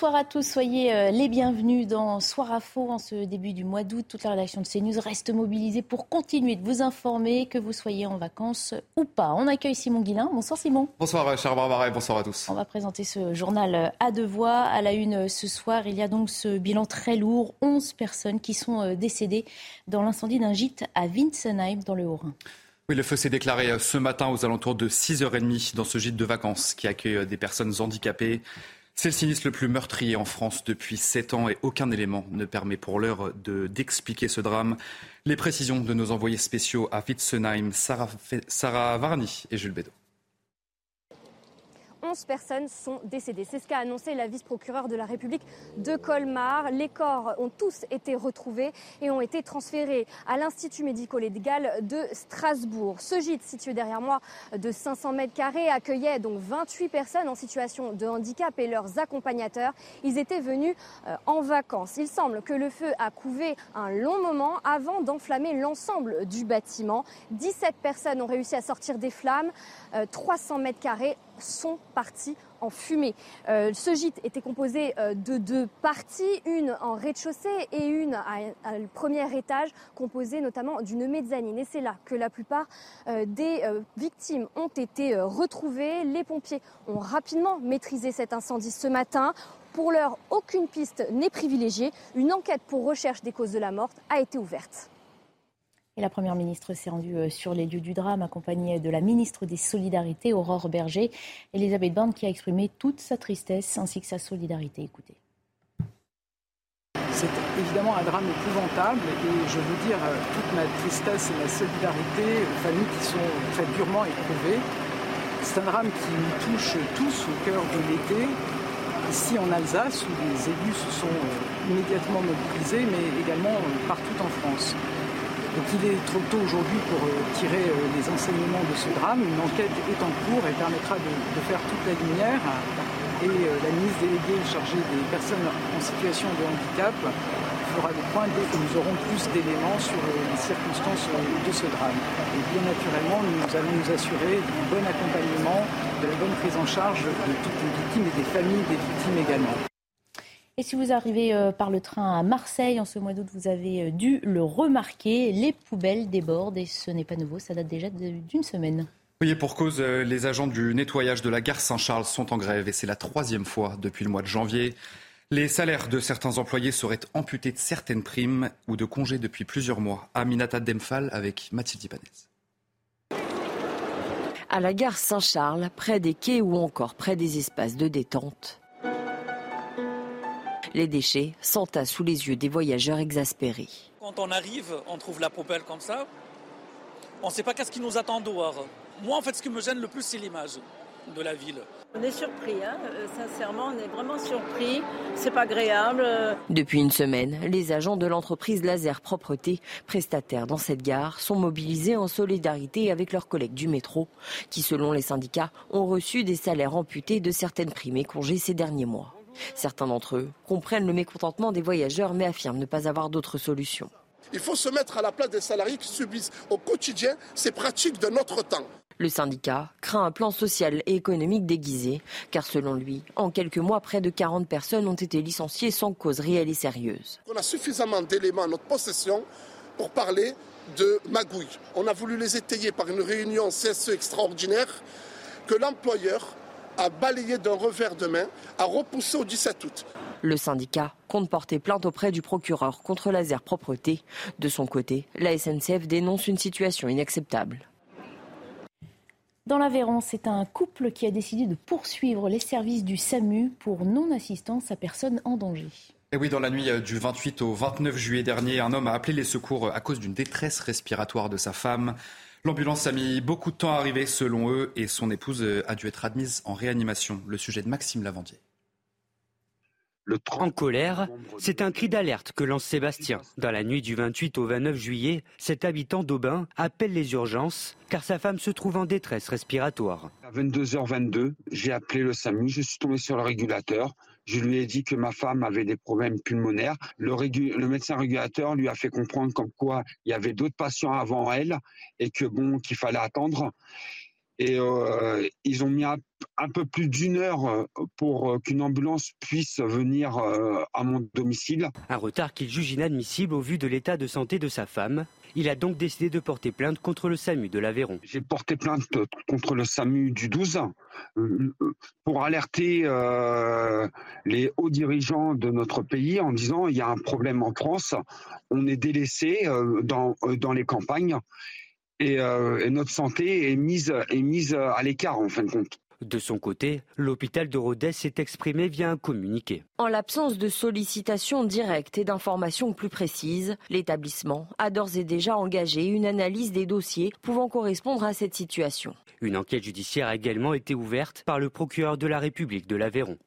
Bonsoir à tous, soyez euh, les bienvenus dans Soir à Faux en ce début du mois d'août. Toute la rédaction de CNews reste mobilisée pour continuer de vous informer, que vous soyez en vacances ou pas. On accueille Simon Guillain. Bonsoir Simon. Bonsoir cher Barbara et bonsoir à tous. On va présenter ce journal à deux voix. À la une ce soir, il y a donc ce bilan très lourd. 11 personnes qui sont euh, décédées dans l'incendie d'un gîte à Winsenheim dans le Haut-Rhin. Oui, le feu s'est déclaré euh, ce matin aux alentours de 6h30 dans ce gîte de vacances qui accueille des personnes handicapées. C'est le sinistre le plus meurtrier en France depuis sept ans et aucun élément ne permet pour l'heure d'expliquer ce drame. Les précisions de nos envoyés spéciaux à Witzenheim, Sarah, Sarah Varni et Jules Bédot. 11 personnes sont décédées. C'est ce qu'a annoncé la vice-procureure de la République de Colmar. Les corps ont tous été retrouvés et ont été transférés à l'Institut médico-légal de Strasbourg. Ce gîte, situé derrière moi de 500 mètres carrés, accueillait donc 28 personnes en situation de handicap et leurs accompagnateurs. Ils étaient venus euh, en vacances. Il semble que le feu a couvé un long moment avant d'enflammer l'ensemble du bâtiment. 17 personnes ont réussi à sortir des flammes. 300 euh, mètres carrés sont partis en fumée. Euh, ce gîte était composé euh, de deux parties, une en rez-de-chaussée et une à, le premier étage, composée notamment d'une mezzanine. Et c'est là que la plupart euh, des victimes ont été retrouvées. Les pompiers ont rapidement maîtrisé cet incendie ce matin. Pour l'heure, aucune piste n'est privilégiée. Une enquête pour recherche des causes de la mort a été ouverte la Première ministre s'est rendue euh, sur les lieux du drame, accompagnée de la ministre des Solidarités, Aurore Berger, Elisabeth Borne, qui a exprimé toute sa tristesse ainsi que sa solidarité. Écoutez. C'est évidemment un drame épouvantable et je veux dire euh, toute ma tristesse et ma solidarité aux familles qui sont très durement éprouvées. C'est un drame qui nous touche tous au cœur de l'été, ici en Alsace, où les élus se sont euh, immédiatement mobilisés, mais également partout en France. Donc il est trop tôt aujourd'hui pour euh, tirer euh, les enseignements de ce drame. Une enquête est en cours et permettra de, faire toute la lumière. Et euh, la ministre déléguée chargée des personnes en situation de handicap fera des points dès que nous aurons plus d'éléments sur les circonstances de ce drame. Et bien naturellement, nous allons nous assurer du bon accompagnement, de la bonne prise en charge de toutes les victimes et des familles des victimes également. Et si vous arrivez euh, par le train à Marseille en ce mois d'août, vous avez euh, dû le remarquer, les poubelles débordent et ce n'est pas nouveau, ça date déjà d'une semaine. Oui, et pour cause, euh, les agents du nettoyage de la gare Saint-Charles sont en grève et c'est la troisième fois depuis le mois de janvier. Les salaires de certains employés seraient amputés de certaines primes ou de congés depuis plusieurs mois. Aminata Demphal avec Mathilde Ibanez. À la gare Saint-Charles, près des quais ou encore près des espaces de détente, les déchets s'entassent sous les yeux des voyageurs exaspérés. Quand on arrive, on trouve la poubelle comme ça. On ne sait pas qu'est-ce qui nous attend dehors. Moi, en fait, ce qui me gêne le plus, c'est l'image de la ville. On est surpris, hein euh, sincèrement, on est vraiment surpris. C'est pas agréable. Depuis une semaine, les agents de l'entreprise Laser Propreté, prestataires dans cette gare, sont mobilisés en solidarité avec leurs collègues du métro, qui, selon les syndicats, ont reçu des salaires amputés de certaines primes et congés ces derniers mois. Certains d'entre eux comprennent le mécontentement des voyageurs mais affirment ne pas avoir d'autre solution. Il faut se mettre à la place des salariés qui subissent au quotidien ces pratiques de notre temps. Le syndicat craint un plan social et économique déguisé, car selon lui, en quelques mois, près de 40 personnes ont été licenciées sans cause réelle et sérieuse. On a suffisamment d'éléments à notre possession pour parler de magouille. On a voulu les étayer par une réunion CSE extraordinaire que l'employeur a balayé d'un revers de main, a repoussé au 17 août. Le syndicat compte porter plainte auprès du procureur contre Laser Propreté. De son côté, la SNCF dénonce une situation inacceptable. Dans l'Aveyron, c'est un couple qui a décidé de poursuivre les services du SAMU pour non-assistance à personne en danger. Et oui, dans la nuit euh, du 28 au 29 juillet dernier, un homme a appelé les secours euh, à cause d'une détresse respiratoire de sa femme. L'ambulance a mis beaucoup de temps à arriver selon eux et son épouse euh, a dû être admise en réanimation. Le sujet de Maxime Lavandier. Le en colère, c'est un cri d'alerte que lance Sébastien. Dans la nuit du 28 au 29 juillet, cet habitant d'Aubin appelle les urgences car sa femme se trouve en détresse respiratoire. À 22h22, j'ai appelé le SAMU, je suis tombé sur le régulateur. Je lui ai dit que ma femme avait des problèmes pulmonaires. Le, médecin régulateur lui a fait comprendre comme quoi il y avait d'autres patients avant elle et que bon qu'il fallait attendre. Et euh, ils ont mis un, peu plus d'une heure euh, pour euh, qu'une ambulance puisse venir à mon domicile. Un retard qu'il juge inadmissible au vu de l'état de santé de sa femme. Il a donc décidé de porter plainte contre le SAMU de l'Aveyron. J'ai porté plainte contre le SAMU du 12 pour alerter les hauts dirigeants de notre pays en disant il y a un problème en France, on est délaissé dans, dans les campagnes euh, et, notre santé est mise, est mise à l'écart en fin de compte. De son côté, l'hôpital de Rodez s'est exprimé via un communiqué. En l'absence de sollicitations directes et d'informations plus précises, l'établissement a d'ores et déjà engagé une analyse des dossiers pouvant correspondre à cette situation. Une enquête judiciaire a également été ouverte par le procureur de la République de l'Aveyron.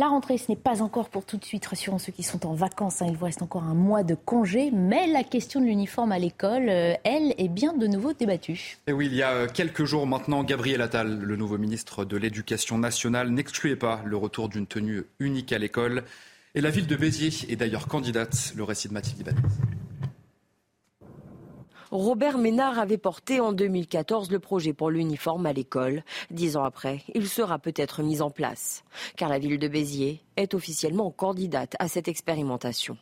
La rentrée, ce n'est pas encore pour tout de suite, rassurant ceux qui sont en vacances. Hein. il vous reste encore un mois de congé, mais la question de l'uniforme à l'école, euh, elle, est bien de nouveau débattue. Et oui, il y a euh, quelques jours maintenant, Gabriel Attal, le nouveau ministre de l'Éducation nationale, n'excluait pas le retour d'une tenue unique à l'école. Et la ville de Béziers est d'ailleurs candidate. Le récit de Mathilde Ibanez. Robert Ménard avait porté en 2014 le projet pour l'uniforme à l'école. Dix ans après, il sera peut-être mis en place, car la ville de Béziers est officiellement candidate à cette expérimentation.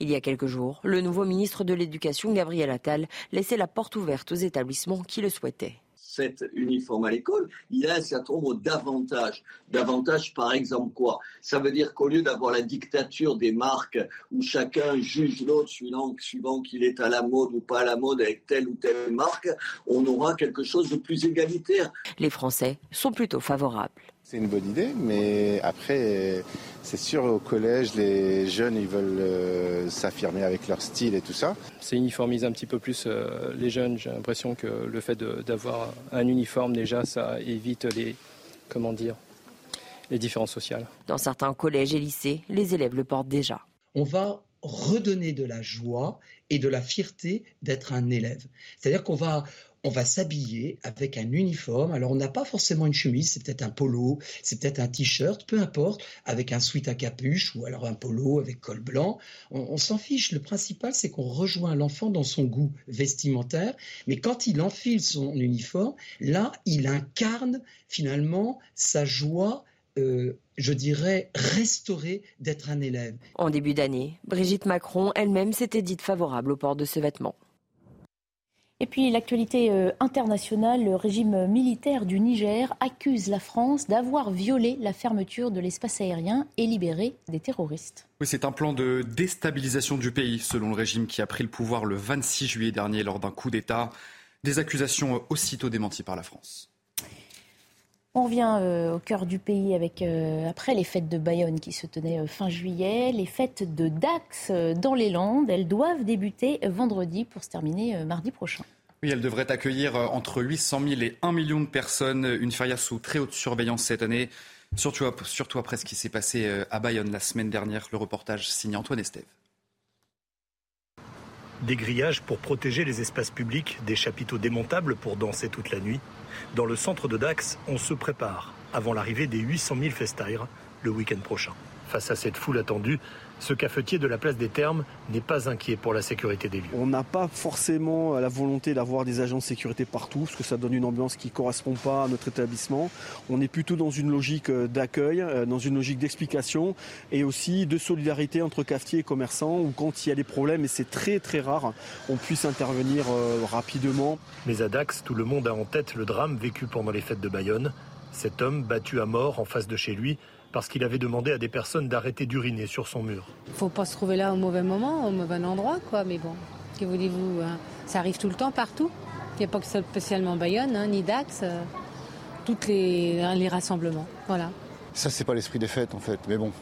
Il y a quelques jours, le nouveau ministre de l'Éducation, Gabriel Attal, laissait la porte ouverte aux établissements qui le souhaitaient cet uniforme à l'école, il y a un certain nombre d'avantages. D'avantages, par exemple, quoi? Ça veut dire qu'au lieu d'avoir la dictature des marques où chacun juge l'autre suivant, suivant qu'il est à la mode ou pas à la mode avec telle ou telle marque, on aura quelque chose de plus égalitaire. Les Français sont plutôt favorables. C'est une bonne idée, mais après, c'est sûr, au collège, les jeunes, ils veulent euh, s'affirmer avec leur style et tout ça. C'est uniformiser un petit peu plus euh, les jeunes. J'ai l'impression que le fait d'avoir un uniforme, déjà, ça évite les, comment dire, les différences sociales. Dans certains collèges et lycées, les élèves le portent déjà. On va redonner de la joie et de la fierté d'être un élève. C'est-à-dire qu'on va on va s'habiller avec un uniforme. Alors, on n'a pas forcément une chemise, c'est peut-être un polo, c'est peut-être un t-shirt, peu importe, avec un sweat à capuche ou alors un polo avec col blanc. On, s'en fiche. Le principal, c'est qu'on rejoint l'enfant dans son goût vestimentaire. Mais quand il enfile son uniforme, là, il incarne finalement sa joie euh, je dirais, restaurée d'être un élève. En début d'année, Brigitte Macron elle-même s'était dite favorable au port de ce vêtement. Et puis l'actualité euh, internationale, le régime militaire du Niger accuse la France d'avoir violé la fermeture de l'espace aérien et libéré des terroristes. Oui, c'est un plan de déstabilisation du pays, selon le régime qui a pris le pouvoir le 26 juillet dernier lors d'un coup d'État. Des accusations aussitôt démenties par la France. On revient euh, au cœur du pays avec, euh, après les fêtes de Bayonne qui se tenaient fin juillet, les fêtes de Dax dans les Landes. Elles doivent débuter vendredi pour se terminer mardi prochain. Oui, elle devrait accueillir euh, entre 800 000 et 1 million de personnes. Une feria sous très haute surveillance cette année. Surtout, surtout après ce qui s'est passé euh, à Bayonne la semaine dernière. Le reportage signé Antoine Estève. Des grillages pour protéger les espaces publics, des chapiteaux démontables pour danser toute la nuit. Dans le centre de Dax, on se prépare avant l'arrivée des 800 000 festaires le week-end prochain. Face à cette foule attendue, ce cafetier de la place des Termes n'est pas inquiet pour la sécurité des lieux. On n'a pas forcément la volonté d'avoir des agents de sécurité partout, parce que ça donne une ambiance qui ne correspond pas à notre établissement. On est plutôt dans une logique euh, d'accueil, euh, dans une logique d'explication et aussi de solidarité entre cafetiers et commerçants, où quand il y a des problèmes, et c'est très très rare, on puisse intervenir euh, rapidement. Mais à Dax, tout le monde a en tête le drame vécu pendant les fêtes de Bayonne. Cet homme, battu à mort en face de chez lui, parce qu'il avait demandé à des personnes d'arrêter d'uriner sur son mur. Il faut pas se trouver là au mauvais moment, au mauvais endroit, quoi. Mais bon, que voulez-vous hein? Ça arrive tout le temps, partout. Il n'y a pas que spécialement Bayonne, hein, ni Dax, euh, tous les, les rassemblements. Voilà. Ça, c'est pas l'esprit des fêtes, en fait. Mais bon,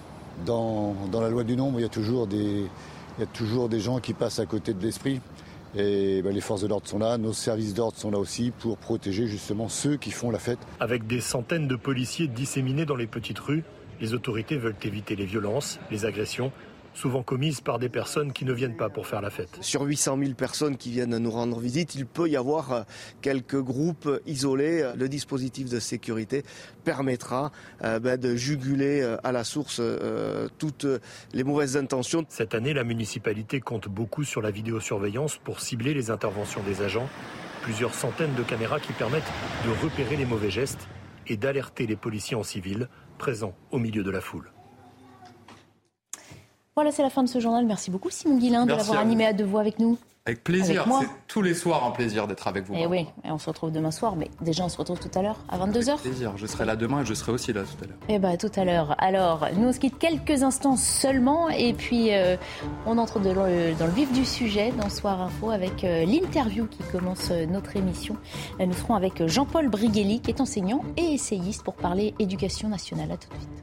dans, la loi du nombre, il y, a toujours des, il y a toujours des gens qui passent à côté de l'esprit. Et ben, les forces de l'ordre sont là, nos services d'ordre sont là aussi pour protéger justement ceux qui font la fête. Avec des centaines de policiers disséminés dans les petites rues, les autorités veulent éviter les violences, les agressions souvent commises par des personnes qui ne viennent pas pour faire la fête. Sur 800 000 personnes qui viennent nous rendre visite, il peut y avoir euh, quelques groupes isolés. Le dispositif de sécurité permettra euh, ben, de juguler euh, à la source toutes les mauvaises intentions. Cette année, la municipalité compte beaucoup sur la vidéosurveillance pour cibler les interventions des agents. Plusieurs centaines de caméras qui permettent de repérer les mauvais gestes et d'alerter les policiers en civil présents au milieu de la foule. Voilà, c'est la fin de ce journal. Merci beaucoup Simon Guillain de l'avoir animé à deux voix avec nous. Avec plaisir, c'est tous les soirs un plaisir d'être avec vous. Et eh oui, et on se retrouve demain soir, mais déjà on se retrouve tout à l'heure à 22h. Avec plaisir, je serai là demain et je serai aussi là tout à l'heure. Eh bien, tout à l'heure. Alors, nous on se quitte quelques instants seulement et puis euh, on entre dans le, vif du sujet dans Soir Info avec euh, l'interview qui commence euh, notre émission. Nous serons avec Jean-Paul Briguelli qui est enseignant et essayiste pour parler éducation nationale. À tout de suite.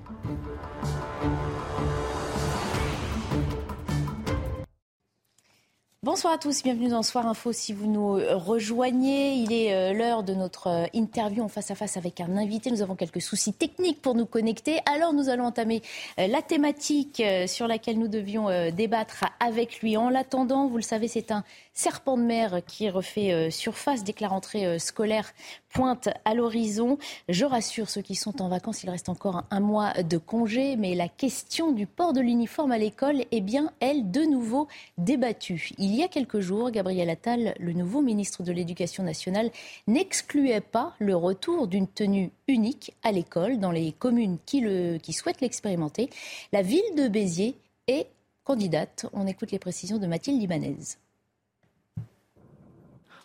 Bonsoir à tous, bienvenue dans Soir Info. Si vous nous rejoignez, il est euh, l'heure de notre euh, interview en face à face avec un invité. Nous avons quelques soucis techniques pour nous connecter. Alors nous allons entamer euh, la thématique sur laquelle nous devions débattre avec lui. En l'attendant, vous le savez, c'est un serpent de mer qui refait euh, surface dès que la rentrée euh, scolaire pointe à l'horizon. Je rassure ceux qui sont en vacances, il reste encore un mois de congé, mais la question du port de l'uniforme à l'école est bien, elle, de nouveau débattue. Il y a quelques jours, Gabriel Attal, le nouveau ministre de l'Éducation nationale, n'excluait pas le retour d'une tenue unique à l'école dans les communes qui souhaitent l'expérimenter. La ville de Béziers est candidate. On écoute les précisions de Mathilde Libanez.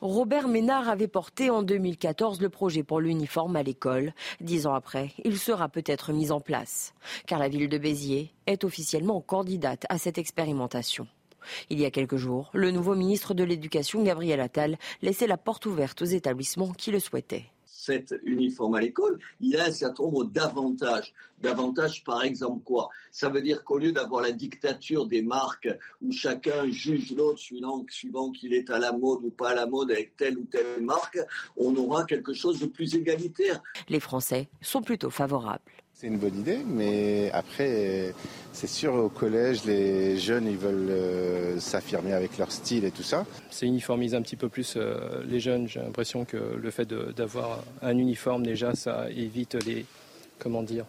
Robert Ménard avait porté en 2014 le projet pour l'uniforme à l'école. Dix ans après, il sera peut-être mis en place, car la ville de Béziers est officiellement candidate à cette expérimentation. Il y a quelques jours, le nouveau ministre de l'Éducation, Gabriel Attal, laissait la porte ouverte aux établissements qui le souhaitaient cet uniforme à l'école, il a un certain nombre d'avantages. D'avantages, par exemple, quoi? Ça veut dire qu'au lieu d'avoir la dictature des marques où chacun juge l'autre suivant qu'il est à la mode ou pas à la mode avec telle ou telle marque, on aura quelque chose de plus égalitaire. Les Français sont plutôt favorables. C'est une bonne idée, mais après, c'est sûr, au collège, les jeunes, ils veulent euh, s'affirmer avec leur style et tout ça. C'est uniformiser un petit peu plus euh, les jeunes. J'ai l'impression que le fait d'avoir un uniforme, déjà, ça évite les, comment dire,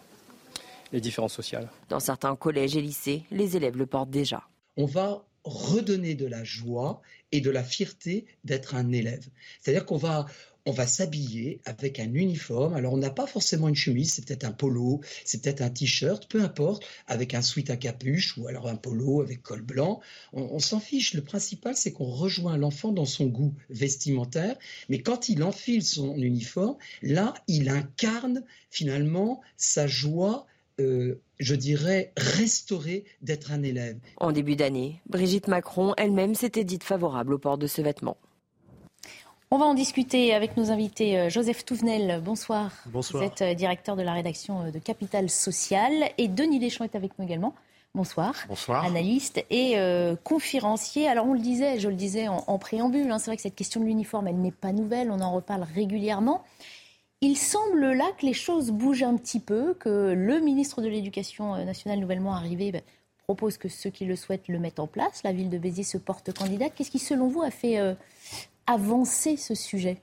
les différences sociales. Dans certains collèges et lycées, les élèves le portent déjà. On va redonner de la joie et de la fierté d'être un élève. C'est-à-dire qu'on va, on va s'habiller avec un uniforme. Alors, on n'a pas forcément une chemise, c'est peut-être un polo, c'est peut-être un t-shirt, peu importe, avec un sweat à capuche ou alors un polo avec col blanc. On, s'en fiche. Le principal, c'est qu'on rejoint l'enfant dans son goût vestimentaire. Mais quand il enfile son uniforme, là, il incarne finalement sa joie euh, je dirais, restaurée d'être un élève. En début d'année, Brigitte Macron elle-même s'était dite favorable au port de ce vêtement. On va en discuter avec nos invités. Euh, Joseph Touvenel, bonsoir. Bonsoir. Vous êtes euh, directeur de la rédaction euh, de Capital Social. Et Denis Deschamps est avec nous également. Bonsoir. Bonsoir. Analyste et conférencier. Alors on le disait, je le disais en, préambule, hein, c'est vrai que cette question de l'uniforme, elle n'est pas nouvelle, on en reparle régulièrement. Il semble là que les choses bougent un petit peu, que le ministre de l'Éducation nationale nouvellement arrivé ben, propose que ceux qui le souhaitent le mettent en place. La ville de Béziers se porte candidate. Qu'est-ce qui, selon vous, a fait avancer ce sujet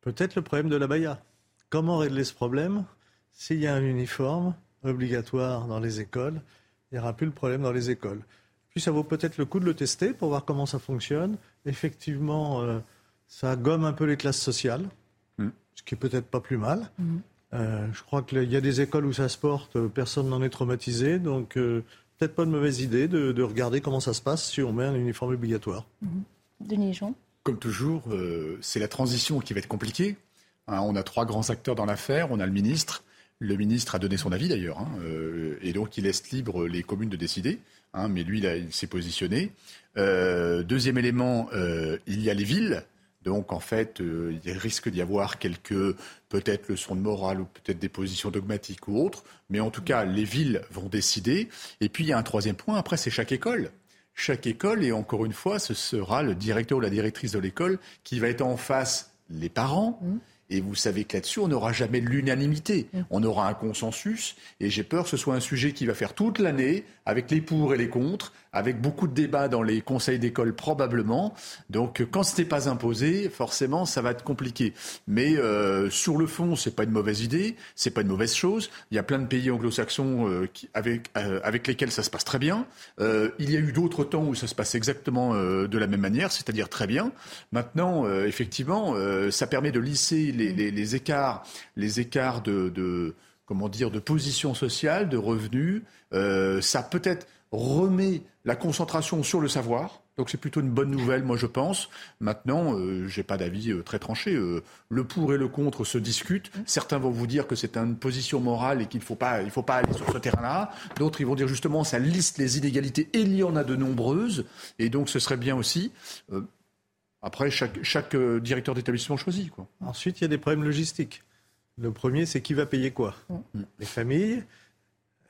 Peut-être le problème de la baya. Comment régler ce problème S'il y a un uniforme obligatoire dans les écoles, il n'y aura plus le problème dans les écoles. Puis ça vaut peut-être le coup de le tester pour voir comment ça fonctionne. Effectivement, euh, ça gomme un peu les classes sociales, mm. ce qui est peut-être pas plus mal. Mm. Euh, je crois qu'il y a des écoles où ça se porte, euh, personne n'en est traumatisé, donc peut-être pas de mauvaise idée de, regarder comment ça se passe si on met un uniforme obligatoire. Mm. Denis Jean comme toujours, euh, c'est la transition qui va être compliquée. Hein, on a trois grands acteurs dans l'affaire. On a le ministre. Le ministre a donné son avis d'ailleurs, hein, euh, et donc il laisse libre les communes de décider. Hein, mais lui, il, s'est positionné. Euh, deuxième élément, il y a les villes. Donc en fait, il risque d'y avoir quelques peut-être leçons de morale ou peut-être des positions dogmatiques ou autres. Mais en tout cas, les villes vont décider. Et puis il y a un troisième point. Après, c'est chaque école. Chaque école, et encore une fois, ce sera le directeur ou la directrice de l'école qui va être en face les parents. Mmh. Et vous savez que là-dessus, on n'aura jamais l'unanimité. Mm. On aura un consensus. Et j'ai peur que ce soit un sujet qui va faire toute l'année, avec les pour et les contre, avec beaucoup de débats dans les conseils d'école probablement. Donc quand ce n'est pas imposé, forcément, ça va être compliqué. Mais euh, sur le fond, c'est pas une mauvaise idée, c'est pas une mauvaise chose. Il y a plein de pays anglo-saxons euh, avec, euh, avec lesquels ça se passe très bien. il y a eu d'autres temps où ça se passe exactement de la même manière, c'est-à-dire très bien. Maintenant, effectivement, ça permet de lisser les, les, les écarts, les écarts de, de comment dire, de position sociale, de revenus. ça peut-être remet la concentration sur le savoir. Donc c'est plutôt une bonne nouvelle, moi je pense. Maintenant, euh, j'ai pas d'avis euh, très tranché. Euh, le pour et le contre se discutent. Certains vont vous dire que c'est une position morale et qu'il ne faut pas, il faut pas aller sur ce terrain-là. D'autres, ils vont dire justement, ça liste les inégalités et il y en a de nombreuses. Et donc ce serait bien aussi. après, chaque, chaque directeur d'établissement choisit. Quoi. Ensuite, il y a des problèmes logistiques. Le premier, c'est qui va payer quoi? Mm. Les familles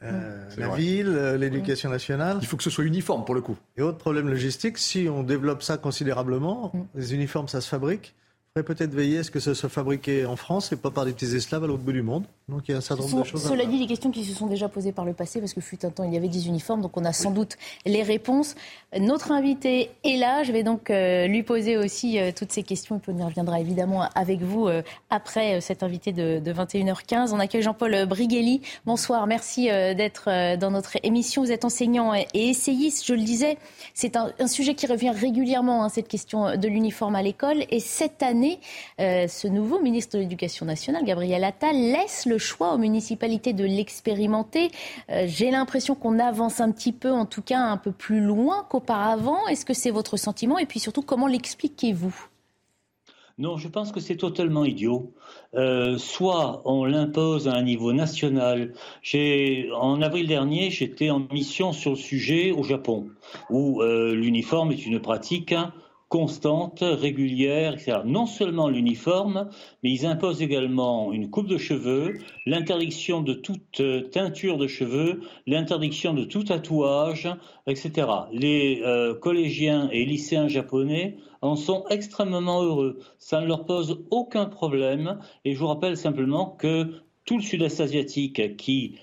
euh, la ville, euh, l'éducation nationale. Il faut que ce soit uniforme pour le coup. Et autre problème logistique, si on développe ça considérablement, mm. les uniformes, ça se fabrique faudrait peut-être veiller à ce que ça soit fabriqué en France et pas par des petits esclaves à l'autre bout du monde. Donc il y a un certain nombre de choses. Cela dit, des questions qui se sont déjà posées par le passé, parce que fut un temps, il y avait des uniformes, donc on a sans doute les réponses. Notre invité est là, je vais donc euh, lui poser aussi euh, toutes ces questions, et puis on y reviendra évidemment avec vous euh, après cet invité de, de, 21h15. On accueille Jean-Paul Brighelli. Bonsoir, merci d'être dans notre émission. Vous êtes enseignant et, essayiste, je le disais. C'est un, un, sujet qui revient régulièrement, hein, cette question de l'uniforme à l'école. Et cette année, euh, ce nouveau ministre de l'Éducation nationale, Gabriel Attal, laisse le choix aux municipalités de l'expérimenter. Euh, j'ai l'impression qu'on avance un petit peu, en tout cas un peu plus loin qu'auparavant. Est-ce que c'est votre sentiment? Et puis surtout, comment l'expliquez-vous? Non, je pense que c'est totalement idiot. Euh, soit on l'impose à un niveau national. En avril dernier, j'étais en mission sur le sujet au Japon, où l'uniforme est une pratique constante, régulière, etc. Non seulement l'uniforme, mais ils imposent également une coupe de cheveux, l'interdiction de toute euh, teinture de cheveux, l'interdiction de tout tatouage, etc. Les euh, collégiens et lycéens japonais en sont extrêmement heureux. Ça ne leur pose aucun problème. Et je vous rappelle simplement que tout le sud-est asiatique qui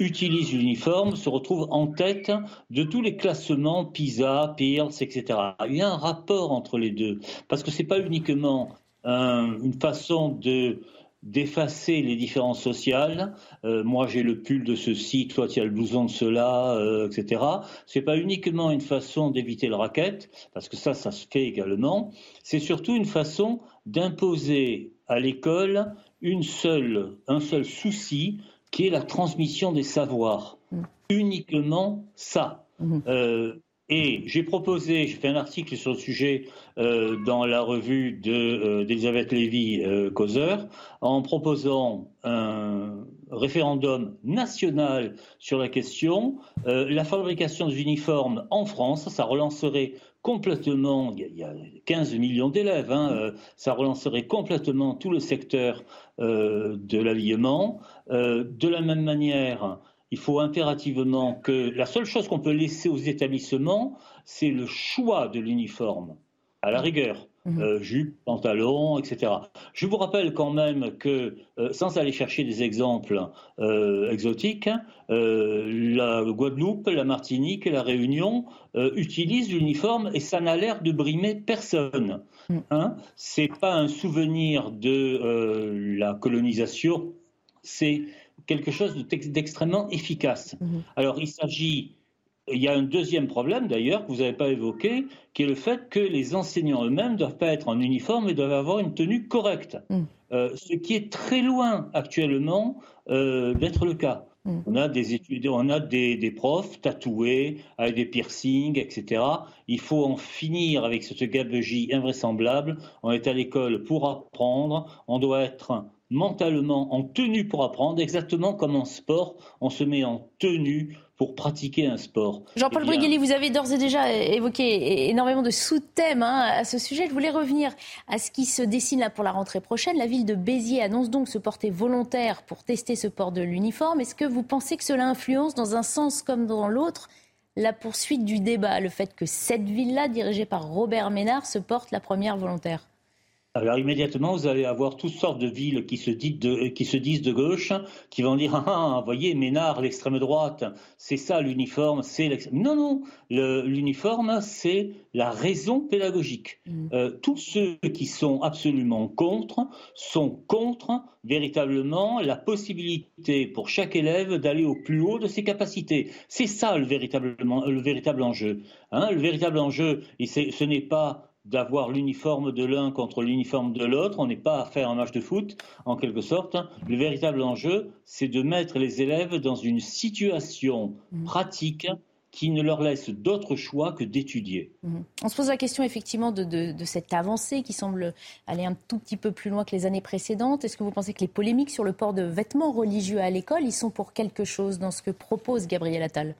utilise l'uniforme se retrouve en tête de tous les classements PISA, Pearls, etc. Il y a un rapport entre les deux, parce que ce n'est pas uniquement une façon de d'effacer les différences sociales. Euh, moi, j'ai le pull de ceci, toi, tu as le blouson de cela, euh, etc. C'est pas uniquement une façon d'éviter le racket, parce que ça, ça se fait également. C'est surtout une façon d'imposer à l'école un seul souci, qui est la transmission des savoirs. Mm. Uniquement ça. Mm-hmm. Euh, et j'ai proposé, j'ai fait un article sur le sujet euh, dans la revue d'Elisabeth de, euh, Lévy Causeur, en proposant un référendum national sur la question. la fabrication des uniformes en France, ça relancerait complètement, il y a 15 millions d'élèves, hein, ça relancerait complètement tout le secteur de l'habillement. Euh, de la même manière, il faut impérativement que la seule chose qu'on peut laisser aux établissements, c'est le choix de l'uniforme, à la rigueur. Mhm. Euh, jupe, pantalon, etc. Je vous rappelle quand même que, euh, sans aller chercher des exemples exotiques, la Guadeloupe, la Martinique et la Réunion utilisent l'uniforme et ça n'a l'air de brimer personne. Mhm. Hein? C'est pas un souvenir de la colonisation c'est quelque chose d'extrêmement efficace. Mhm. Alors, il s'agit. Il y a un deuxième problème d'ailleurs que vous n'avez pas évoqué, qui est le fait que les enseignants eux-mêmes ne doivent pas être en uniforme et doivent avoir une tenue correcte, mhm. euh, ce qui est très loin actuellement euh, d'être le cas. Mhm. On a des étudiants, on a des, des, profs tatoués avec des piercings, etc. Il faut en finir avec cette gabegie invraisemblable. On est à l'école pour apprendre. On doit être mentalement en tenue pour apprendre, exactement comme en sport, on se met en tenue pour pratiquer un sport. Jean-Paul eh vous avez d'ores et déjà évoqué énormément de sous-thèmes hein, à ce sujet. Je voulais revenir à ce qui se dessine là pour la rentrée prochaine. La ville de Béziers annonce donc se porter volontaire pour tester ce port de l'uniforme. Est-ce que vous pensez que cela influence dans un sens comme dans l'autre la poursuite du débat, le fait que cette ville-là, dirigée par Robert Ménard, se porte la première volontaire? Alors immédiatement, vous allez avoir toutes sortes de villes qui se, disent de, qui se disent de gauche, qui vont dire ah, ah voyez Ménard, l'extrême droite, c'est ça l'uniforme, c'est non non, l'uniforme c'est la raison pédagogique. Mm. Euh, tous ceux qui sont absolument contre sont contre véritablement la possibilité pour chaque élève d'aller au plus haut de ses capacités. C'est ça le, véritablement, le véritable enjeu. Hein. le véritable enjeu, ce n'est pas d'avoir l'uniforme de l'un contre l'uniforme de l'autre. On n'est pas à faire un match de foot, en quelque sorte. Le véritable enjeu, c'est de mettre les élèves dans une situation mmh. pratique qui ne leur laisse d'autre choix que d'étudier. Mmh. On se pose la question effectivement de, de, cette avancée qui semble aller un tout petit peu plus loin que les années précédentes. Est-ce que vous pensez que les polémiques sur le port de vêtements religieux à l'école, ils sont pour quelque chose dans ce que propose Gabriel Attal?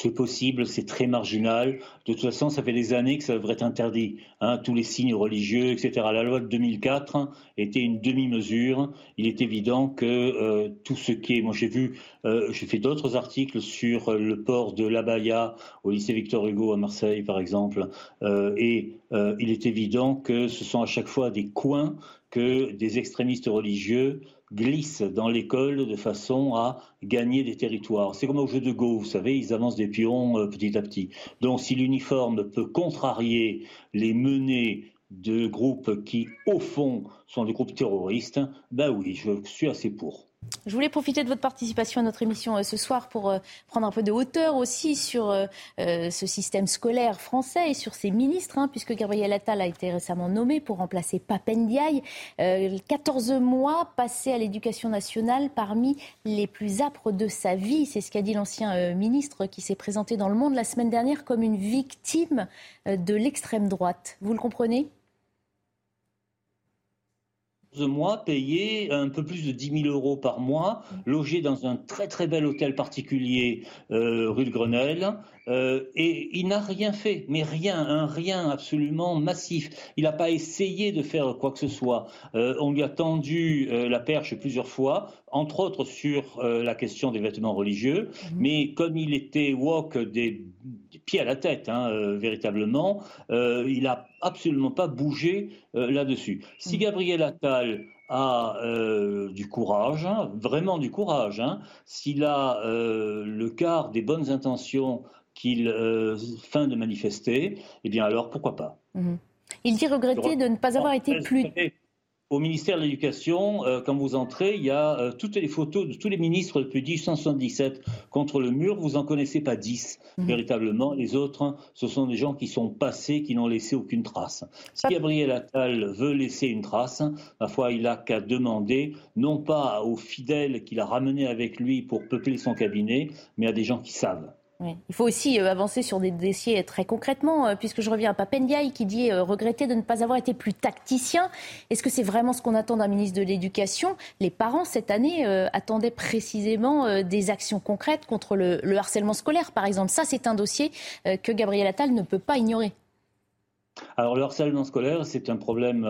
C'est possible, c'est très marginal. De toute façon, ça fait des années que ça devrait être interdit. Hein, tous les signes religieux, etc. La loi de 2004 était une demi-mesure. Il est évident que euh, tout ce qui est... Moi, j'ai vu, euh, j'ai fait d'autres articles sur le port de l'abaya au lycée Victor Hugo à Marseille, par exemple. Euh, et il est évident que ce sont à chaque fois des coins que des extrémistes religieux glissent dans l'école de façon à gagner des territoires. C'est comme au jeu de Go, vous savez, ils avancent des pions euh, petit à petit. Donc si l'uniforme peut contrarier les menées de groupes qui, au fond, sont des groupes terroristes, ben oui, je suis assez pour. Je voulais profiter de votre participation à notre émission euh, ce soir pour euh, prendre un peu de hauteur aussi sur euh, ce système scolaire français et sur ses ministres, hein, puisque Gabriel Attal a été récemment nommé pour remplacer Papendiaï. 14 mois passés à l'éducation nationale parmi les plus âpres de sa vie. C'est ce qu'a dit l'ancien ministre qui s'est présenté dans le monde la semaine dernière comme une victime de l'extrême droite. Vous le comprenez? Mois, payer un peu plus de 10 000 euros par mois, logé dans un très très bel hôtel particulier euh, rue de Grenelle, euh, et il n'a rien fait, mais rien, un rien absolument massif. Il n'a pas essayé de faire quoi que ce soit. Euh, on lui a tendu la perche plusieurs fois, entre autres sur la question des vêtements religieux, mmh. mais comme il était walk des, pieds à la tête, hein, véritablement, il n'a absolument pas bougé là-dessus. Si mmh. Gabriel Attal a euh, du courage, hein, vraiment du courage, hein, s'il a euh, le quart des bonnes intentions qu'il euh, feint de manifester, eh bien alors pourquoi pas? Mmh Il dit regretter de ne pas avoir été plus au ministère de l'Éducation, euh, quand vous entrez, il y a euh, toutes les photos de tous les ministres depuis 1877 contre le mur. Vous n'en connaissez pas dix, mhm. véritablement. Les autres, ce sont des gens qui sont passés, qui n'ont laissé aucune trace. Si Gabriel Attal veut laisser une trace, ma foi, il n'a qu'à demander, non pas aux fidèles qu'il a ramenés avec lui pour peupler son cabinet, mais à des gens qui savent. Il faut aussi euh, avancer sur des dossiers très concrètement, euh, puisque je reviens à Papendiaï qui dit euh, regretter de ne pas avoir été plus tacticien. Est-ce que c'est vraiment ce qu'on attend d'un ministre de l'Éducation? Les parents, cette année, attendaient précisément des actions concrètes contre le, harcèlement scolaire, par exemple. Ça, c'est un dossier que Gabriel Attal ne peut pas ignorer. Alors, le harcèlement scolaire, c'est un problème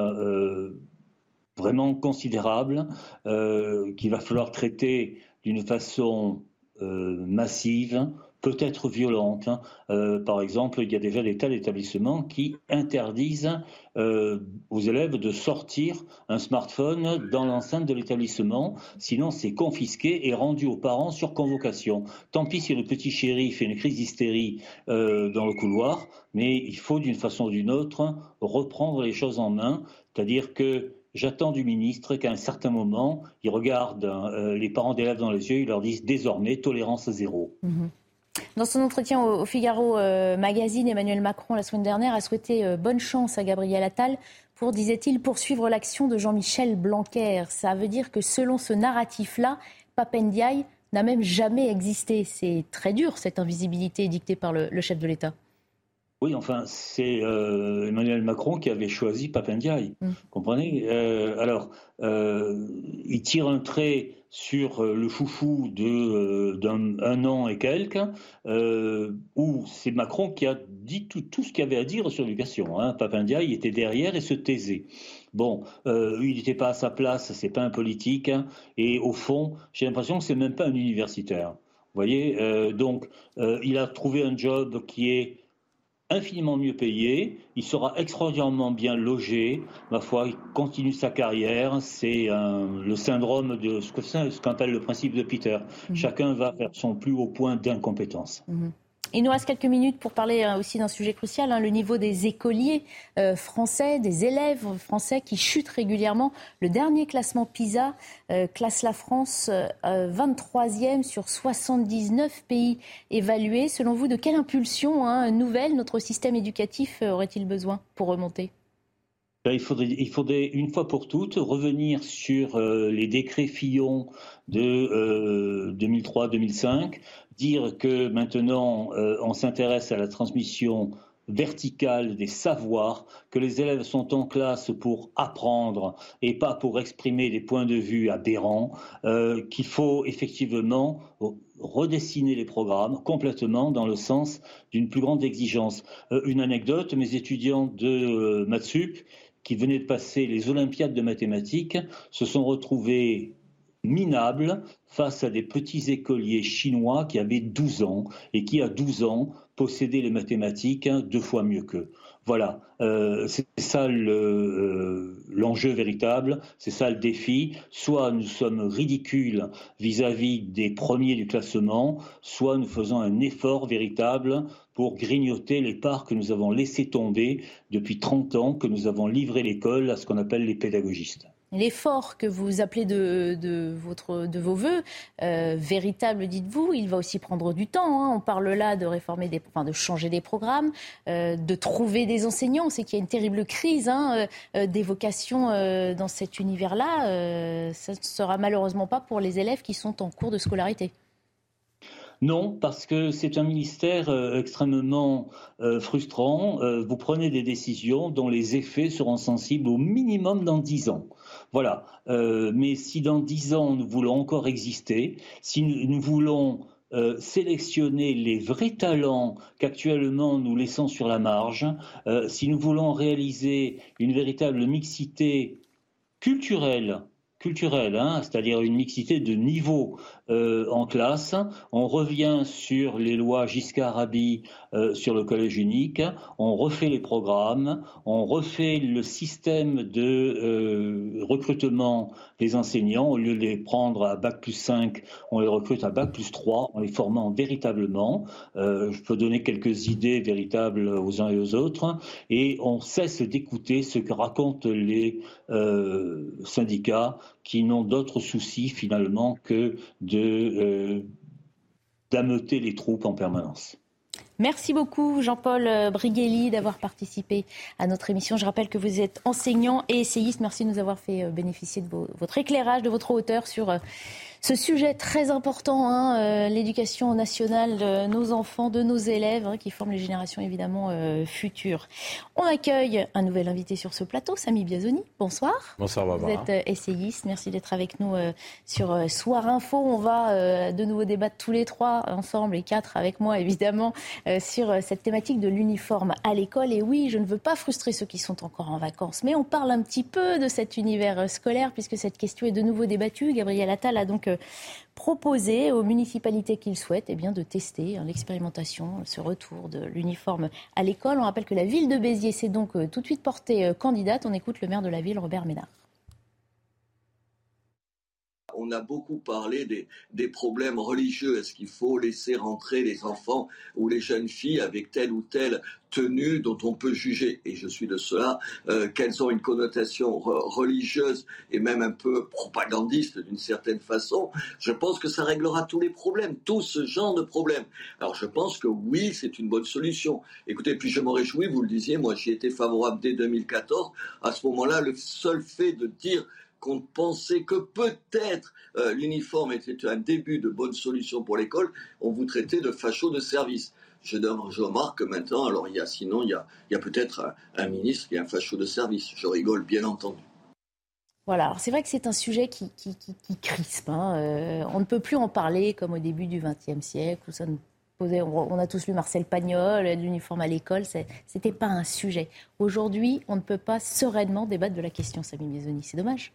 vraiment considérable qu'il va falloir traiter d'une façon massive peut-être violente. Hein. Euh, par exemple, il y a déjà des tas d'établissements qui interdisent euh, aux élèves de sortir un smartphone dans l'enceinte de l'établissement, sinon c'est confisqué et rendu aux parents sur convocation. Tant pis si le petit chéri fait une crise d'hystérie euh, dans le couloir, mais il faut d'une façon ou d'une autre reprendre les choses en main, c'est-à-dire que J'attends du ministre qu'à un certain moment, il regarde les parents d'élèves dans les yeux, il leur dise désormais tolérance zéro. Mhm. Dans son entretien au, Figaro euh, Magazine, Emmanuel Macron, la semaine dernière, a souhaité euh, bonne chance à Gabriel Attal pour, disait-il, poursuivre l'action de Jean-Michel Blanquer. Ça veut dire que selon ce narratif-là, Papendiaï n'a même jamais existé. C'est très dur, cette invisibilité dictée par le, chef de l'État. Oui, enfin, c'est euh, Emmanuel Macron qui avait choisi Papendiaï. Mm. Comprenez? Euh, Alors, euh, il tire un trait sur le foufou de d'un an et quelques, où c'est Macron qui a dit tout, tout ce qu'il avait à dire sur l'éducation. Hein. Papendiaï était derrière et se taisait. Bon, il n'était pas à sa place, c'est pas un politique, hein. et au fond, j'ai l'impression que c'est même pas un universitaire. Vous voyez, donc, il a trouvé un job qui est infiniment mieux payé, il sera extraordinairement bien logé, ma foi, il continue sa carrière, c'est le syndrome de ce qu'on appelle le principe de Peter. Mmh. Chacun va vers son plus haut point d'incompétence. Mmh. Il nous reste quelques minutes pour parler euh, aussi d'un sujet crucial, hein, le niveau des écoliers euh, français, des élèves français qui chutent régulièrement. Le dernier classement PISA euh, classe la France 23e sur 79 pays évalués. Selon vous, de quelle impulsion hein, nouvelle notre système éducatif aurait-il besoin pour remonter? Ben, il faudrait, il faudrait, une fois pour toutes revenir sur les décrets Fillon de 2003-2005 dire que maintenant euh, on s'intéresse à la transmission verticale des savoirs, que les élèves sont en classe pour apprendre et pas pour exprimer des points de vue aberrants, euh, qu'il faut effectivement redessiner les programmes complètement dans le sens d'une plus grande exigence. Euh, une anecdote, mes étudiants de Matsup, qui venaient de passer les Olympiades de mathématiques, se sont retrouvés minables face à des petits écoliers chinois qui avaient 12 ans et qui, à 12 ans, possédaient les mathématiques deux fois mieux qu'eux. Voilà, euh, c'est ça euh, l'enjeu véritable, c'est ça le défi. Soit nous sommes ridicules vis-à-vis des premiers du classement, soit nous faisons un effort véritable pour grignoter les parts que nous avons laissées tomber depuis 30 ans, que nous avons livré l'école à ce qu'on appelle les pédagogistes. L'effort que vous appelez de, votre, de vos voeux, euh, véritable, dites-vous, il va aussi prendre du temps. Hein. On parle là de réformer, des, enfin, de changer des programmes, euh, de trouver des enseignants. On sait qu'il y a une terrible crise hein, euh, des vocations dans cet univers-là. ça ne sera malheureusement pas pour les élèves qui sont en cours de scolarité. Non, parce que c'est un ministère extrêmement frustrant. vous prenez des décisions dont les effets seront sensibles au minimum dans dix ans. Voilà. Euh, mais si dans dix ans nous voulons encore exister, si nous, voulons euh, sélectionner les vrais talents qu'actuellement nous laissons sur la marge, euh, si nous voulons réaliser une véritable mixité culturelle culturelle, hein, c'est-à-dire une mixité de niveau euh, en classe. On revient sur les lois Giscard-Rabi euh, sur le collège unique. On refait les programmes. On refait le système de euh, recrutement des enseignants. Au lieu de les prendre à bac plus 5, on les recrute à bac plus 3 en les formant véritablement. je peux donner quelques idées véritables aux uns et aux autres. Et on cesse d'écouter ce que racontent les syndicats qui n'ont d'autres soucis finalement que de euh, d'ameuter les troupes en permanence. Merci beaucoup Jean-Paul euh, Brighelli d'avoir participé à notre émission. Je rappelle que vous êtes enseignant et essayiste. Merci de nous avoir fait euh, bénéficier de votre éclairage, de votre hauteur sur ce sujet très important, hein, euh, l'éducation nationale de nos enfants, de nos élèves, hein, qui forment les générations évidemment euh, futures. On accueille un nouvel invité sur ce plateau, Samy Biazoni. Bonsoir. Bonsoir Barbara. Vous êtes euh, essayiste. Merci d'être avec nous sur Soir Info. On va de nouveau débattre tous les trois ensemble, et quatre avec moi évidemment, sur cette thématique de l'uniforme à l'école. Et oui, je ne veux pas frustrer ceux qui sont encore en vacances, mais on parle un petit peu de cet univers scolaire puisque cette question est de nouveau débattue. Gabriel Attal a donc proposer aux municipalités qu'ils souhaitent eh de tester l'expérimentation, ce retour de l'uniforme à l'école. On rappelle que la ville de Béziers s'est donc euh, tout de suite portée euh, candidate. On écoute le maire de la ville, Robert Ménard on a beaucoup parlé des, problèmes religieux. Est-ce qu'il faut laisser rentrer les enfants ou les jeunes filles avec telle ou telle tenue dont on peut juger, et je suis de cela, euh, qu'elles ont une connotation religieuse et même un peu propagandiste d'une certaine façon, je pense que ça réglera tous les problèmes, tout ce genre de problèmes. Alors je pense que oui, c'est une bonne solution. Écoutez, puis je me réjouis, vous le disiez, moi j'y étais favorable dès 2014. À ce moment-là, le seul fait de dire qu'on pensait que peut-être euh, l'uniforme était un début de bonne solution pour l'école, on vous traitait de facho de service. Je, je remarque que maintenant, alors il y a sinon, il y a, peut-être un, ministre qui est un facho de service. Je rigole, bien entendu. Voilà, c'est vrai que c'est un sujet qui, qui, crispe. Hein. Euh, on ne peut plus en parler comme au début du XXe siècle, où ça on a tous lu Marcel Pagnol, l'uniforme à l'école, c'était pas un sujet. Aujourd'hui, on ne peut pas sereinement débattre de la question, Samy Mézoni. C'est dommage.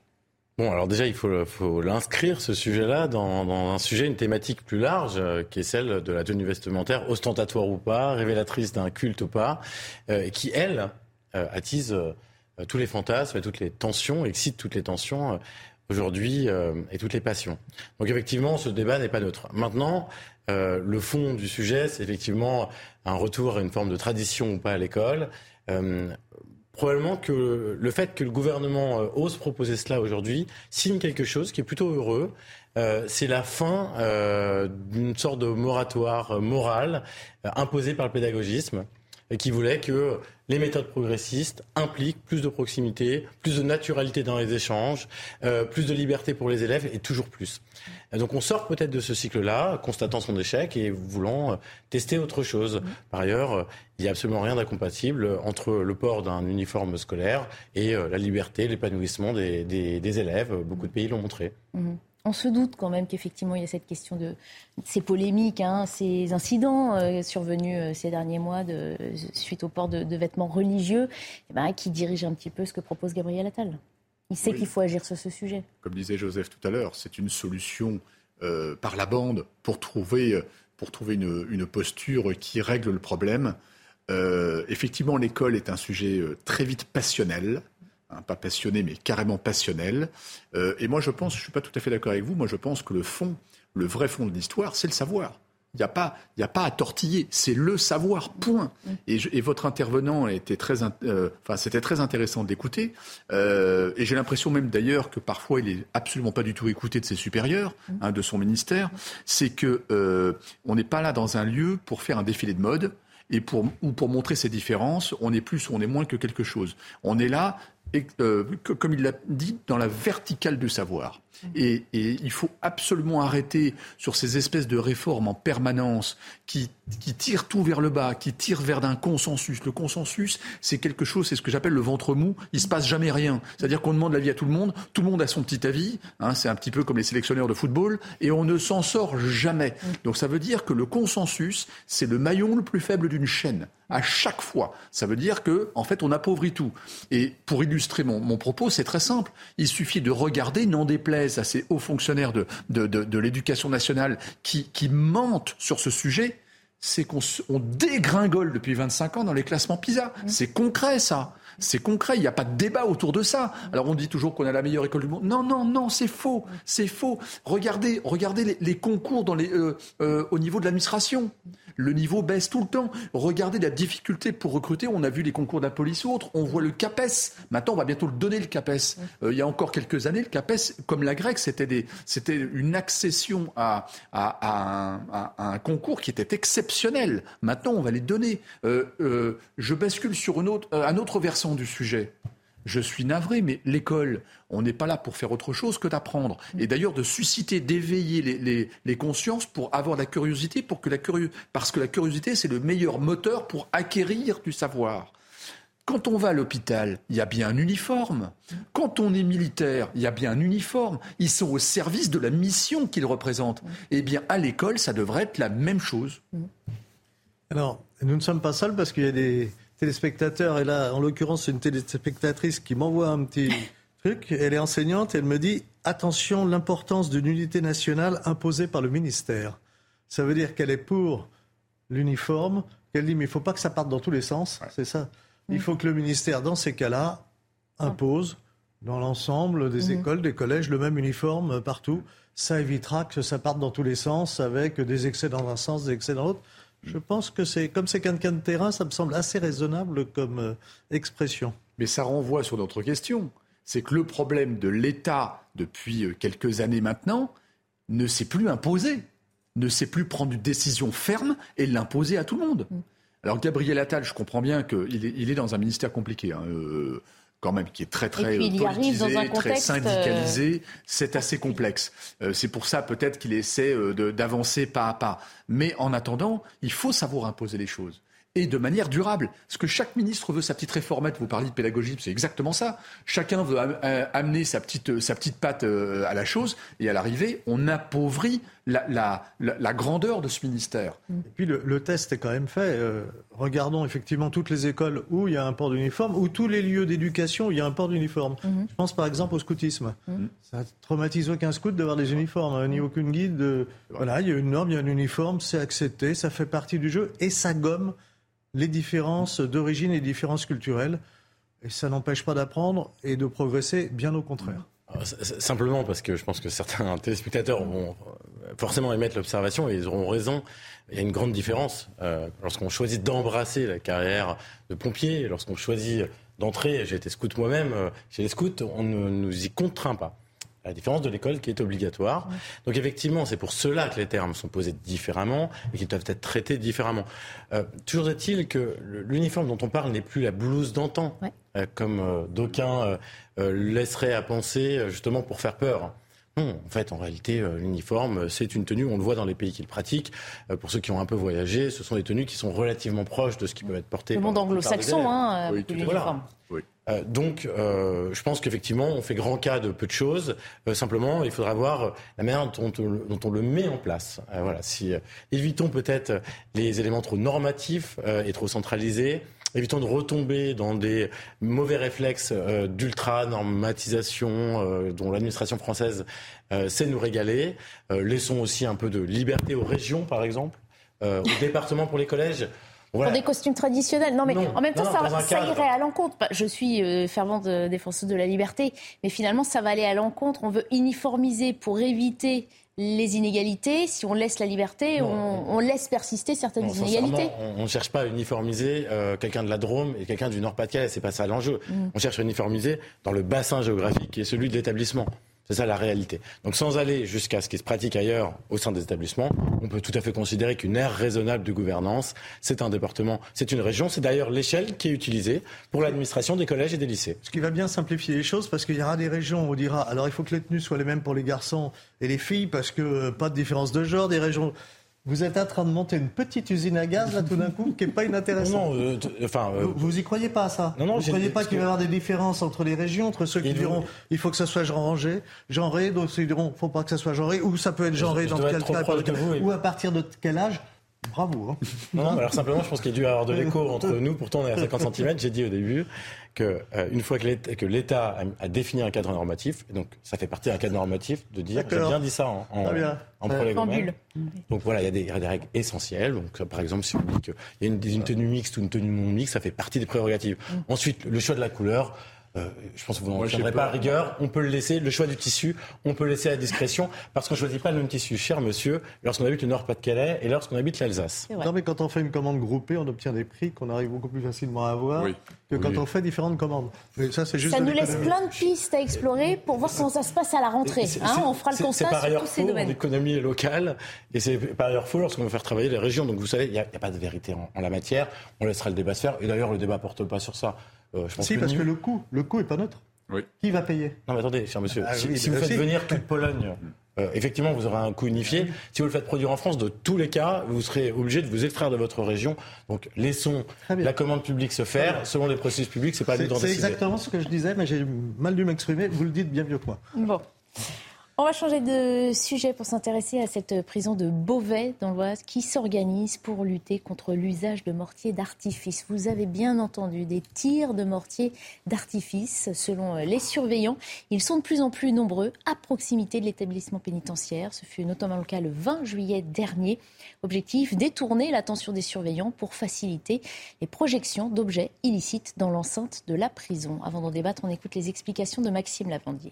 Bon, alors déjà, il faut, l'inscrire, ce sujet-là, dans, dans, un sujet, une thématique plus large, euh, qui est celle de la tenue vestimentaire, ostentatoire ou pas, révélatrice d'un culte ou pas, euh, qui, elle, euh, attise tous les fantasmes et toutes les tensions, excite toutes les tensions aujourd'hui et toutes les passions. Donc effectivement, ce débat n'est pas neutre. Maintenant, le fond du sujet, c'est effectivement un retour à une forme de tradition ou pas à l'école probablement que le fait que le gouvernement euh, ose proposer cela aujourd'hui signe quelque chose qui est plutôt heureux. Euh, c'est la fin euh, d'une sorte de moratoire moral imposé par le pédagogisme qui voulait que les méthodes progressistes impliquent plus de proximité, plus de naturalité dans les échanges, euh, plus de liberté pour les élèves et toujours plus. donc on sort peut-être de ce cycle-là, constatant son échec et voulant euh, tester autre chose. Par ailleurs, euh, il n'y a absolument rien d'incompatible entre le port d'un uniforme scolaire et la liberté, l'épanouissement des, élèves. Beaucoup de pays l'ont montré. Mmh on se doute quand même qu'effectivement il y a cette question de ces polémiques, hein, ces incidents euh, survenus euh, ces derniers mois de, suite au port de, vêtements religieux, eh ben, qui dirigent un petit peu ce que propose Gabriel Attal. Il sait qu'il faut agir sur ce sujet. Comme disait Joseph tout à l'heure, c'est une solution euh, par la bande pour trouver, pour trouver une, posture qui règle le problème. effectivement, l'école est un sujet très vite passionnel. Hein, pas passionné, mais carrément passionnel. Euh, et moi, je pense, je ne suis pas tout à fait d'accord avec vous, moi, je pense que le fond, le vrai fond de l'histoire, c'est le savoir. Il n'y a, pas, a pas à tortiller, c'est le savoir, point. Et, votre intervenant était très, euh, enfin, c'était très intéressant d'écouter. Euh, et j'ai l'impression même d'ailleurs que parfois il est absolument pas du tout écouté de ses supérieurs, hein, de son ministère. C'est que on n'est pas là dans un lieu pour faire un défilé de mode et pour, ou pour montrer ses différences, on est plus ou on est moins que quelque chose. On est là euh, comme il l'a dit, dans la verticale du savoir. Et, il faut absolument arrêter sur ces espèces de réformes en permanence qui, tirent tout vers le bas, qui tirent vers un consensus. Le consensus, c'est quelque chose, c'est ce que j'appelle le ventre mou. Il se passe jamais rien. C'est-à-dire qu'on demande l'avis à tout le monde, tout le monde a son petit avis. Hein, c'est un petit peu comme les sélectionneurs de football, et on ne s'en sort jamais. Donc ça veut dire que le consensus, c'est le maillon le plus faible d'une chaîne à chaque fois. Ça veut dire que, en fait, on appauvrit tout. Et pour illustrer mon, mon propos, c'est très simple. Il suffit de regarder, n'en déplaise à ces hauts fonctionnaires de, de, l'éducation nationale qui, qui mentent sur ce sujet, c'est qu'on dégringole depuis 25 ans dans les classements PISA. Mmh. C'est concret, ça. C'est concret, il n'y a pas de débat autour de ça. Alors on dit toujours qu'on a la meilleure école du monde. Non, non, non, c'est faux, c'est faux. Regardez, regardez les, concours dans les, euh, euh, au niveau de l'administration le niveau baisse tout le temps. Regardez la difficulté pour recruter. On a vu les concours de la police ou autres. On voit le CAPES. Maintenant, on va bientôt le donner, le CAPES. Euh, il y a encore quelques années, le CAPES, comme la grecque, c'était, c'était une accession à, un, concours qui était exceptionnel. Maintenant, on va les donner. Euh, euh, je bascule sur une autre, un autre versant du sujet. Je suis navré, mais l'école, on n'est pas là pour faire autre chose que d'apprendre. Et d'ailleurs, de susciter, d'éveiller les, consciences pour avoir la curiosité, pour que la parce que la curiosité, c'est le meilleur moteur pour acquérir du savoir. Quand on va à l'hôpital, il y a bien un uniforme. Quand on est militaire, il y a bien un uniforme. Ils sont au service de la mission qu'ils représentent. Eh bien, à l'école, ça devrait être la même chose. Alors, nous ne sommes pas seuls parce qu'il y a des téléspectateurs, et là, en l'occurrence, c'est une téléspectatrice qui m'envoie un petit truc. Elle est enseignante et elle me dit attention, l'importance d'une unité nationale imposée par le ministère. Ça veut dire qu'elle est pour l'uniforme. Elle dit mais il ne faut pas que ça parte dans tous les sens. C'est ça. Il faut que le ministère, dans ces cas-là, impose dans l'ensemble des mhm. écoles, des collèges, le même uniforme partout. Ça évitera que ça parte dans tous les sens avec des excès dans un sens, des excès dans l'autre. Je pense que c'est comme c'est quelqu'un de terrain, ça me semble assez raisonnable comme euh, expression. Mais ça renvoie sur notre question. C'est que le problème de l'État depuis euh, quelques années maintenant ne s'est plus imposé, ne sait plus prendre une décision ferme et l'imposer à tout le monde. Mm. Alors Gabriel Attal, je comprends bien qu'il est, il est dans un ministère compliqué. Hein, euh, quand même qui est très très puis, il arrive dans un politisé, très contexte, syndicalisé, c'est assez complexe. Euh, c'est pour ça peut-être qu'il essaie euh, d'avancer pas à pas. Mais en attendant, il faut savoir imposer les choses. Et de manière durable. Parce que chaque ministre veut sa petite réformette. Vous parliez de pédagogie, c'est exactement ça. Chacun veut euh, amener sa petite, euh, sa petite patte euh, à la chose. Et à l'arrivée, on appauvrit la, la- la- la grandeur de ce ministère. Et puis le, le test est quand même fait. Euh, regardons effectivement toutes les écoles où il y a un port d'uniforme, ou tous les lieux d'éducation où il y a un port d'uniforme. Je pense par exemple au scoutisme. Ça traumatise aucun scout d'avoir des uniformes, hein, ni aucune guide. de- Voilà, il y a une norme, il y a un uniforme, c'est accepté, ça fait partie du jeu, et ça gomme les différences d'origine et les différences culturelles. Et ça n'empêche pas d'apprendre et de progresser, bien au contraire. C- Simplement parce que je pense que certains téléspectateurs vont forcément émettre l'observation et ils auront raison. Il y a une grande différence euh, lorsqu'on choisit d'embrasser la carrière de pompier, lorsqu'on choisit d'entrer, j'ai été scout moi-même, euh, chez les scouts, on ne nous y contraint pas. À la différence de l'école qui est obligatoire. Donc effectivement, c'est pour cela que les termes sont posés différemment et qu'ils doivent être traités différemment. Euh, toujours est-il que l'uniforme dont on parle n'est plus la blouse d'antan, euh, comme euh, d'aucuns laisseraient à penser justement pour faire peur. Non, en fait, en réalité, euh, l'uniforme, euh, c'est une tenue, on le voit dans les pays qui le pratiquent. Euh, pour ceux qui ont un peu voyagé, ce sont des tenues qui sont relativement proches de ce qui peut être porté Le monde anglo-saxon, hein, Oui, l'uniforme. Euh, donc, euh, je pense qu'effectivement, on fait grand cas de peu de choses. Euh, simplement, il faudra voir la manière dont on, dont on le met en place. Euh, voilà, si euh, évitons peut-être les éléments trop normatifs euh, et trop centralisés. Évitons de retomber dans des mauvais réflexes euh, d'ultra-normatisation euh, dont l'administration française euh, sait nous régaler. Laissons aussi un peu de liberté aux régions, par exemple, aux départements pour les collèges. Voilà. Pour des costumes traditionnels. Non, mais Non, en même temps, non, ça, un ça cadre. irait à l'encontre. Bah, Je suis euh, fervente défenseuse de la liberté, mais finalement, ça va aller à l'encontre. On veut uniformiser pour éviter les inégalités. Si on laisse la liberté, on, on laisse persister certaines Non, inégalités. on ne cherche pas à uniformiser euh, quelqu'un de la Drôme et quelqu'un du Nord-Pas-de-Calais. C'est pas ça l'enjeu. Mm. On cherche à uniformiser dans le bassin géographique qui est celui de l'établissement. C'est ça la réalité. Donc sans aller jusqu'à ce qui se pratique ailleurs au sein des établissements, on peut tout à fait considérer qu'une aire raisonnable de gouvernance, c'est un département, c'est une région, c'est d'ailleurs l'échelle qui est utilisée pour l'administration des collèges et des lycées. Ce qui va bien simplifier les choses parce qu'il y aura des régions où on dira alors il faut que les tenues soient les mêmes pour les garçons et les filles parce que euh, pas de différence de genre. Des régions. Vous êtes en train de monter une petite usine à gaz là tout d'un coup qui est pas inintéressante. Non, euh, enfin, euh, vous, vous y croyez pas à ça Non, non, Vous j'ai- croyez pas qu'il va y que- avoir des différences entre les régions, entre ceux qui Et vous- diront il faut que ça soit genré, genré, d'autres qui diront faut pas que ça soit genré, ou ça peut être genré je dans quel cas, de vous ou à partir de quel âge Bravo. hein. Non, non, alors simplement, je pense qu'il y a dû y avoir de l'écho entre nous. Pourtant, on est à 50 cm. J'ai dit au début que euh, une fois que l'État, que l'État a, a défini un cadre normatif, donc ça fait partie d'un cadre normatif de dire, j'ai bien dit ça en, en, en Euh. Donc voilà, il y, a des, il y a des règles essentielles. Donc par exemple, si on dit qu'il y a une, une tenue mixte ou une tenue non mixte, ça fait partie des prérogatives. Ensuite, le choix de la couleur. Euh, je pense que vous n'en tiendrez pas à rigueur. On peut le laisser. Le choix du tissu, on peut le laisser à discrétion parce qu'on choisit pas le même tissu, cher monsieur, lorsqu'on habite le Nord-Pas-de-Calais et lorsqu'on habite l'Alsace. Non, mais quand on fait une commande groupée, on obtient des prix qu'on arrive beaucoup plus facilement à avoir Oui. que quand Oui. on fait différentes commandes. Mais ça, c'est juste Ça de nous laisse l'économie. plein de pistes à explorer pour voir comment ça se passe à la rentrée. Hein. on fera le constat C'est par sur ailleurs tous ces faux en domaines. économie locale et c'est par ailleurs faux lorsqu'on veut faire travailler les régions. Donc vous savez, il n'y a pas de vérité en, en la matière. On laissera le débat se faire. Et d'ailleurs, le débat porte pas sur ça. Euh, je pense Si, parce que le coût, le coût est pas neutre. Oui. Qui va payer? Non, mais attendez, cher monsieur. Ah si oui, si vous faites si. venir toute Pologne, euh, effectivement, vous aurez un coût unifié. Si vous le faites produire en France, de tous les cas, vous serez obligé de vous extraire de votre région. Donc laissons la commande publique se faire selon les processus publics. C'est pas à nous C'est d'en c'est décider. exactement ce que je disais, mais j'ai mal dû m'exprimer. Vous le dites bien mieux que moi. Bon. On va changer de sujet pour s'intéresser à cette prison de Beauvais dans l'Oise qui s'organise pour lutter contre l'usage de mortiers d'artifice. Vous avez bien entendu des tirs de mortiers d'artifice selon les surveillants. Ils sont de plus en plus nombreux à proximité de l'établissement pénitentiaire. Ce fut notamment le cas le 20 juillet dernier. Objectif, détourner l'attention des surveillants pour faciliter les projections d'objets illicites dans l'enceinte de la prison. Avant d'en débattre, on écoute les explications de Maxime Lavandier.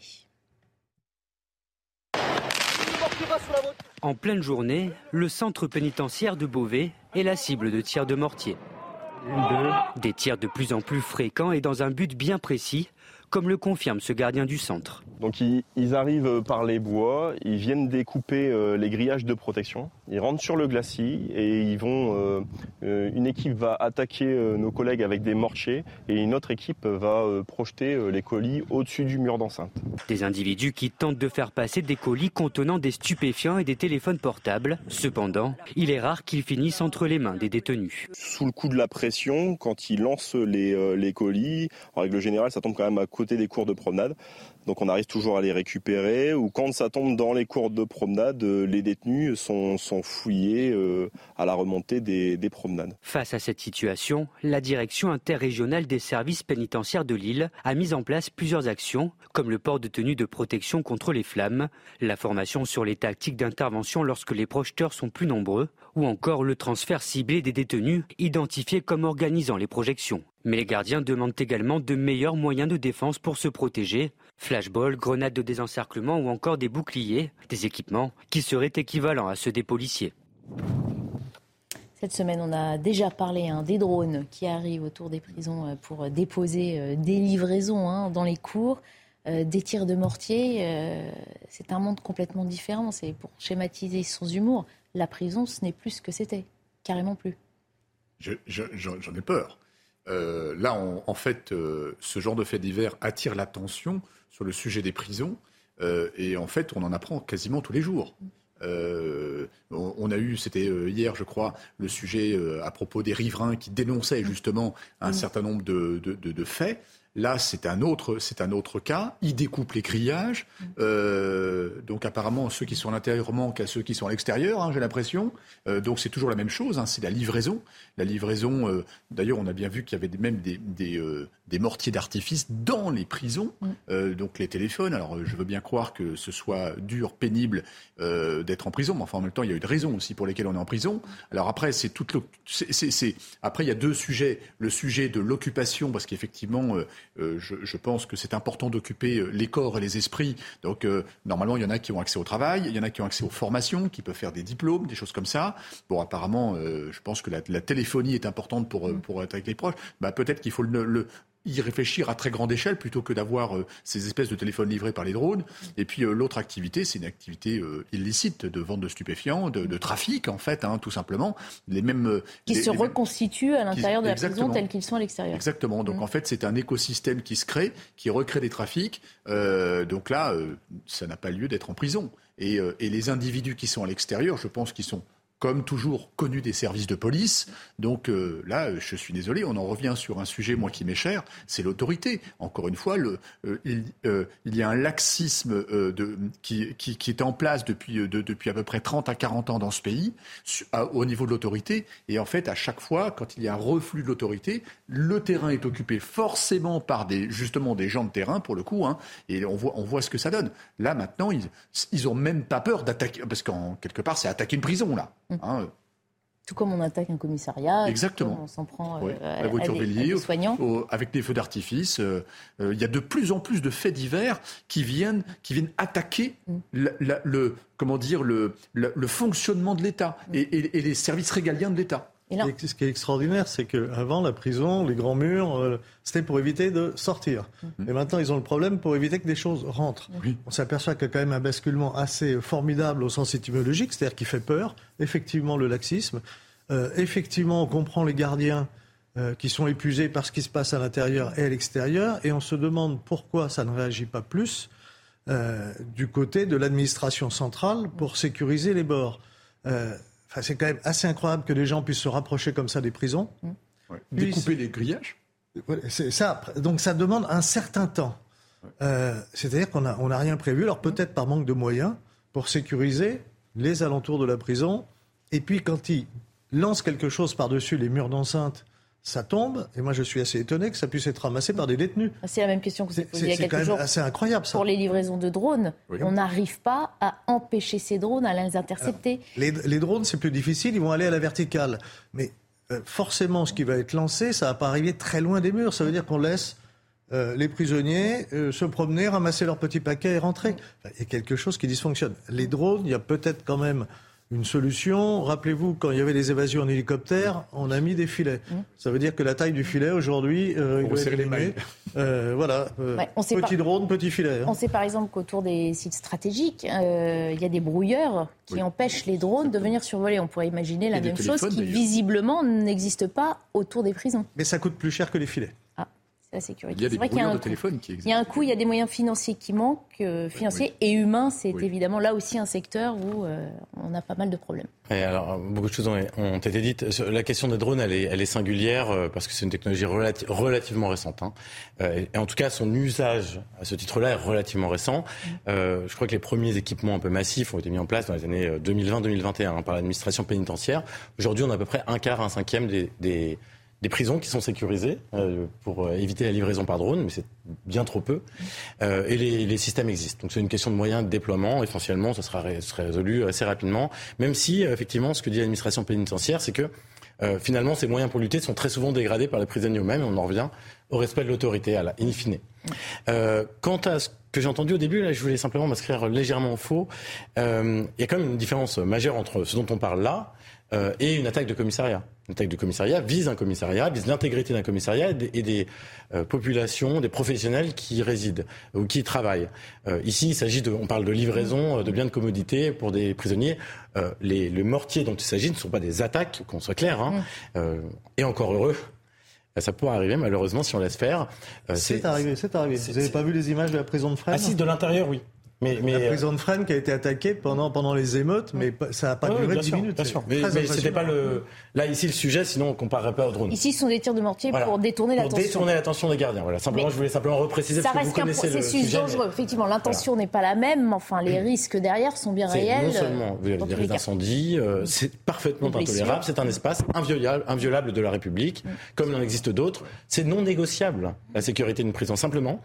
En pleine journée, le centre pénitentiaire de Beauvais est la cible de tirs de mortier. Des tirs de plus en plus fréquents et dans un but bien précis, comme le confirme ce gardien du centre. Donc ils, arrivent par les bois, ils viennent découper euh, les grillages de protection, ils rentrent sur le glacis et ils vont. Euh, euh, une équipe va attaquer nos collègues avec des mortiers et une autre équipe va projeter les colis au-dessus du mur d'enceinte. Des individus qui tentent de faire passer des colis contenant des stupéfiants et des téléphones portables. Cependant, il est rare qu'ils finissent entre les mains des détenus. Sous le coup de la pression, quand ils lancent les, les colis, en règle générale, ça tombe quand même à des cours de promenade. Donc on arrive toujours à les récupérer ou quand ça tombe dans les cours de promenade, euh, les détenus sont, fouillés euh, à la remontée des, des, promenades. Face à cette situation, la direction interrégionale des services pénitentiaires de Lille a mis en place plusieurs actions comme le port de tenue de protection contre les flammes, la formation sur les tactiques d'intervention lorsque les projeteurs sont plus nombreux ou encore le transfert ciblé des détenus identifiés comme organisant les projections. Mais les gardiens demandent également de meilleurs moyens de défense pour se protéger. Flashball, grenades de désencerclement ou encore des boucliers, des équipements qui seraient équivalents à ceux des policiers. Cette semaine, on a déjà parlé hein, des drones qui arrivent autour des prisons euh, pour déposer euh, des livraisons hein, dans les cours, euh, des tirs de mortier. c'est un monde complètement différent. C'est pour schématiser sans humour. La prison, ce n'est plus ce que c'était. Carrément plus. J'en ai peur. Euh, là, en fait, euh, ce genre de fait divers attire l'attention sur le sujet des prisons. Euh, et en fait, on en apprend quasiment tous les jours. On, a eu, c'était hier, je crois, le sujet à propos des riverains qui dénonçaient justement un certain nombre de faits. Là, c'est un autre, c'est un autre cas. Ils découpent les grillages. Euh, donc apparemment, ceux qui sont à l'intérieur manquent à ceux qui sont à l'extérieur. Hein, j'ai l'impression. Euh, donc c'est toujours la même chose. Hein, c'est la livraison. La livraison. Euh, d'ailleurs, on a bien vu qu'il y avait même des, des, des mortiers d'artifice dans les prisons. Mm. donc les téléphones. Alors je veux bien croire que ce soit dur, pénible d'être en prison, mais enfin en même temps, il y a eu des raisons aussi pour lesquelles on est en prison. Alors après, c'est toute. C'est, après, il y a deux sujets. Le sujet de l'occupation, parce qu'effectivement euh, je, pense que c'est important d'occuper euh, les corps et les esprits. Donc, euh, normalement, il y en a qui ont accès au travail, il y en a qui ont accès aux formations, qui peuvent faire des diplômes, des choses comme ça. Bon, apparemment, je pense que la, téléphonie est importante pour, pour être avec les proches. Bah, peut-être qu'il faut le, y réfléchir à très grande échelle plutôt que d'avoir euh, ces espèces de téléphones livrés par les drones. Et puis euh, l'autre activité, c'est une activité euh, illicite de vente de stupéfiants, de, trafic en fait, hein, tout simplement. Les mêmes qui se reconstituent à l'intérieur de la prison tels qu'ils sont à l'extérieur. Exactement. Donc mmh. en fait, c'est un écosystème qui se crée, qui recrée des trafics. donc là, ça n'a pas lieu d'être en prison. Et, et les individus qui sont à l'extérieur, je pense qu'ils sont comme toujours connu des services de police. Donc euh, là, je suis désolé, on en revient sur un sujet, moi, qui m'est cher, c'est l'autorité. Encore une fois, euh, il, euh, y a un laxisme qui, est en place depuis, de, depuis à peu près 30 à 40 ans dans ce pays, au niveau de l'autorité. Et en fait, à chaque fois, quand il y a un reflux de l'autorité, le terrain est occupé forcément par des, justement des gens de terrain, pour le coup, hein, et on voit, ce que ça donne. Là, maintenant, ils, ils ont même pas peur d'attaquer, parce qu'en quelque part, c'est attaquer une prison, là. Mmh. Hein, euh. Tout comme on attaque un commissariat, Exactement. on s'en prend euh, la voiture bélier, soignants. avec des feux d'artifice. Euh, il y a de plus en plus de faits divers qui viennent, qui viennent attaquer mmh. le, comment dire, le, le, fonctionnement de l'État et, les services régaliens de l'État. Ce qui est extraordinaire, c'est qu'avant, la prison, les grands murs, euh, c'était pour éviter de sortir. Mhm. Et maintenant, ils ont le problème pour éviter que des choses rentrent. On s'aperçoit qu'il y a quand même un basculement assez formidable au sens étymologique, c'est-à-dire qui fait peur. Effectivement, le laxisme. Euh, effectivement, on comprend les gardiens euh, qui sont épuisés par ce qui se passe à l'intérieur et à l'extérieur. Et on se demande pourquoi ça ne réagit pas plus du côté de l'administration centrale pour sécuriser les bords c'est quand même assez incroyable que les gens puissent se rapprocher comme ça des prisons. Découper les grillages C'est ça. Donc ça demande un certain temps. Euh, c'est-à-dire qu'on n'a on rien prévu. Alors peut-être par manque de moyens pour sécuriser les alentours de la prison. Et puis quand ils lancent quelque chose par-dessus les murs d'enceinte ça tombe, et moi je suis assez étonné que ça puisse être ramassé par des détenus. Ah, c'est la même question que vous posée il y a quelques quand même assez incroyable ça. Pour les livraisons de drones, on n'arrive pas à empêcher ces drones, à les intercepter. les, drones, c'est plus difficile, ils vont aller à la verticale. Mais euh, forcément, ce qui va être lancé, ça va pas arriver très loin des murs. Ça veut dire qu'on laisse euh, les prisonniers euh, se promener, ramasser leurs petits paquets et rentrer. Il y a quelque chose qui dysfonctionne. Les drones, il y a peut-être quand même une solution. Rappelez-vous, quand il y avait des évasions en hélicoptère, on a mis des filets. Mmh. Ça veut dire que la taille du filet, aujourd'hui, euh, il doit les limité. Euh, voilà. Euh, Ouais, on sait petit pas- drone, petit filet. hein. On sait par exemple qu'autour des sites stratégiques, euh, il y a des brouilleurs qui empêchent les drones de venir survoler. On pourrait imaginer la Et même chose qui visiblement n'existe pas autour des prisons. Mais ça coûte plus cher que les filets. C'est la sécurité. Il y a des vrai qu'il y a un de coût. téléphone qui Il y a un coût, il y a des moyens financiers qui manquent, euh, financiers et humains. C'est évidemment là aussi un secteur où euh, on a pas mal de problèmes. Et alors, beaucoup de choses ont, été dites. Sur La question des drones, elle est, elle est singulière euh, parce que c'est une technologie relati- relativement récente. hein. Euh, et en tout cas, son usage à ce titre-là est relativement récent. Euh, je crois que les premiers équipements un peu massifs ont été mis en place dans les années euh, 2020-2021 hein, par l'administration pénitentiaire. Aujourd'hui, on a à peu près un quart, un cinquième des, des, des prisons qui sont sécurisées euh, pour euh, éviter la livraison par drone, mais c'est bien trop peu. Euh, et les, les systèmes existent. Donc c'est une question de moyens de déploiement. Essentiellement, ça sera, sera résolu assez rapidement. Même si, euh, effectivement, ce que dit l'administration pénitentiaire, c'est que euh, finalement, ces moyens pour lutter sont très souvent dégradés par les prisonniers eux-mêmes. On en revient au respect de l'autorité, à la in fine. Euh, quant à ce que j'ai entendu au début, là, je voulais simplement m'inscrire légèrement en faux. Euh, Il y a quand même une différence majeure entre ce dont on parle là euh, et une attaque de commissariat. Une attaque de commissariat vise un commissariat, vise l'intégrité d'un commissariat et des, et des, euh, populations, des professionnels qui y résident ou qui y travaillent. Euh, ici, il s'agit de, on parle de livraison euh, de biens de commodité pour des prisonniers. Euh, les, le mortier dont il s'agit ne sont pas des attaques, qu'on soit clair, hein, euh, et encore heureux. Ça pourrait arriver, malheureusement, si on laisse faire. Euh, C'est arrivé, c'est arrivé. Vous n'avez pas vu les images de la prison de Fresnes Ah si, de l'intérieur, oui. Mais, mais, la prison de Fresnes qui a été attaquée pendant, pendant les émeutes, mais ça n'a pas duré bien 10 sûr, minutes. bien C'est sûr. Mais, c'était pas le. Là, ici, le sujet, sinon on comparerait pas au drone. Ici, ce sont des tirs de mortier Voilà. pour détourner Pour l'attention. détourner l'attention des gardiens. Voilà. Simplement, Mais je voulais simplement repréciser Ça parce que vous reste qu'un connaissez le processus sujet. dangereux. Effectivement, l'intention n'est pas la même, mais enfin, les risques derrière sont bien réels. non seulement vous avez des d'incendie, euh, c'est parfaitement intolérable, c'est un espace inviolable, inviolable de la République, comme il en existe d'autres. C'est non négociable, la sécurité d'une prison. Simplement,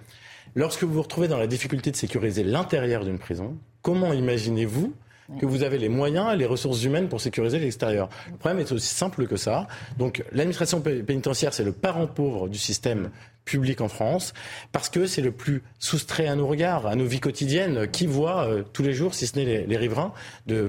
lorsque vous vous retrouvez dans la difficulté de sécuriser l'intérieur d'une prison, comment imaginez-vous que vous avez les moyens et les ressources humaines pour sécuriser l'extérieur? Le problème est aussi simple que ça. Donc l'administration pé- pénitentiaire, c'est le parent pauvre du système public en France, parce que c'est le plus soustrait à nos regards, à nos vies quotidiennes, qui voit euh, tous les jours, si ce n'est les, riverains, de,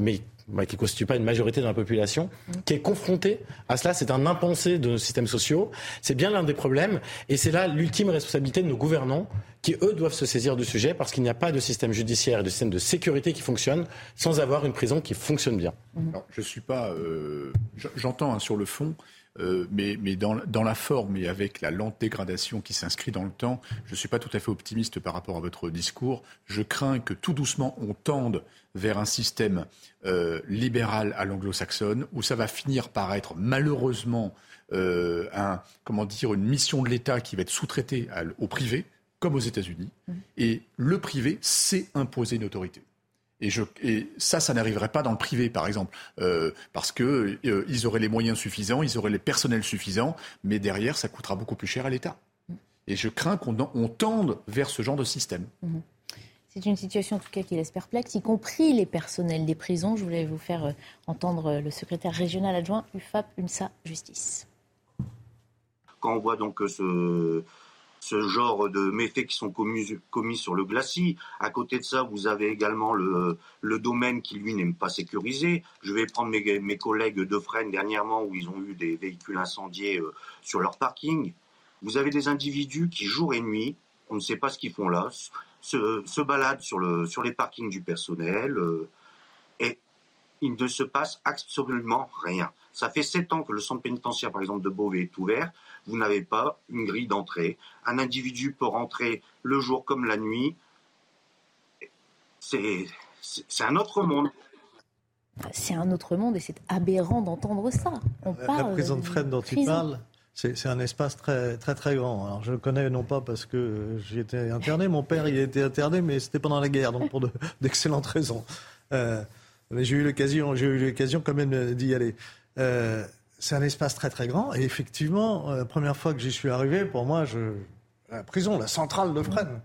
ouais, qui ne constitue pas une majorité dans la population, qui est confrontée à cela. C'est un impensé de nos systèmes sociaux. C'est bien l'un des problèmes. Et c'est là l'ultime responsabilité de nos gouvernants, qui, eux, doivent se saisir du sujet, parce qu'il n'y a pas de système judiciaire et de système de sécurité qui fonctionne sans avoir une prison qui fonctionne bien. Alors, je suis pas. euh, J'entends hein, sur le fond, euh, mais, mais dans, dans la forme et avec la lente dégradation qui s'inscrit dans le temps, je ne suis pas tout à fait optimiste par rapport à votre discours. Je crains que tout doucement on tende vers un système euh, libéral à l'anglo-saxonne où ça va finir par être malheureusement euh, un, comment dire, une mission de l'État qui va être sous-traitée au privé, comme aux États-Unis. Et le privé sait imposer une autorité. Et, je, et ça, ça n'arriverait pas dans le privé, par exemple, euh, parce que euh, ils auraient les moyens suffisants, ils auraient les personnels suffisants, mais derrière, ça coûtera beaucoup plus cher à l'État. Et je crains qu'on on tende vers ce genre de système. Mhm. C'est une situation en tout cas qui laisse perplexe, y compris les personnels des prisons. Je voulais vous faire euh, entendre euh, le secrétaire régional adjoint UFAP UNSA Justice. quand on voit donc ce, ce genre de méfaits qui sont commis, sur le glacis. À côté de ça, vous avez également le, le domaine qui, lui, n'est pas sécurisé. Je vais prendre mes, mes collègues de Fresnes dernièrement où ils ont eu des véhicules incendiés euh, sur leur parking. Vous avez des individus qui, jour et nuit, on ne sait pas ce qu'ils font là, se, se baladent sur, le, sur les parkings du personnel euh, et il ne se passe absolument rien. Ça fait sept ans que le centre pénitentiaire, par exemple, de Beauvais est ouvert. Vous n'avez pas une grille d'entrée. Un individu peut rentrer le jour comme la nuit. C'est un autre monde. C'est un autre monde et c'est aberrant d'entendre ça. On La- parle La prison de Fresnes dont prison. parle, c'est c'est un espace très, très, très grand. Alors, je le connais non pas parce que j'y étais interné, mon père y a été interné, mais c'était pendant la guerre, donc pour de- d'excellentes raisons. Euh, mais j'ai eu l'occasion, j'ai eu l'occasion quand même d'y aller. Euh, c'est un espace très très grand et effectivement, euh, la première fois que j'y suis arrivé, pour moi, je, la prison, la centrale de Fresnes.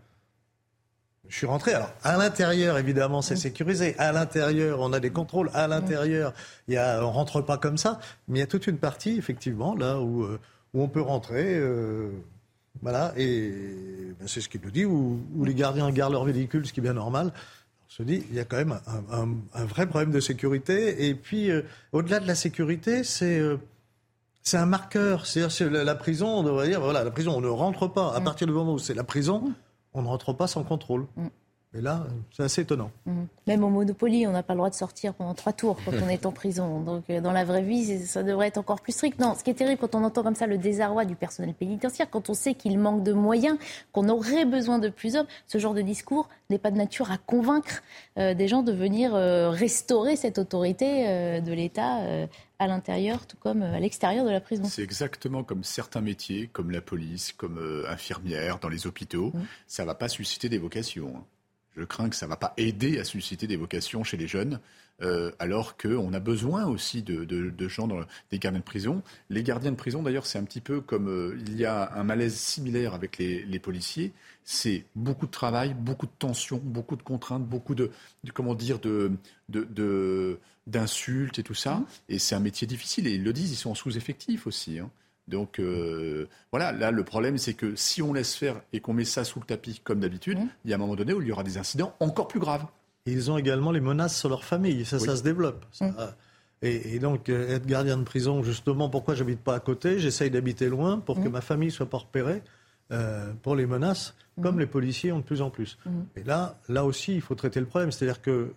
Je suis rentré. Alors, à l'intérieur, évidemment, c'est sécurisé. À l'intérieur, on a des contrôles. À l'intérieur, il y a, on rentre pas comme ça. Mais il y a toute une partie, effectivement, là où, euh, où on peut rentrer. euh, voilà. Et ben, c'est ce qu'il nous dit, où, où les gardiens gardent leur véhicule, ce qui est bien normal. On se dit, il y a quand même un, vrai problème de sécurité. Et puis, euh, au-delà de la sécurité, c'est euh, c'est un marqueur. C'est-à-dire, la, prison, on devrait dire, voilà, la prison, on ne rentre pas. À mm. partir du moment où c'est la prison, on ne rentre pas sans contrôle. Mm. Et là, c'est assez étonnant. Mhm. Même au Monopoly, on n'a pas le droit de sortir pendant trois tours quand on est en prison. Donc euh, dans la vraie vie, ça devrait être encore plus strict. Non, ce qui est terrible quand on entend comme ça le désarroi du personnel pénitentiaire, quand on sait qu'il manque de moyens, qu'on aurait besoin de plus d'hommes, ce genre de discours n'est pas de nature à convaincre euh, des gens de venir euh, restaurer cette autorité de l'État à l'intérieur, tout comme à l'extérieur de la prison. C'est exactement comme certains métiers, comme la police, comme infirmière, dans les hôpitaux. Mhm. Ça ne va pas susciter des vocations. Je crains que ça ne va pas aider à susciter des vocations chez les jeunes, euh, alors qu'on a besoin aussi de, gens dans des gardiens de prison. Les gardiens de prison, d'ailleurs, c'est un petit peu comme euh, il y a un malaise similaire avec les, policiers. C'est beaucoup de travail, beaucoup de tensions, beaucoup de contraintes, beaucoup de, comment dire, de, d'insultes et tout ça. Mmh. Et c'est un métier difficile. Et ils le disent, ils sont en sous-effectif aussi. Hein. Donc euh, voilà, là le problème c'est que si on laisse faire et qu'on met ça sous le tapis comme d'habitude, mmh. il y a un moment donné où il y aura des incidents encore plus graves. ils ont également les menaces sur leur famille, ça, ça se développe. Mmh. Et, donc euh, être gardien de prison, justement, pourquoi j'habite pas à côté? J'essaye d'habiter loin pour que mmh. ma famille soit pas repérée euh, pour les menaces, comme les policiers ont de plus en plus. Et là, là aussi, il faut traiter le problème, c'est-à-dire que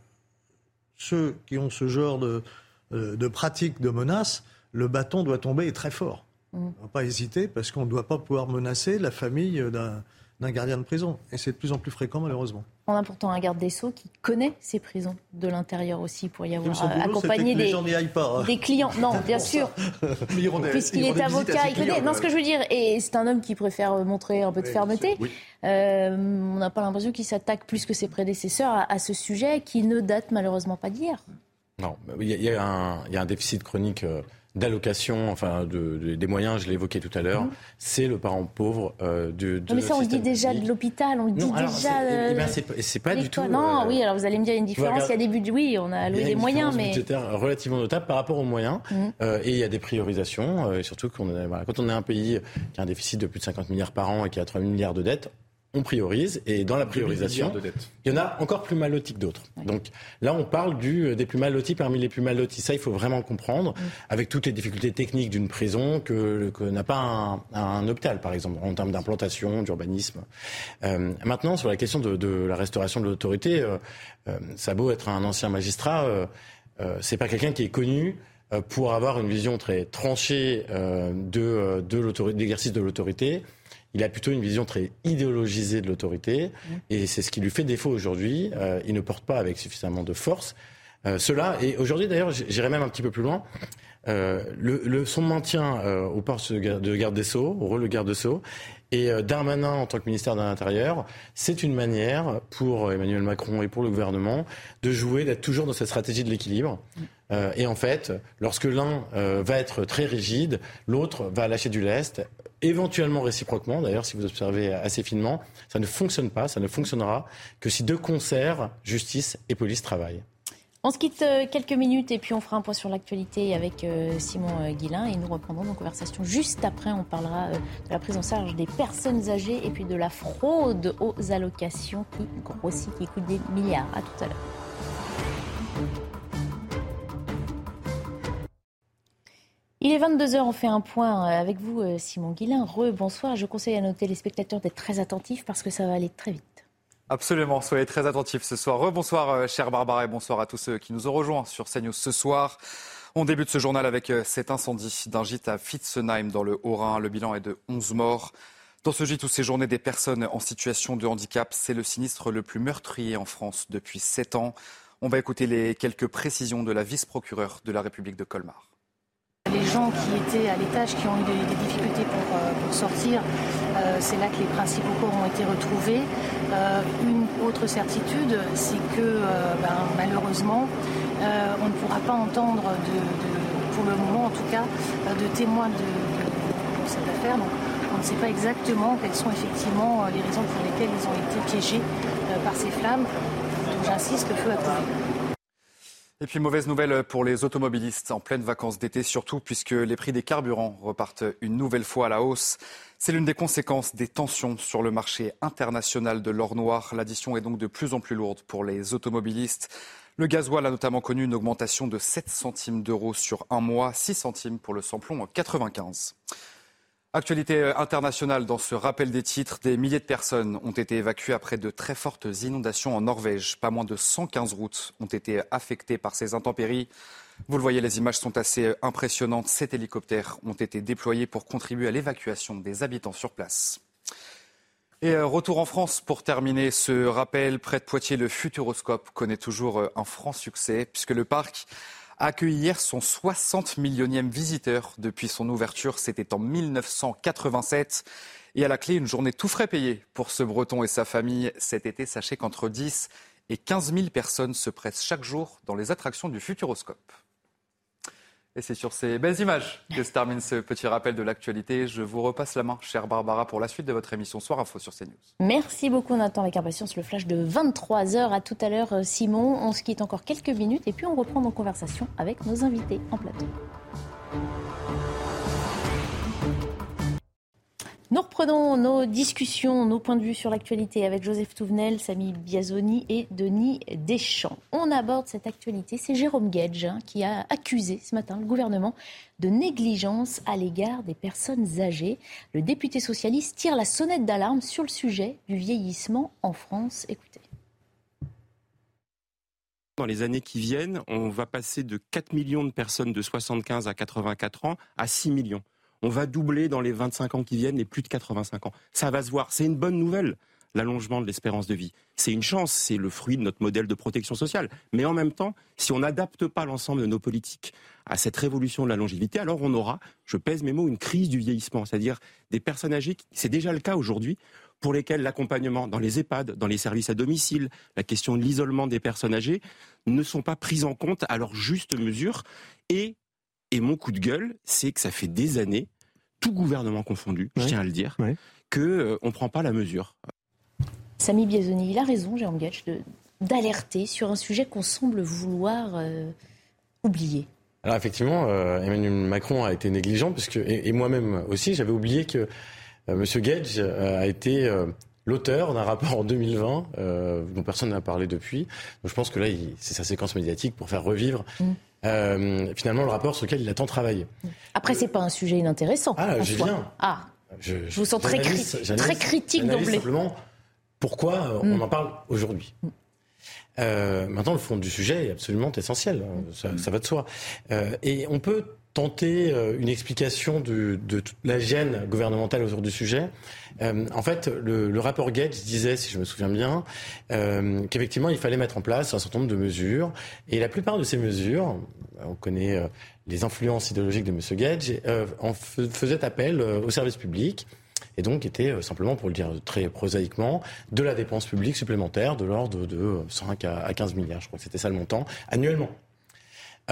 ceux qui ont ce genre de, de pratique de menaces, le bâton doit tomber très fort. On ne va pas hésiter parce qu'on ne doit pas pouvoir menacer la famille d'un gardien de prison. Et c'est de plus en plus fréquent, malheureusement. On a pourtant un garde des Sceaux qui connaît ces prisons de l'intérieur aussi pour y avoir accompagné des, hein. des clients. Non, bien sûr. Puisqu'il est avocat, il connaît. Non, ce que je veux dire, et c'est un homme qui préfère montrer un peu de fermeté. Euh, on n'a pas l'impression qu'il s'attaque plus que ses prédécesseurs à, ce sujet qui ne date malheureusement pas d'hier. Non, il y, a un déficit chronique. Euh, d'allocation, enfin de, des moyens, je l'évoquais tout à l'heure, mhm. c'est le parent pauvre euh, de, de, Mais ça, on le dit déjà de l'hôpital, on le dit déjà. Eh ben, c'est pas du tout. Non, euh, oui, alors vous allez me dire une différence. Il y a des budgets, oui, on a alloué des moyens, mais relativement notable par rapport aux moyens. Euh, et il y a des priorisations, euh, surtout qu'on voilà, quand on est un pays qui a un déficit de plus de 50 milliards par an et qui a 3 milliards de dettes, on priorise et dans la priorisation, il y en a encore plus mal lotis que d'autres. Donc là, on parle du, euh, des plus mal lotis parmi les plus mal lotis. Ça, il faut vraiment comprendre, avec toutes les difficultés techniques d'une prison que, n'a pas un, hôpital, par exemple, en termes d'implantation, d'urbanisme. Euh, maintenant, sur la question de, la restauration de l'autorité, euh, ça a beau être un ancien magistrat, c'est pas quelqu'un qui est connu pour avoir une vision très tranchée de, de l'exercice de l'autorité il a plutôt une vision très idéologisée de l'autorité, mmh. et c'est ce qui lui fait défaut aujourd'hui. Euh, il ne porte pas avec suffisamment de force euh, cela. Et aujourd'hui, d'ailleurs, j'irai même un petit peu plus loin. Euh, le, son maintien au poste de garde des Sceaux, au rôle de garde des Sceaux, et Darmanin en tant que ministère de l'Intérieur, c'est une manière pour Emmanuel Macron et pour le gouvernement de jouer, d'être toujours dans cette stratégie de l'équilibre. Mmh. et en fait, lorsque l'un va être très rigide, l'autre va lâcher du lest éventuellement réciproquement, d'ailleurs, si vous observez assez finement, ça ne fonctionne pas, ça ne fonctionnera que si de concert, justice et police travaillent. On se quitte euh, quelques minutes et puis on fera un point sur l'actualité avec euh, Simon euh, Guillain et nous reprendrons nos conversations juste après. On parlera de la prise en charge des personnes âgées et puis de la fraude aux allocations qui grossit, qui coûte des milliards. À tout à l'heure. Il est 22h, on fait un point euh, avec vous, euh, Simon Guillain. Re, bonsoir. Je conseille à nos téléspectateurs d'être très attentifs parce que ça va aller très vite. Absolument, soyez très attentifs ce soir. Rebonsoir, euh, cher Barbara, et bonsoir à tous ceux qui nous ont rejoints sur CNews ce soir. On débute ce journal avec cet incendie d'un gîte à Fitzenheim dans le Haut-Rhin. Le bilan est de 11 morts. Dans ce gîte où séjournaient des personnes en situation de handicap, c'est le sinistre le plus meurtrier en France depuis 7 ans. On va écouter les quelques précisions de la vice-procureure de la République de Colmar les gens qui étaient à l'étage, qui ont eu des, difficultés pour, euh, sortir, euh, c'est là que les principaux corps ont été retrouvés. Euh, une autre certitude, c'est que ben, malheureusement, on ne pourra pas entendre, pour le moment en tout cas, de témoins de, cette affaire. Donc, on ne sait pas exactement quelles sont effectivement les raisons pour lesquelles ils ont été piégés par ces flammes. Donc j'insiste, le feu a trouvé. Et puis mauvaise nouvelle pour les automobilistes en pleine vacances d'été, surtout puisque les prix des carburants repartent une nouvelle fois à la hausse. C'est l'une des conséquences des tensions sur le marché international de l'or noir. L'addition est donc de plus en plus lourde pour les automobilistes. Le gasoil a notamment connu une augmentation de 7 centimes d'euros sur un mois, 6 centimes pour le samplon en 95. Actualité euh, internationale dans ce rappel des titres, des milliers de personnes ont été évacuées après de très fortes inondations en Norvège. Pas moins de 115 routes ont été affectées par ces intempéries. Vous le voyez, les images sont assez euh, impressionnantes. Sept hélicoptères ont été déployés pour contribuer à l'évacuation des habitants sur place. Et euh, retour en France pour terminer ce rappel. Près de Poitiers, le Futuroscope connaît toujours un franc succès puisque le parc a accueilli hier son 60 millionième visiteur depuis son ouverture. C'était en 1987. Et à la clé, une journée tout frais payée pour ce Breton et sa famille. Cet été, sachez qu'entre 10 et 15 000 personnes se pressent chaque jour dans les attractions du Futuroscope. Et c'est sur ces belles images que se termine ce petit rappel de l'actualité. Je vous repasse la main, chère Barbara, pour la suite de votre émission Soir Info sur CNews. Merci beaucoup. On attend avec impatience le flash de 23h. À tout à l'heure, euh, Simon. On se quitte encore quelques minutes et puis on reprend nos conversations avec nos invités en plateau. Nous reprenons nos discussions, nos points de vue sur l'actualité avec Joseph Touvenel, Samy Biazoni et Denis Deschamps. On aborde cette actualité. C'est Jérôme Gage hein, qui a accusé ce matin le gouvernement de négligence à l'égard des personnes âgées. Le député socialiste tire la sonnette d'alarme sur le sujet du vieillissement en France. Écoutez. Dans les années qui viennent, on va passer de 4 millions de personnes de 75 à 84 ans à 6 millions on va doubler dans les 25 ans qui viennent les plus de 85 ans. Ça va se voir. C'est une bonne nouvelle l'allongement de l'espérance de vie. C'est une chance, c'est le fruit de notre modèle de protection sociale. Mais en même temps, si on n'adapte pas l'ensemble de nos politiques à cette révolution de la longévité, alors on aura, je pèse mes mots, une crise du vieillissement, c'est-à-dire des personnes âgées, c'est déjà le cas aujourd'hui, pour lesquelles l'accompagnement dans les EHPAD, dans les services à domicile, la question de l'isolement des personnes âgées ne sont pas prises en compte à leur juste mesure. Et, et mon coup de gueule, c'est que ça fait des années tout gouvernement confondu, je tiens à le dire, qu'on que euh, on prend pas la mesure. Samy Biazoni, il a raison, Jérôme Gatch, d'alerter sur un sujet qu'on semble vouloir euh, oublier. Alors effectivement, euh, Emmanuel Macron a été négligent, puisque, et, moi-même aussi, j'avais oublié que M. Gage a été l'auteur d'un rapport en 2020 dont personne n'a parlé depuis. Donc je pense que là, c'est sa séquence médiatique pour faire revivre mm. Euh, finalement le rapport sur lequel il a tant travaillé. Après, c'est pas un sujet inintéressant. Ah, je viens. Ah, je, vous sens très, très critique d'emblée. Simplement, pourquoi euh, on mm. en parle aujourd'hui mm. euh, maintenant, le fond du sujet est absolument essentiel, hein. ça, ça, va de soi. et on peut tenter euh, une explication de, de, toute la gêne gouvernementale autour du sujet. Euh, en fait, le, le, rapport Gates disait, si je me souviens bien, euh, qu'effectivement, il fallait mettre en place un certain nombre de mesures. Et la plupart de ces mesures, on connaît euh, les influences idéologiques de M. Gage, en faisaient appel au service public. Et donc était simplement, pour le dire très prosaïquement, de la dépense publique supplémentaire de l'ordre de 5 à 15 milliards, je crois que c'était ça le montant, annuellement.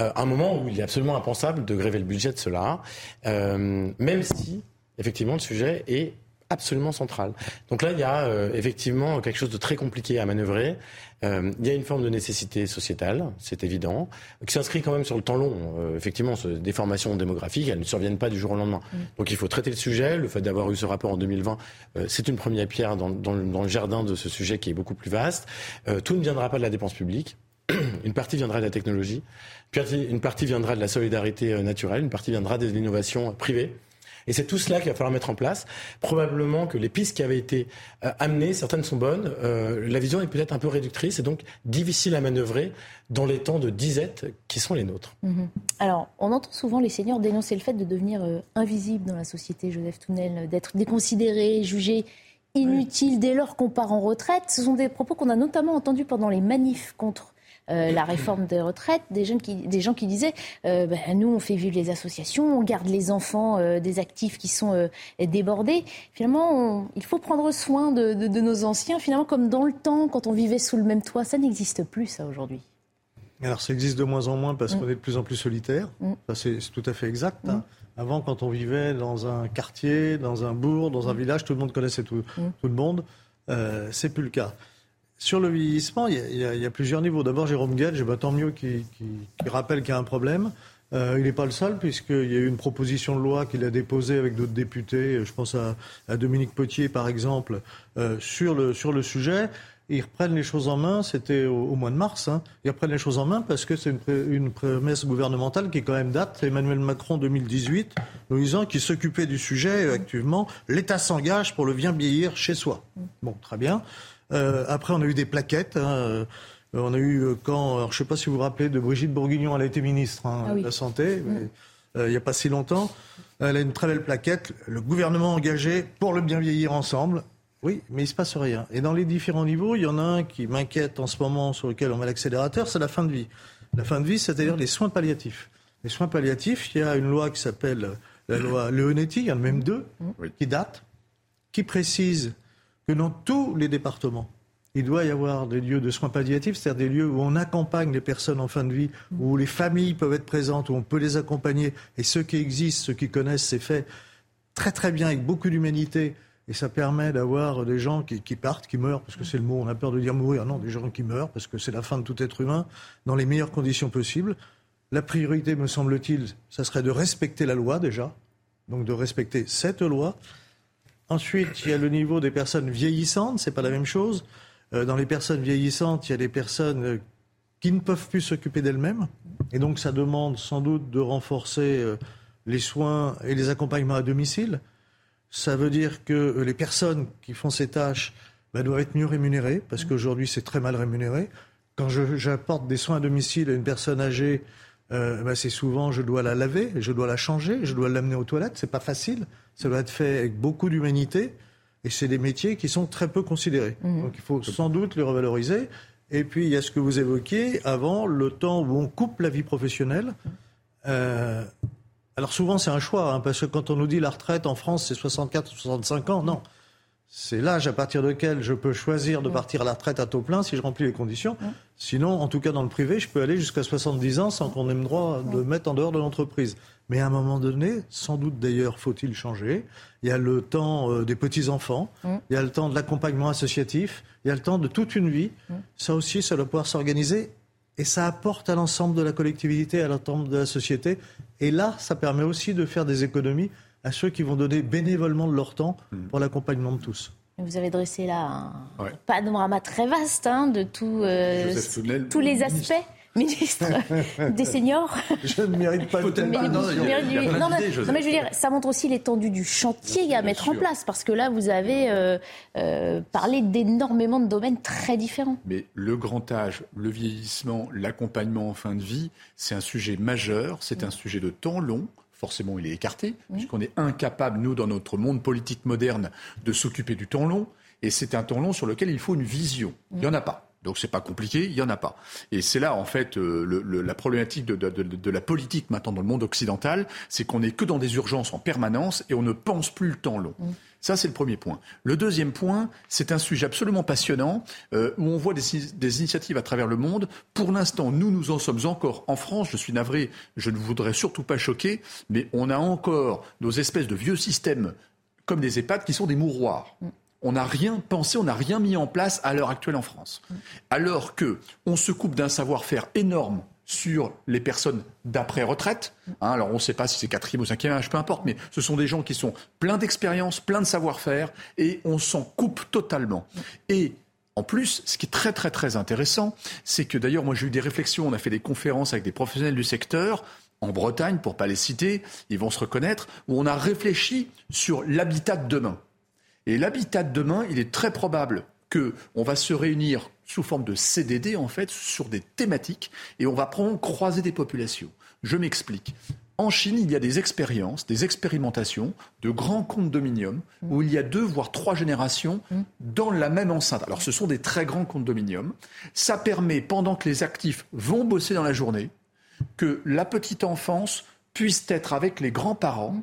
Euh, un moment où il est absolument impensable de gréver le budget de cela, euh, même si, effectivement, le sujet est absolument central. Donc là, il y a euh, effectivement quelque chose de très compliqué à manœuvrer. Euh, il y a une forme de nécessité sociétale, c'est évident, qui s'inscrit quand même sur le temps long. Euh, effectivement, ces déformations démographiques, elles ne surviennent pas du jour au lendemain. Mm. Donc il faut traiter le sujet. Le fait d'avoir eu ce rapport en 2020, c'est une première pierre dans, dans, dans, le jardin de ce sujet qui est beaucoup plus vaste. tout ne viendra pas de la dépense publique. une partie viendra de la technologie, une partie viendra de la solidarité euh, naturelle, une partie viendra de l'innovation privée. Et c'est tout cela qu'il va falloir mettre en place. Probablement que les pistes qui avaient été euh, amenées, certaines sont bonnes. Euh, la vision est peut-être un peu réductrice et donc difficile à manœuvrer dans les temps de disette qui sont les nôtres. Mhm. Alors, on entend souvent les seniors dénoncer le fait de devenir invisibles dans la société, Joseph Tounel, d'être déconsidérés, jugés inutiles dès lors qu'on part en retraite. Ce sont des propos qu'on a notamment entendus pendant les manifs contre euh, la réforme des retraites, des, jeunes qui, des gens qui disaient euh, ben, nous, on fait vivre les associations, on garde les enfants euh, des actifs qui sont débordés. Finalement, il faut prendre soin de, nos anciens, finalement, comme dans le temps, quand on vivait sous le même toit. Ça n'existe plus, ça, aujourd'hui. Alors, ça existe de moins en moins parce mm. qu'on est de plus en plus solitaire. Mm. c'est tout à fait exact. Hein. Mm. Avant, quand on vivait dans un quartier, dans un bourg, dans un village, tout le monde connaissait tout, tout le monde. c'est plus le cas Sur le vieillissement, il y, a, plusieurs niveaux. D'abord, Jérôme Gage, bah, tant mieux qu'il rappelle qu'il y a un problème. Euh, il n'est pas le seul, puisqu'il y a eu une proposition de loi qu'il a déposée avec d'autres députés, je pense à, Dominique Potier par exemple, euh, sur, le, sujet. ils reprennent les choses en main, c'était au, mois de mars, hein. ils reprennent les choses en main parce que c'est une, promesse gouvernementale qui quand même date, Emmanuel Macron 2018, nous disant qu'il s'occupait du sujet actuellement, l'État s'engage pour le bien vieillir chez soi. Bon, très bien. Euh, après, on a eu des plaquettes. Hein, euh, on a eu euh, quand, je ne sais pas si vous vous rappelez de Brigitte Bourguignon, elle a été ministre hein, ah de la Santé, mm. euh, il n'y a pas si longtemps. Elle a une très belle plaquette, le gouvernement engagé pour le bien vieillir ensemble. Oui, mais il ne se passe rien. Et dans les différents niveaux, il y en a un qui m'inquiète en ce moment, sur lequel on met l'accélérateur, c'est la fin de vie. La fin de vie, c'est-à-dire les soins palliatifs. Les soins palliatifs, il y a une loi qui s'appelle la loi Leonetti, il y en a même deux, qui datent, qui précise que dans tous les départements, il doit y avoir des lieux de soins palliatifs, c'est-à-dire des lieux où on accompagne les personnes en fin de vie, où les familles peuvent être présentes, où on peut les accompagner. Et ceux qui existent, ceux qui connaissent, c'est fait très très bien, avec beaucoup d'humanité. Et ça permet d'avoir des gens qui, partent, qui meurent, parce que c'est le mot, on a peur de dire mourir, non, des gens qui meurent, parce que c'est la fin de tout être humain, dans les meilleures conditions possibles. La priorité, me semble-t-il, ça serait de respecter la loi déjà, donc de respecter cette loi. Ensuite, il y a le niveau des personnes vieillissantes, c'est pas la même chose. Euh, dans les personnes vieillissantes, il y a des personnes euh, qui ne peuvent plus s'occuper d'elles-mêmes. Et donc, ça demande sans doute de renforcer euh, les soins et les accompagnements à domicile. Ça veut dire que les personnes qui font ces tâches bah, doivent être mieux rémunérées, parce qu'aujourd'hui, c'est très mal rémunéré. Quand j'apporte des soins à domicile à une personne âgée, bah, c'est souvent je dois la laver, je dois la changer, je dois l'amener aux toilettes. C'est pas facile. Ça doit être fait avec beaucoup d'humanité. Et c'est des métiers qui sont très peu considérés. Mhm. Donc il faut sans doute les revaloriser. Et puis il y a ce que vous évoquiez avant, le temps où on coupe la vie professionnelle. Euh, alors souvent c'est un choix, hein, parce que quand on nous dit la retraite en France c'est 64 ou 65 ans, non. C'est l'âge à partir duquel je peux choisir de partir à la retraite à taux plein si je remplis les conditions. Sinon, en tout cas dans le privé, je peux aller jusqu'à 70 ans sans qu'on ait le droit de me mettre en dehors de l'entreprise. Mais à un moment donné, sans doute d'ailleurs faut-il changer, il y a le temps euh, des petits-enfants, mm. il y a le temps de l'accompagnement associatif, il y a le temps de toute une vie. Mm. Ça aussi, ça doit pouvoir s'organiser et ça apporte à l'ensemble de la collectivité, à l'ensemble de la société. Et là, ça permet aussi de faire des économies à ceux qui vont donner bénévolement de leur temps mm. pour l'accompagnement de tous. Vous avez dressé là un panorama très vaste hein, de tout, euh, tous les aspects. Ministre. Des seniors. Je ne mérite pas de mais, non, non, mais je veux dire, ça montre aussi l'étendue du chantier à mettre en place, parce que là, vous avez euh, euh, parlé d'énormément de domaines très différents. Mais le grand âge, le vieillissement, l'accompagnement en fin de vie, c'est un sujet majeur, c'est un sujet de temps long forcément il est écarté, puisqu'on est incapable, nous, dans notre monde politique moderne, de s'occuper du temps long. Et c'est un temps long sur lequel il faut une vision. Il n'y en a pas. Donc c'est pas compliqué, il y en a pas. Et c'est là en fait euh, le, la problématique de, de, de, la politique maintenant dans le monde occidental, c'est qu'on n'est que dans des urgences en permanence et on ne pense plus le temps long. Mm. Ça, c'est le premier point. Le deuxième point, c'est un sujet absolument passionnant euh, où on voit des, des, initiatives à travers le monde. Pour l'instant, nous, nous en sommes encore en France. Je suis navré, je ne voudrais surtout pas choquer, mais on a encore nos espèces de vieux systèmes comme des EHPAD qui sont des mouroirs. Mm on n'a rien pensé, on n'a rien mis en place à l'heure actuelle en France. Alors que on se coupe d'un savoir-faire énorme sur les personnes d'après-retraite. Hein, alors on ne sait pas si c'est quatrième ou cinquième âge, peu importe, mais ce sont des gens qui sont pleins d'expérience, pleins de savoir-faire, et on s'en coupe totalement. Et en plus, ce qui est très très très intéressant, c'est que d'ailleurs moi j'ai eu des réflexions, on a fait des conférences avec des professionnels du secteur, en Bretagne, pour pas les citer, ils vont se reconnaître, où on a réfléchi sur l'habitat de demain. Et l'habitat de demain, il est très probable qu'on va se réunir sous forme de CDD, en fait, sur des thématiques, et on va prendre, croiser des populations. Je m'explique. En Chine, il y a des expériences, des expérimentations de grands condominiums où il y a deux voire trois générations dans la même enceinte. Alors ce sont des très grands condominiums. Ça permet, pendant que les actifs vont bosser dans la journée, que la petite enfance puisse être avec les grands-parents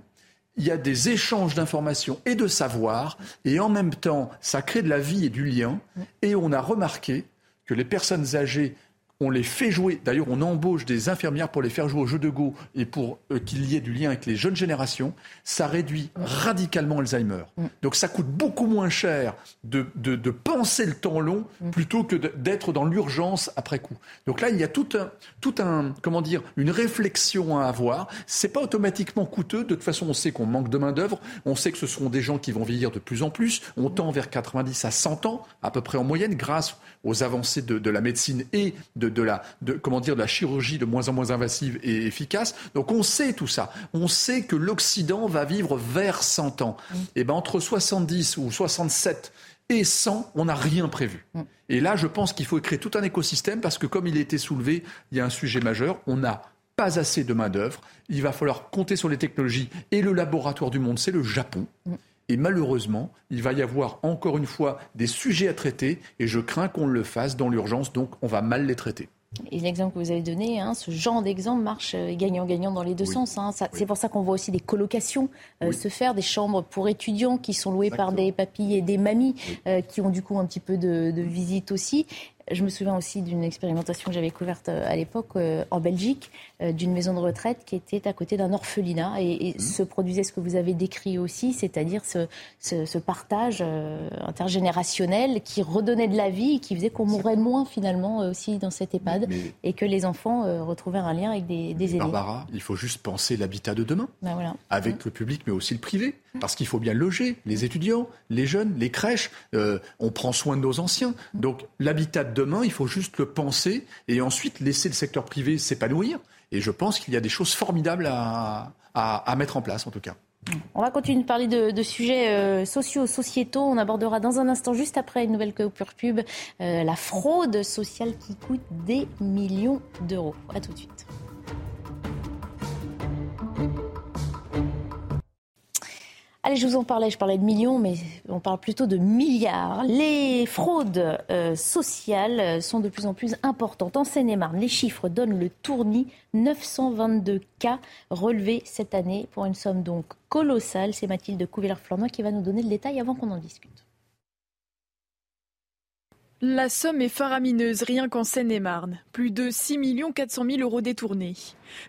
il y a des échanges d'informations et de savoir, et en même temps, ça crée de la vie et du lien. Et on a remarqué que les personnes âgées on les fait jouer. D'ailleurs, on embauche des infirmières pour les faire jouer au jeu de Go et pour euh, qu'il y ait du lien avec les jeunes générations. Ça réduit radicalement Alzheimer. Mm. Donc ça coûte beaucoup moins cher de, de, de penser le temps long Mm. plutôt que d'être dans l'urgence après coup. Donc là, il y a tout un, tout un, comment dire, une réflexion à avoir. C'est pas automatiquement coûteux. De toute façon, on sait qu'on manque de main d'œuvre. On sait que ce seront des gens qui vont vieillir de plus en plus. On tend vers 90 à 100 ans, à peu près en moyenne, grâce aux avancées de, de la médecine et de, de la, de, comment dire, de la chirurgie de moins en moins invasive et efficace. Donc on sait tout ça. On sait que l'Occident va vivre vers 100 ans. Et ben entre 70 ou 67 et 100, on n'a rien prévu. Et là, je pense qu'il faut créer tout un écosystème parce que, comme il a été soulevé, il y a un sujet majeur. On n'a pas assez de main-d'œuvre. Il va falloir compter sur les technologies. Et le laboratoire du monde, c'est le Japon. Et malheureusement, il va y avoir encore une fois des sujets à traiter. Et je crains qu'on le fasse dans l'urgence. Donc, on va mal les traiter. Et l'exemple que vous avez donné, hein, ce genre d'exemple marche euh, gagnant-gagnant dans les deux sens. hein. C'est pour ça qu'on voit aussi des colocations euh, se faire, des chambres pour étudiants qui sont louées par des papilles et des mamies euh, qui ont du coup un petit peu de, de visite aussi. Je me souviens aussi d'une expérimentation que j'avais couverte euh, à l'époque euh, en Belgique, euh, d'une maison de retraite qui était à côté d'un orphelinat et, et se produisait ce que vous avez décrit aussi, c'est-à-dire ce, ce- ce partage euh, intergénérationnel qui redonnait de la vie et qui faisait qu'on mourrait moins finalement aussi dans cette EHPAD et que les enfants retrouvaient un lien avec des, des aînés. Barbara, il faut juste penser l'habitat de demain. Ben voilà. avec le public, mais aussi le privé. Parce qu'il faut bien loger les étudiants, les jeunes, les crèches. On prend soin de nos anciens. Donc l'habitat de demain, il faut juste le penser et ensuite laisser le secteur privé s'épanouir. Et je pense qu'il y a des choses formidables à, à- mettre en place, en tout cas. On va continuer de parler de, sujets euh, sociaux, sociétaux. On abordera dans un instant, juste après une nouvelle coupure pub, euh, la fraude sociale qui coûte des millions d'euros. À tout de suite. Allez, je vous en parlais, je parlais de millions, mais on parle plutôt de milliards. Les fraudes euh, sociales sont de plus en plus importantes. En Seine-et-Marne, les chiffres donnent le tournis. 922 cas relevés cette année pour une somme donc colossale. C'est Mathilde Couvillère-Flandin qui va nous donner le détail avant qu'on en discute. La somme est faramineuse rien qu'en Seine-et-Marne. Plus de 6 400 000 euros détournés.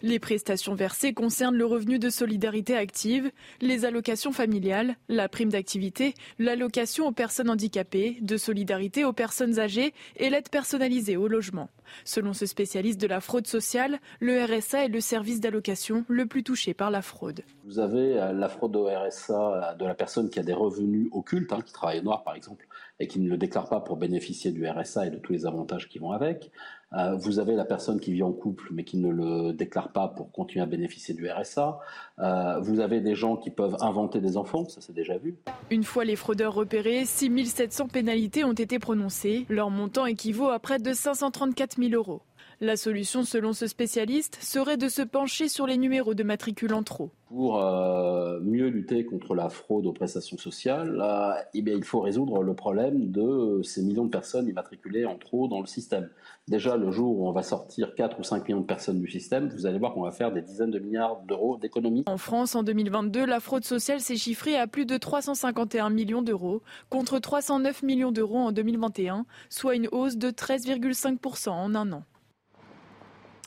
Les prestations versées concernent le revenu de solidarité active, les allocations familiales, la prime d'activité, l'allocation aux personnes handicapées, de solidarité aux personnes âgées et l'aide personnalisée au logement. Selon ce spécialiste de la fraude sociale, le RSA est le service d'allocation le plus touché par la fraude. Vous avez euh, la fraude au RSA euh, de la personne qui a des revenus occultes, hein, qui travaille noir par exemple, et qui ne le déclare pas pour bénéficier du RSA et de tous les avantages qui vont avec. Euh, vous avez la personne qui vit en couple mais qui ne le déclare pas pour continuer à bénéficier du RSA. Euh, vous avez des gens qui peuvent inventer des enfants, ça c'est déjà vu. Une fois les fraudeurs repérés, 6 700 pénalités ont été prononcées. Leur montant équivaut à près de 534 000 euros. La solution, selon ce spécialiste, serait de se pencher sur les numéros de matricule en trop. Pour euh, mieux lutter contre la fraude aux prestations sociales, euh, eh bien, il faut résoudre le problème de ces millions de personnes immatriculées en trop dans le système. Déjà, le jour où on va sortir 4 ou 5 millions de personnes du système, vous allez voir qu'on va faire des dizaines de milliards d'euros d'économies. En France, en 2022, la fraude sociale s'est chiffrée à plus de 351 millions d'euros, contre 309 millions d'euros en 2021, soit une hausse de 13,5% en un an.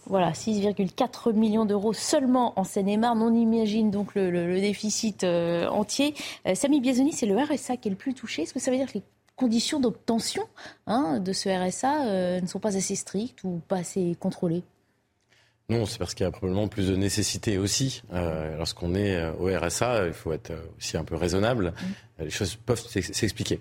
Voilà, 6,4 millions d'euros seulement en Seine-et-Marne. On imagine donc le, le- le déficit euh, entier. Euh, Samy Biazoni, c'est le RSA qui est le plus touché. Est-ce que ça veut dire que les conditions d'obtention hein, de ce RSA euh, ne sont pas assez strictes ou pas assez contrôlées? Non, c'est parce qu'il y a probablement plus de nécessité aussi. Euh, Lorsqu'on est au RSA, il faut être aussi un peu raisonnable. Euh, Les choses peuvent s'ex- s'expliquer.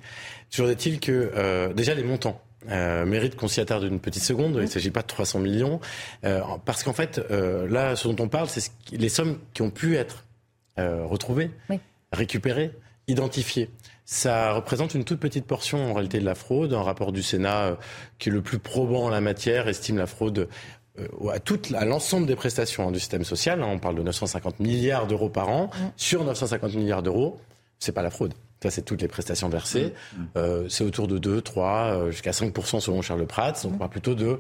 Toujours est-il que euh, déjà les montants. Euh, méritent qu'on s'y attarde une petite seconde. Il ne s'agit pas de 300 millions. Euh, parce qu'en fait, euh, là, ce dont on parle, c'est ce les sommes qui ont pu être retrouvées, récupérées, identifiées. Ça représente une toute petite portion en réalité de la fraude. Un rapport du Sénat qui est le plus probant en la matière estime la fraude à, toute, à l'ensemble des prestations hein, du système social. hein. on parle de 950 milliards d'euros par an. Sur 950 milliards d'euros, c'est pas la fraude. Ça, c'est toutes les prestations versées. Euh, c'est autour de 2, 3, euh, jusqu'à 5% selon Charles Prats. Donc, on parle plutôt de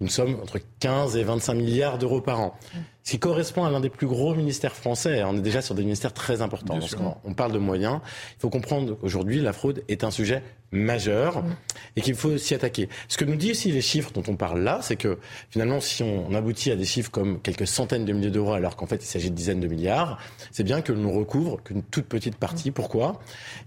une somme entre 15 et 25 milliards d'euros par an. Ce qui correspond à l'un des plus gros ministères français. On est déjà sur des ministères très importants. On parle de moyens. Il faut comprendre qu'aujourd'hui, la fraude est un sujet majeur mm. et qu'il faut s'y attaquer. Ce que nous disent aussi les chiffres dont on parle là, c'est que finalement, si on aboutit à des chiffres comme quelques centaines de milliers d'euros, alors qu'en fait il s'agit de dizaines de milliards, c'est bien que l'on recouvre qu'une toute petite partie. Mm. Pourquoi?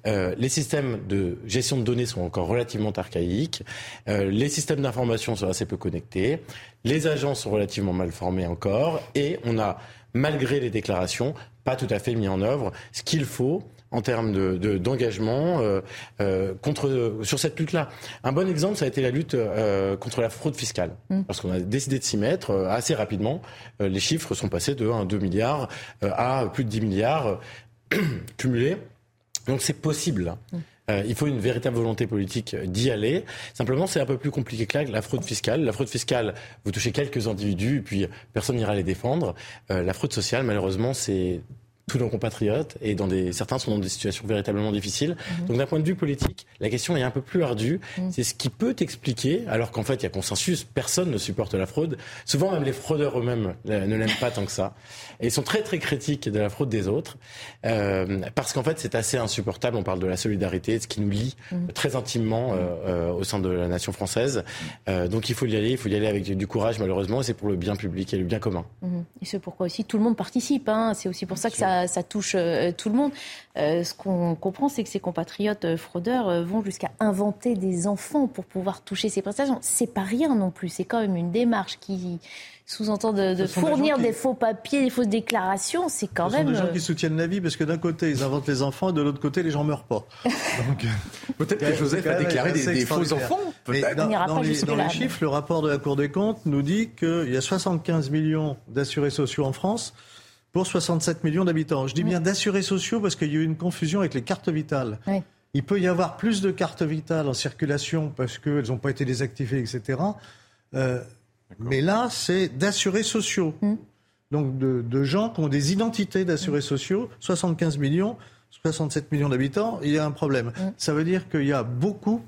Euh, Les systèmes de gestion de données sont encore relativement archaïques, euh, les systèmes d'information sont assez peu connectés, les agents sont relativement mal formés encore, et on a, malgré les déclarations, pas tout à fait mis en œuvre ce qu'il faut en termes d'engagement de, euh, euh, contre sur cette lutte-là. Un bon exemple, ça a été la lutte euh, contre la fraude fiscale, mm. parce qu'on a décidé de s'y mettre assez rapidement. les chiffres sont passés de 1 2 milliards à plus de 10 milliards cumulés. Donc c'est possible. Mm. il faut une véritable volonté politique d'y aller. Simplement, c'est un peu plus compliqué que la fraude fiscale. La fraude fiscale, vous touchez quelques individus, et puis personne n'ira les défendre. la fraude sociale, malheureusement, c'est tous nos compatriotes et dans des, certains sont dans des situations véritablement difficiles. Mhm. Donc d'un point de vue politique, la question est un peu plus ardue. Mhm. C'est ce qui peut expliquer, alors qu'en fait il y a consensus, personne ne supporte la fraude. Souvent même les fraudeurs eux-mêmes ne l'aiment pas tant que ça. Et ils sont très très critiques de la fraude des autres, euh, parce qu'en fait c'est assez insupportable. On parle de la solidarité, ce qui nous lie mhm. très intimement euh, euh, au sein de la nation française. Euh, donc il faut y aller, il faut y aller avec du courage malheureusement, et c'est pour le bien public et le bien commun. Et c'est pourquoi aussi tout le monde participe. Hein. C'est aussi pour ça que ça ça, touche euh, tout le monde. Euh, ce qu'on comprend, c'est que ces compatriotes euh, fraudeurs vont jusqu'à inventer des enfants pour pouvoir toucher ces prestations. C'est pas rien non plus. C'est quand même une démarche qui sous-entend de, fournir des, faux papiers, des fausses déclarations, c'est quand même. Ce sont des gens qui soutiennent la vie parce que d'un côté ils inventent les enfants et de l'autre côté les gens meurent pas. peut-être que Joseph a déclaré des, faux enfants. dans, dans, les, dans les chiffres, le rapport de la Cour des comptes nous dit qu'il y a 75 millions d'assurés sociaux en France pour 67 millions d'habitants. Je dis bien d'assurés sociaux parce qu'il y a eu une confusion avec les cartes vitales. Il peut y avoir plus de cartes vitales en circulation parce qu'elles n'ont pas été désactivées, etc. Euh, mais là, c'est d'assurés sociaux. Mm. Donc de, gens qui ont des identités d'assurés mm. sociaux, 75 millions, 67 millions d'habitants, il y a un problème. Mm. Ça veut dire qu'il y a beaucoup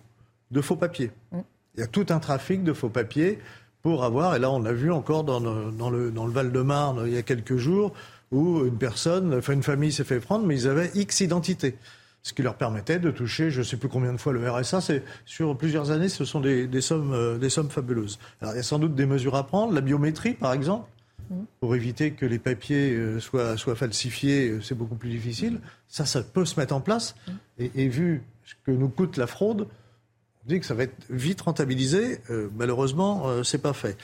de faux papiers. Il y a tout un trafic de faux papiers pour avoir, et là on l'a vu encore dans dans le, dans le Val-de-Marne il y a quelques jours, où une personne, enfin une famille s'est fait prendre, mais ils avaient X identité. Ce qui leur permettait de toucher, je ne sais plus combien de fois le RSA. C'est sur plusieurs années, ce sont des, sommes, euh, des sommes fabuleuses. Alors il y a sans doute des mesures à prendre, la biométrie par exemple, mmh. pour éviter que les papiers euh, soient, soient falsifiés, euh, c'est beaucoup plus difficile. Ça, ça peut se mettre en place. Mmh. Et, vu ce que nous coûte la fraude, on dit que ça va être vite rentabilisé. malheureusement, ce c'est pas fait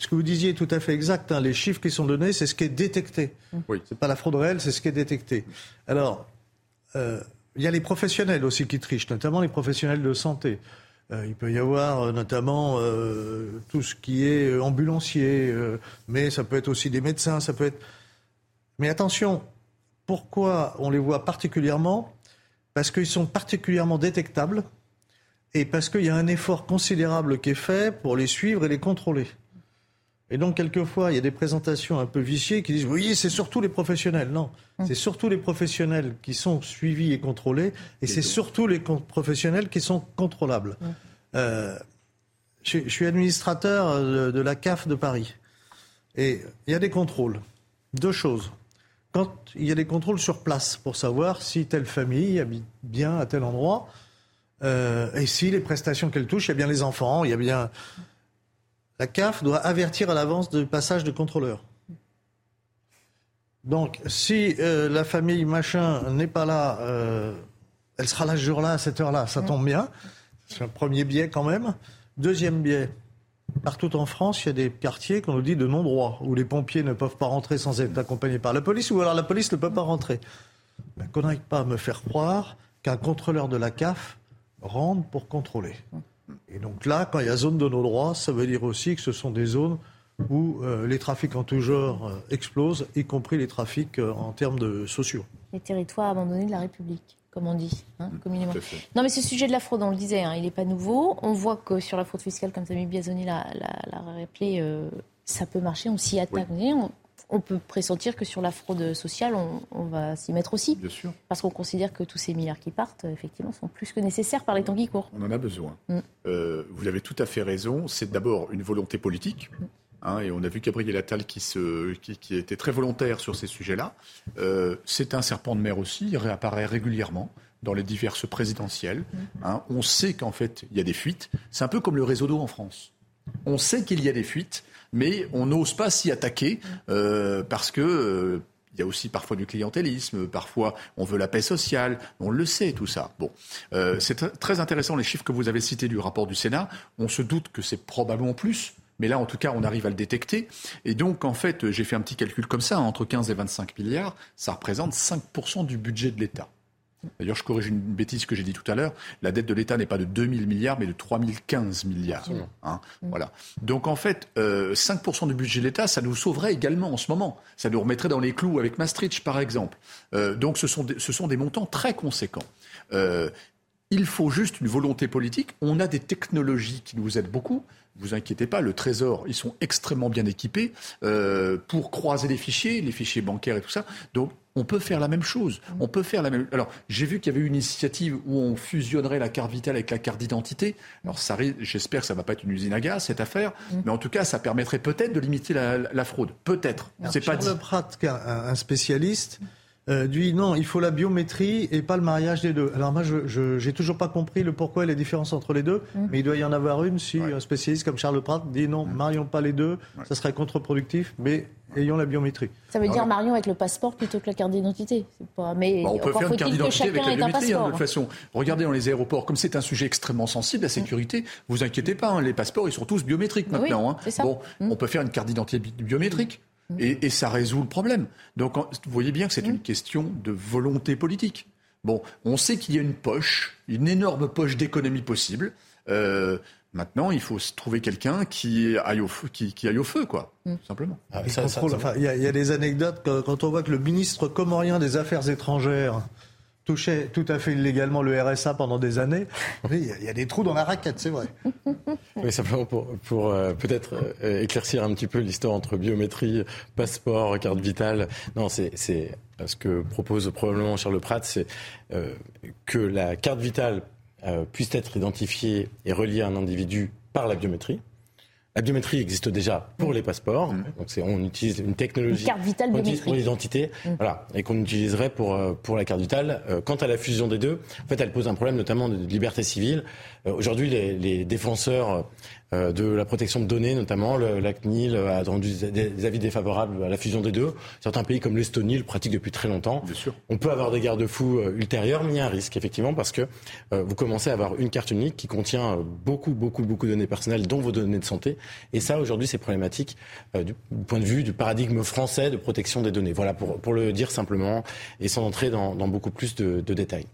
ce que vous disiez est tout à fait exact. Hein. Les chiffres qui sont donnés, c'est ce qui est détecté. Oui. Ce n'est pas la fraude réelle, c'est ce qui est détecté. Alors, euh, il y a les professionnels aussi qui trichent, notamment les professionnels de santé. Euh, il peut y avoir euh, notamment tout ce qui est ambulancier, mais ça peut être aussi des médecins, ça peut être. Mais attention, pourquoi on les voit particulièrement? Parce qu'ils sont particulièrement détectables et parce qu'il y a un effort considérable qui est fait pour les suivre et les contrôler. Et donc, quelquefois, il y a des présentations un peu viciées qui disent Oui, c'est surtout les professionnels. Non, hum. c'est surtout les professionnels qui sont suivis et contrôlés, et c'est surtout les professionnels qui sont contrôlables. Hum. Euh, je, suis administrateur de, la CAF de Paris. Et il y a des contrôles. Deux choses. Quand il y a des contrôles sur place pour savoir si telle famille habite bien à tel endroit, euh, et si les prestations qu'elle touche, il y a bien les enfants, il y a bien la CAF doit avertir à l'avance du passage de contrôleur. Donc, si euh, la famille machin n'est pas là, euh, elle sera là ce jour-là, à cette heure-là, ça tombe bien. C'est un premier biais quand même. Deuxième biais, partout en France, il y a des quartiers qu'on nous dit de non-droit, où les pompiers ne peuvent pas rentrer sans être accompagnés par la police, ou alors la police ne peut pas rentrer. Ben, qu'on n'arrive pas à me faire croire qu'un contrôleur de la CAF rentre pour contrôler. Et donc là, quand il y a zone de nos droits, ça veut dire aussi que ce sont des zones où euh, les trafics en tout genre euh, explosent, y compris les trafics euh, en termes de sociaux. Les territoires abandonnés de la République, comme on dit, hein, communément. Non, mais ce sujet de la fraude, on le disait, hein, il n'est pas nouveau. On voit que sur la fraude fiscale, comme Samy Biazoni l'a rappelé, ça peut marcher, on s'y attaque. On on peut pressentir que sur la fraude sociale, on, va s'y mettre aussi. Bien sûr. Parce qu'on considère que tous ces milliards qui partent, effectivement, sont plus que nécessaires par les temps qui courent. On en a besoin. Mm. Euh, vous avez tout à fait raison. C'est d'abord une volonté politique. Hein, et on a vu Gabriel Attal qui, se, qui, était très volontaire sur ces sujets-là. Euh, c'est un serpent de mer aussi, il réapparaît régulièrement dans les diverses présidentielles. Mm. Hein. on sait qu'en fait, il y a des fuites. C'est un peu comme le réseau d'eau en France. On sait qu'il y a des fuites, mais on n'ose pas s'y attaquer euh, parce que euh, y a aussi parfois du clientélisme, parfois on veut la paix sociale, on le sait tout ça. Bon, euh, c'est très intéressant les chiffres que vous avez cités du rapport du Sénat. On se doute que c'est probablement plus, mais là en tout cas on arrive à le détecter. Et donc en fait j'ai fait un petit calcul comme ça, entre 15 et 25 milliards, ça représente 5% du budget de l'État. D'ailleurs, je corrige une bêtise que j'ai dit tout à l'heure. La dette de l'État n'est pas de 2 000 milliards, mais de 3 015 milliards. Hein, mm. voilà. Donc, en fait, 5% euh, du budget de l'État, ça nous sauverait également en ce moment. Ça nous remettrait dans les clous avec Maastricht, par exemple. Euh, donc, ce sont, des, ce sont des montants très conséquents. Euh, il faut juste une volonté politique. On a des technologies qui nous aident beaucoup vous inquiétez pas, le Trésor, ils sont extrêmement bien équipés euh, pour croiser les fichiers, les fichiers bancaires et tout ça. Donc, on peut faire la même chose. On peut faire la même. Alors, j'ai vu qu'il y avait une initiative où on fusionnerait la carte vitale avec la carte d'identité. Alors, ça, j'espère que ça va pas être une usine à gaz cette affaire, mm. mais en tout cas, ça permettrait peut-être de limiter la, fraude. Peut-être. C'est pas dit. Pratt, un spécialiste. Euh, dit non, il faut la biométrie et pas le mariage des deux. Alors moi, je n'ai toujours pas compris le pourquoi et les différences entre les deux, mmh. mais il doit y en avoir une si un spécialiste comme Charles Pratt dit non, mmh. marions pas les deux, ça serait contre-productif, mais ayons la biométrie. Ça veut dire marions avec le passeport plutôt que la carte d'identité. Pas... Mais bah, on peut faire une carte d'identité avec la biométrie hein, de toute façon. Regardez dans les aéroports, comme c'est un sujet extrêmement sensible, la mmh. sécurité, vous inquiétez pas, hein, les passeports ils sont tous biométriques maintenant. Hein. Bon, on peut faire une carte d'identité biométrique. Et, ça résout le problème. Donc vous voyez bien que c'est une question de volonté politique. Bon, on sait qu'il y a une poche, une énorme poche d'économie possible. Euh, maintenant, il faut trouver quelqu'un qui aille au feu, qui, aille au feu, quoi, mm. simplement. il y, a des anecdotes quand on voit que le ministre comorien des Affaires étrangères touchait tout à fait illégalement le RSA pendant des années. Il y, a des trous dans la raquette, c'est vrai. Oui, simplement pour, pour euh, peut-être euh, éclaircir un petit peu l'histoire entre biométrie, passeport, carte vitale. Non, c'est ce que propose probablement Charles Pratt, c'est euh, que la carte vitale puisse être identifiée et reliée à un individu par la biométrie. La biométrie existe déjà pour les passeports. Mm. Donc on utilise une technologie carte vitale pour l'identité, mm. voilà, et qu'on utiliserait pour euh, pour la carte vitale. Euh, quant à la fusion des deux, en fait, elle pose un problème notamment de liberté civile. Euh, aujourd'hui, les, les, défenseurs de la protection de données, notamment. Le, la CNIL a rendu des, avis défavorables à la fusion des deux. Certains pays comme l'Estonie le pratiquent depuis très longtemps. Bien sûr. On peut avoir des garde-fous euh, ultérieurs, mais il y a un risque, effectivement, parce que euh, vous commencez à avoir une carte unique qui contient beaucoup, beaucoup, beaucoup de données personnelles, dont vos données de santé. Et ça, aujourd'hui, c'est problématique du point de vue du paradigme français de protection des données. Voilà, pour, pour le dire simplement, et sans entrer dans, dans beaucoup plus de, de détails.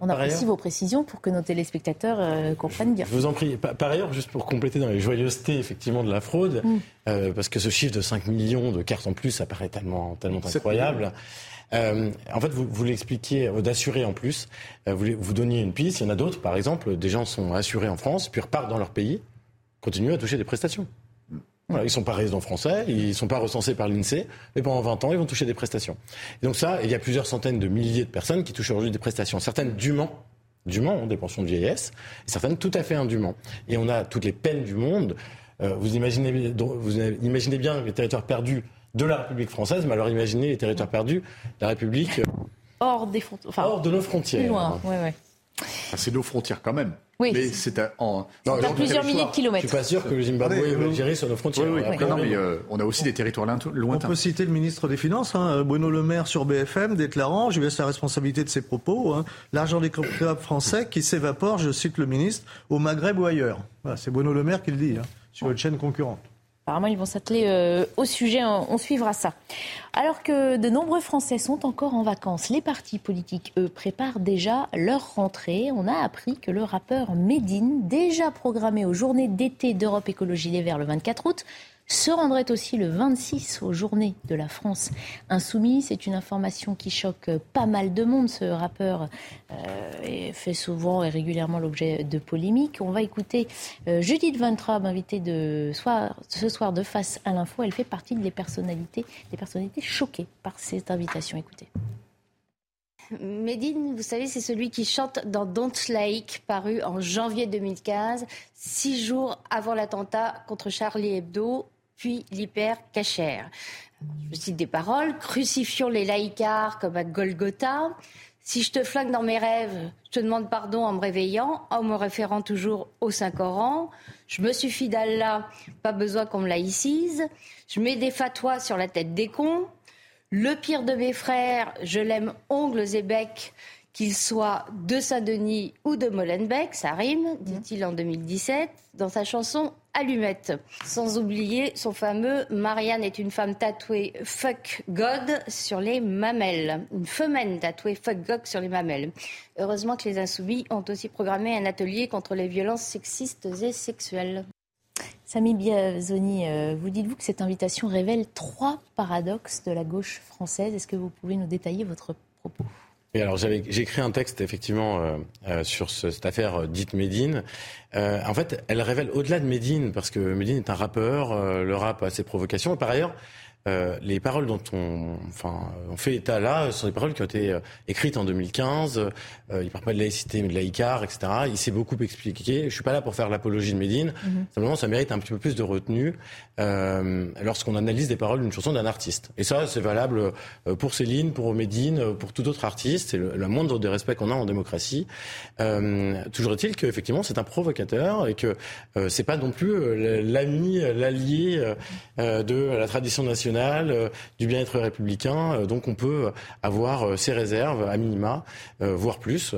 on apprécie vos précisions pour que nos téléspectateurs comprennent bien. Je vous en prie. Par, par ailleurs, juste pour compléter dans les joyeusetés effectivement de la fraude, mm. euh, parce que ce chiffre de 5 millions de cartes en plus, ça paraît tellement, tellement incroyable. Euh, en fait, vous, vous l'expliquiez, euh, d'assurer en plus, vous, vous donniez une piste, il y en a d'autres, par exemple, des gens sont assurés en France, puis repartent dans leur pays, continuent à toucher des prestations. Voilà, ils ne sont pas résidents français, ils ne sont pas recensés par l'INSEE, mais pendant 20 ans, ils vont toucher des prestations. Et donc ça, il y a plusieurs centaines de milliers de personnes qui touchent aujourd'hui des prestations, certaines dûment dûment, des pensions de vieillesse, et certaines tout à fait indûment. Et on a toutes les peines du monde. Euh, vous, imaginez, vous imaginez bien les territoires perdus de la République française, mais alors imaginez les territoires perdus de la République euh, hors, des enfin, hors de nos frontières. loin, ouais, ouais. C'est nos frontières quand même. Oui. Mais c'est en. plusieurs milliers de kilomètres. Je suis pas sûr que le Zimbabwe et l'Algérie sur nos frontières. Oui, oui. Non, mais euh, on a aussi des territoires lointains. On peut citer le ministre des Finances, hein, Bruno Le Maire sur BFM, déclarant, je laisse la responsabilité de ses propos, hein, l'argent des contribuables français qui s'évapore, je cite le ministre, au Maghreb ou ailleurs. Voilà, c'est Bruno Le Maire qui le dit, hein, sur une chaîne concurrente. Apparemment, ils vont s'atteler euh, au sujet, on, suivra ça. Alors que de nombreux Français sont encore en vacances, les partis politiques, eux, préparent déjà leur rentrée. On a appris que le rappeur Medine, déjà programmé aux journées d'été d'Europe Écologie Les Verts le 24 août, se rendrait aussi le 26 aux journées de la France insoumise. C'est une information qui choque pas mal de monde. Ce rappeur euh, fait souvent et régulièrement l'objet de polémiques. On va écouter euh, Judith Van Traub, invitée ce soir de Face à l'info. Elle fait partie des personnalités, des personnalités choquées par cette invitation. Écoutez. Médine, vous savez, c'est celui qui chante dans Don't Like, paru en janvier 2015, six jours avant l'attentat contre Charlie Hebdo, puis l'hyper cachère. Je cite des paroles Crucifions les laïcars comme à Golgotha. Si je te flingue dans mes rêves, je te demande pardon en me réveillant, en me référant toujours au Saint-Coran. Je me suffis d'Allah, pas besoin qu'on me laïcise. Je mets des fatwas sur la tête des cons. Le pire de mes frères, je l'aime ongles et becs, qu'il soit de Saint-Denis ou de Molenbeek, ça rime, dit-il en 2017, dans sa chanson Allumette. Sans oublier son fameux Marianne est une femme tatouée Fuck God sur les mamelles. Une femelle tatouée Fuck God sur les mamelles. Heureusement que les Insoumis ont aussi programmé un atelier contre les violences sexistes et sexuelles. Samy Biazoni, euh, vous dites-vous que cette invitation révèle trois paradoxes de la gauche française? Est-ce que vous pouvez nous détailler votre propos? Et alors j'ai écrit un texte effectivement euh, euh, sur cette affaire dite Médine. en fait, elle révèle au-delà de Médine, parce que Médine est un rappeur, le rap a ses provocations, par ailleurs, euh, les paroles dont on, enfin, on fait état là sont des paroles qui ont été euh, écrites en 2015. Euh, il parle pas de laïcité, mais de laïcar, etc. Il s'est beaucoup expliqué. Je suis pas là pour faire l'apologie de Médine. Mhm. Simplement, ça mérite un petit peu plus de retenue euh, lorsqu'on analyse des paroles d'une chanson d'un artiste. Et ça, c'est valable pour Céline, pour Médine, pour tout autre artiste. C'est le, moindre des respects qu'on a en démocratie. toujours est-il qu'effectivement, c'est un provocateur et que c'est pas non plus l'ami, l'allié de la tradition nationale euh, du bien-être républicain. Euh, donc on peut avoir euh, ses réserves à minima, voire plus,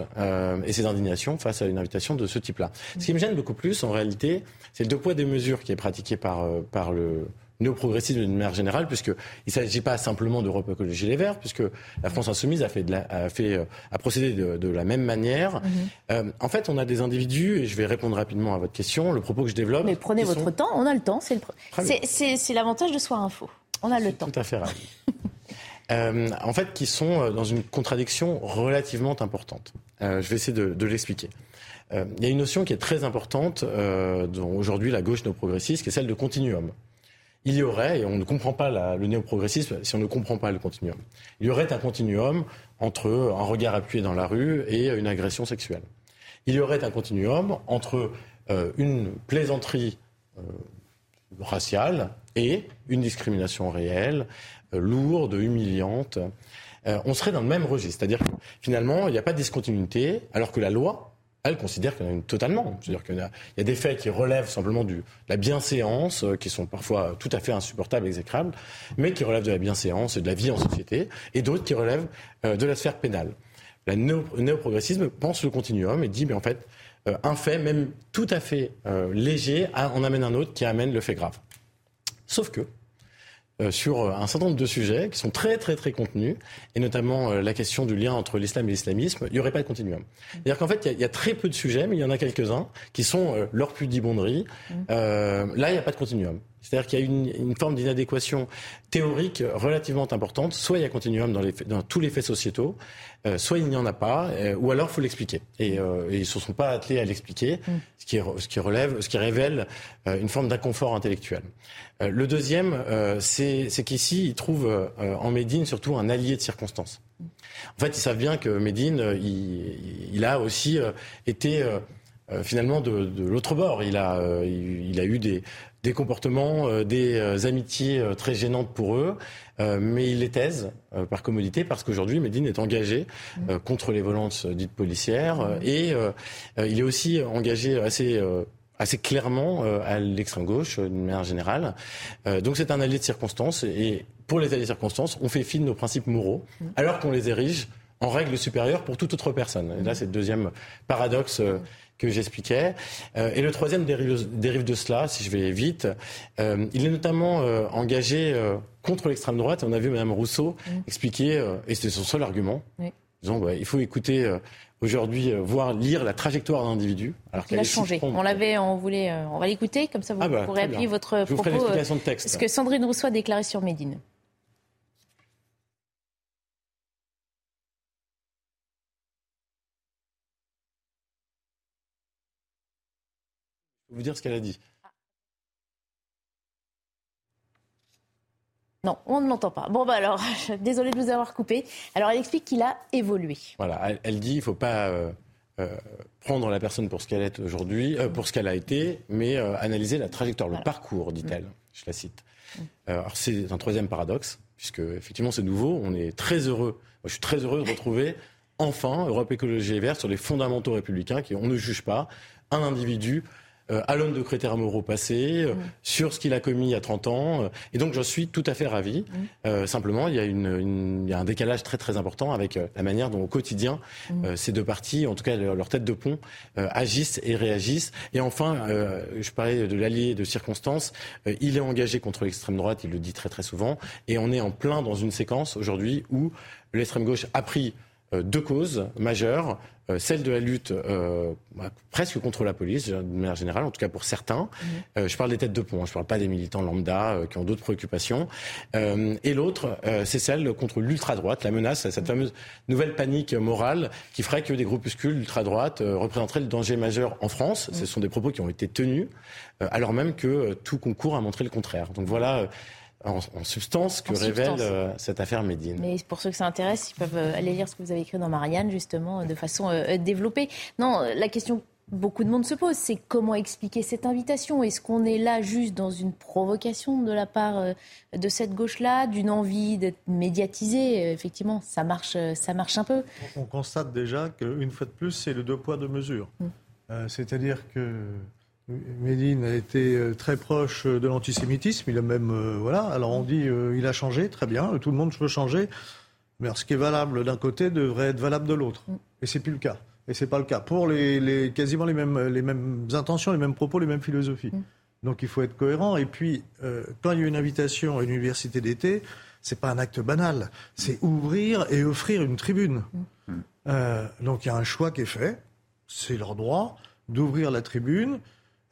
et ses indignations face à une invitation de ce type-là. Ce qui me gêne beaucoup plus, en réalité, c'est le deux poids des mesures qui est pratiqué par, par le néo-progressisme d'une manière générale, puisqu'il ne s'agit pas simplement d'Europe Écologie Les Verts, puisque la France Insoumise a, fait de a, fait, a procédé de, la même manière. Mhm. en fait, on a des individus, et je vais répondre rapidement à votre question, le propos que je développe. Mais prenez votre temps, on a le temps, c'est l'avantage de Soir Info. On a le temps. Tout à fait ravi. Euh, en fait, qui sont euh, dans une contradiction relativement importante. Euh, je vais essayer de, l'expliquer. Il y a une notion qui est très importante dont aujourd'hui la gauche néo-progressiste, qui est celle de continuum. Il y aurait, et on ne comprend pas le néo-progressisme si on ne comprend pas le continuum, il y aurait un continuum entre un regard appuyé dans la rue et une agression sexuelle. Il y aurait un continuum entre une plaisanterie raciale et une discrimination réelle, euh, lourde, humiliante. Euh, on serait dans le même registre. C'est-à-dire que finalement, il n'y a pas de discontinuité, alors que la loi, elle considère qu'il y en a une totalement. C'est-à-dire qu'il y, a des faits qui relèvent simplement de la bienséance, euh, qui sont parfois tout à fait insupportables, exécrables, mais qui relèvent de la bienséance et de la vie en société, et d'autres qui relèvent de la sphère pénale. Le néo-progressisme pense le continuum et dit, mais en fait, un fait, même tout à fait léger, en amène un autre qui amène le fait grave. Sauf que, euh, sur euh, un certain nombre de sujets qui sont très très très contenus, et notamment euh, la question du lien entre l'islam et l'islamisme, il n'y aurait pas de continuum. C'est-à-dire qu'en fait, il y, a très peu de sujets, mais il y en a quelques-uns qui sont leur pudibonderie. Mmh. là, il n'y a pas de continuum. C'est-à-dire qu'il y a une, une forme d'inadéquation théorique relativement importante. Soit il y a continuum dans, les, dans tous les faits sociétaux, euh, soit il n'y en a pas, euh, ou alors il faut l'expliquer. Et, euh, ils ne se sont pas attelés à l'expliquer, mm. ce, qui ce, qui relève, ce qui révèle une forme d'inconfort intellectuel. le deuxième, c'est qu'ici, ils trouvent en Médine surtout un allié de circonstance. En fait, ils savent bien que Médine, il, il a aussi été... finalement de, de l'autre bord. Il a, il, a eu des, des comportements, euh, des euh, amitiés euh, très gênantes pour eux, mais ils les taisent par commodité parce qu'aujourd'hui, Medine est engagé mm. contre les violences dites policières mm. et il est aussi engagé assez assez clairement à l'extrême gauche d'une manière générale. donc c'est un allié de circonstance et pour les alliés de circonstance, on fait fi de nos principes moraux mm. alors qu'on les érige en règle supérieure pour toute autre personne. Et là, c'est le deuxième paradoxe que j'expliquais. Euh, et le troisième dérive, de cela, si je vais vite. Euh, il est notamment euh, engagé contre l'extrême droite. On a vu Mme Rousseau mm. expliquer, et c'était son seul argument, disant bah, il faut écouter aujourd'hui, voir lire la trajectoire d'un individu. Alors qu'il a changé. On l'avait, on voulait, on va l'écouter, comme ça vous Ah bah, pourrez appuyer votre Je vous propos. ferai l'explication euh, de texte. Ce que Sandrine Rousseau a déclaré sur Médine. Vous dire ce qu'elle a dit. Non, on ne l'entend pas. Bon, bah alors, désolé de vous avoir coupé. Alors, elle explique qu'il a évolué. Voilà, elle, elle dit il ne faut pas euh, euh, prendre la personne pour ce qu'elle est aujourd'hui, euh, pour ce qu'elle a été, mais analyser la trajectoire, le parcours, dit-elle. Je la cite. Euh, alors c'est un troisième paradoxe, puisque effectivement c'est nouveau. On est très heureux. Moi, je suis très heureux de retrouver enfin Europe Écologie et Vert sur les fondamentaux républicains, qui on ne juge pas un individu. Euh, à l'aune de critères moraux passés, euh, sur ce qu'il a commis il y a 30 ans. euh, et donc, je suis tout à fait ravi. Euh, simplement, il y, a une, une- il y a un décalage très très important avec euh, la manière dont au quotidien euh, ces deux partis, en tout cas leur, leur tête de pont, euh, agissent et réagissent. Et enfin, euh, je parlais de l'allié de circonstance, euh, il est engagé contre l'extrême droite, il le dit très très souvent, et on est en plein dans une séquence aujourd'hui où l'extrême gauche a pris deux causes majeures, euh, celle de la lutte euh, bah, presque contre la police, de manière générale, en tout cas pour certains. Euh, je parle des têtes de pont, hein, je ne parle pas des militants lambda euh, qui ont d'autres préoccupations. Euh, et l'autre, euh, c'est celle contre l'ultra-droite, la menace, cette fameuse nouvelle panique morale qui ferait que des groupuscules ultra-droite euh, représenteraient le danger majeur en France. Ce sont des propos qui ont été tenus, euh, alors même que euh, tout concourt à montrer le contraire. Donc voilà, euh, en, en substance, que En révèle substance. euh, cette affaire Médine. Mais pour ceux que ça intéresse, ils peuvent euh, aller lire ce que vous avez écrit dans Marianne, justement, euh, de façon euh, développée. Non, la question que beaucoup de monde se pose, c'est comment expliquer cette invitation? Est-ce qu'on est là juste dans une provocation de la part euh, de cette gauche-là, d'une envie d'être médiatisée? Effectivement, ça marche, ça marche un peu. On constate déjà qu'une fois de plus, c'est le deux poids, deux mesures. Mm. Euh, C'est-à-dire que Médine a été euh, très proche de l'antisémitisme. Il a même, euh, voilà, alors on dit euh, il a changé, très bien, tout le monde peut changer. Mais alors, ce qui est valable d'un côté devrait être valable de l'autre. Et c'est plus le cas. Et c'est pas le cas. Pour les, les- quasiment les mêmes, les mêmes intentions, les mêmes propos, les mêmes philosophies. Donc il faut être cohérent. Et puis, euh, quand il y a une invitation à une université d'été, c'est pas un acte banal. C'est ouvrir et offrir une tribune. Euh, donc il y a un choix qui est fait. C'est leur droit d'ouvrir la tribune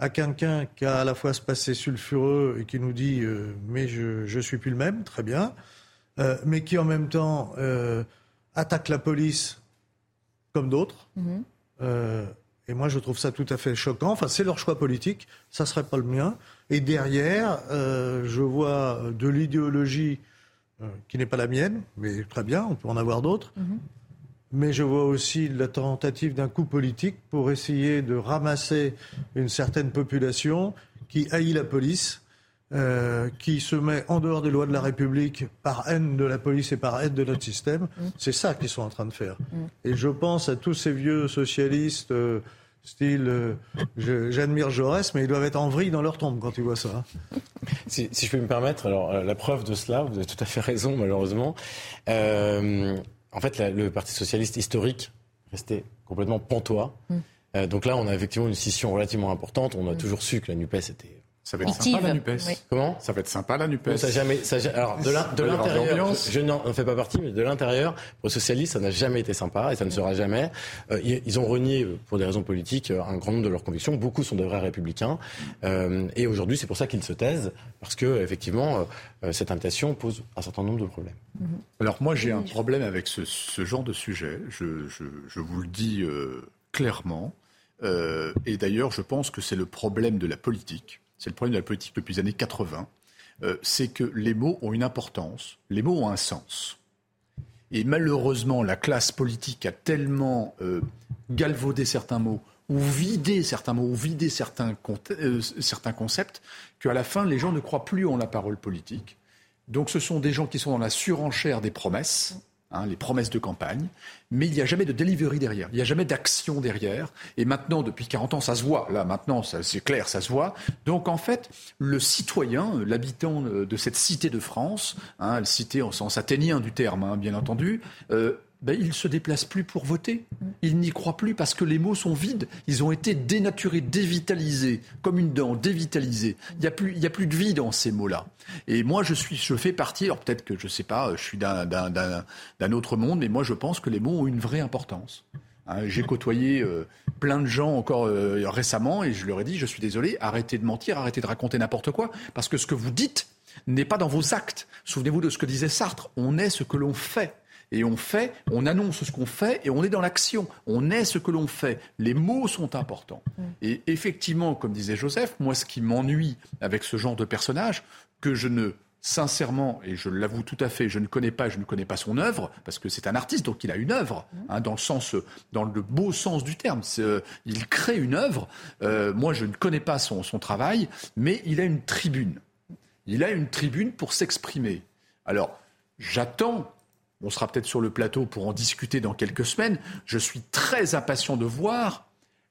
à quelqu'un qui a à la fois ce passé sulfureux et qui nous dit euh, mais je je suis plus le même, très bien, Euh, mais qui en même temps euh, attaque la police comme d'autres. Euh, et moi, je trouve ça tout à fait choquant. Enfin, c'est leur choix politique, ça serait pas le mien. Et derrière, je vois de l'idéologie qui n'est pas la mienne, mais très bien, on peut en avoir d'autres. Mais je vois aussi la tentative d'un coup politique pour essayer de ramasser une certaine population qui haït la police, euh, qui se met en dehors des lois de la République par haine de la police et par haine de notre système. C'est ça qu'ils sont en train de faire. Et je pense à tous ces vieux socialistes, euh, style, euh, j'admire Jaurès, mais ils doivent être en vrille dans leur tombe quand ils voient ça. Si, si je peux me permettre, alors euh, la preuve de cela, vous avez tout à fait raison malheureusement. Euh, en fait, la- le Parti socialiste historique restait complètement pantois. Mm. Euh, donc là, on a effectivement une scission relativement importante. On a toujours su que la Nupes était Ça va être sympa la NUPES. Comment? Ça va être sympa la NUPES. Ça jamais, ça alors de l'intérieur, je, je n'en fais pas partie, mais de l'intérieur, pour les socialistes, ça n'a jamais été sympa et ça ne sera jamais. Euh, ils, ont renié, euh, pour des raisons politiques, euh, un grand nombre de leurs convictions. Beaucoup sont de vrais républicains. Euh, et aujourd'hui, c'est pour ça qu'ils se taisent, parce que effectivement, euh, cette invitation pose un certain nombre de problèmes. Alors moi j'ai un problème avec ce, ce genre de sujet, je, je- je vous le dis euh, clairement, Euh, et d'ailleurs je pense que c'est le problème de la politique, c'est le problème de la politique depuis les années 80, Euh, c'est que les mots ont une importance, les mots ont un sens. Et malheureusement la classe politique a tellement euh, galvaudé certains mots, ou vidé certains mots, ou vidé certains, euh, certains concepts, qu'à la fin les gens ne croient plus en la parole politique. Donc ce sont des gens qui sont dans la surenchère des promesses, hein, les promesses de campagne, mais il n'y a jamais de delivery derrière, il n'y a jamais d'action derrière. Et maintenant, depuis 40 ans, ça se voit. Là, maintenant, c'est clair, ça se voit. Donc en fait, le citoyen, l'habitant euh, de cette cité de France, hein, la cité en sens athénien du terme, hein, bien entendu, euh, ben, ils ne se déplacent plus pour voter. Ils n'y croient plus parce que les mots sont vides. Ils ont été dénaturés, dévitalisés, comme une dent, dévitalisés. Il n'y a, plus, il a plus de vie dans ces mots-là. Et moi, je, suis, je fais partie, alors peut-être que je ne sais pas, je suis d'un autre monde, mais moi, je pense que les mots ont une vraie importance. Hein, j'ai côtoyé euh, plein de gens encore euh, récemment et je leur ai dit, je suis désolé, arrêtez de mentir, arrêtez de raconter n'importe quoi, parce que ce que vous dites n'est pas dans vos actes. Souvenez-vous de ce que disait Sartre, on est ce que l'on fait. Et on fait, on annonce ce qu'on fait et on est dans l'action. On est ce que l'on fait. Les mots sont importants. Mm. Et effectivement, comme disait Joseph, moi ce qui m'ennuie avec ce genre de personnage, que je ne sincèrement, et je l'avoue tout à fait, je ne connais pas, je ne connais pas son œuvre, parce que c'est un artiste, donc il a une œuvre, hein, dans le sens, dans le beau sens du terme. Euh, il crée une œuvre. Euh, moi, je ne connais pas son, son travail, mais il a une tribune. Il a une tribune pour s'exprimer. Alors, j'attends. On sera peut-être sur le plateau pour en discuter dans quelques semaines. Je suis très impatient de voir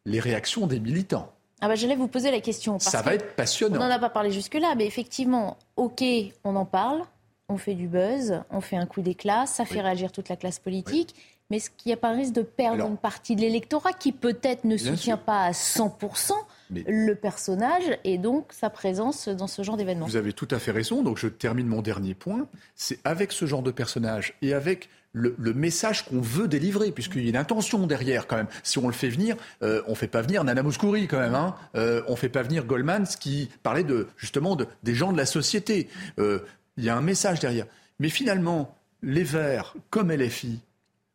les réactions des militants. Ah bah, J'allais vous poser la question. ça va être passionnant. On n'en a pas parlé jusque-là, mais effectivement, OK, on en parle, on fait du buzz, on fait un coup d'éclat, ça fait réagir toute la classe politique. Mais est-ce qu'il n'y a pas un risque de perdre une partie de l'électorat qui peut-être ne soutient pas à 100% le personnage et donc sa présence dans ce genre d'événement Vous avez tout à fait raison. Donc je termine mon dernier point. C'est avec ce genre de personnage et avec le, message qu'on veut délivrer, puisqu'il y a une intention derrière quand même. Si on le fait venir, euh, on ne fait pas venir Nana Mouskouri quand même. Hein. Euh, on ne fait pas venir Goldman, qui parlait de, justement de, des gens de la société. Euh, il y a un message derrière. Mais finalement, les Verts, comme LFI,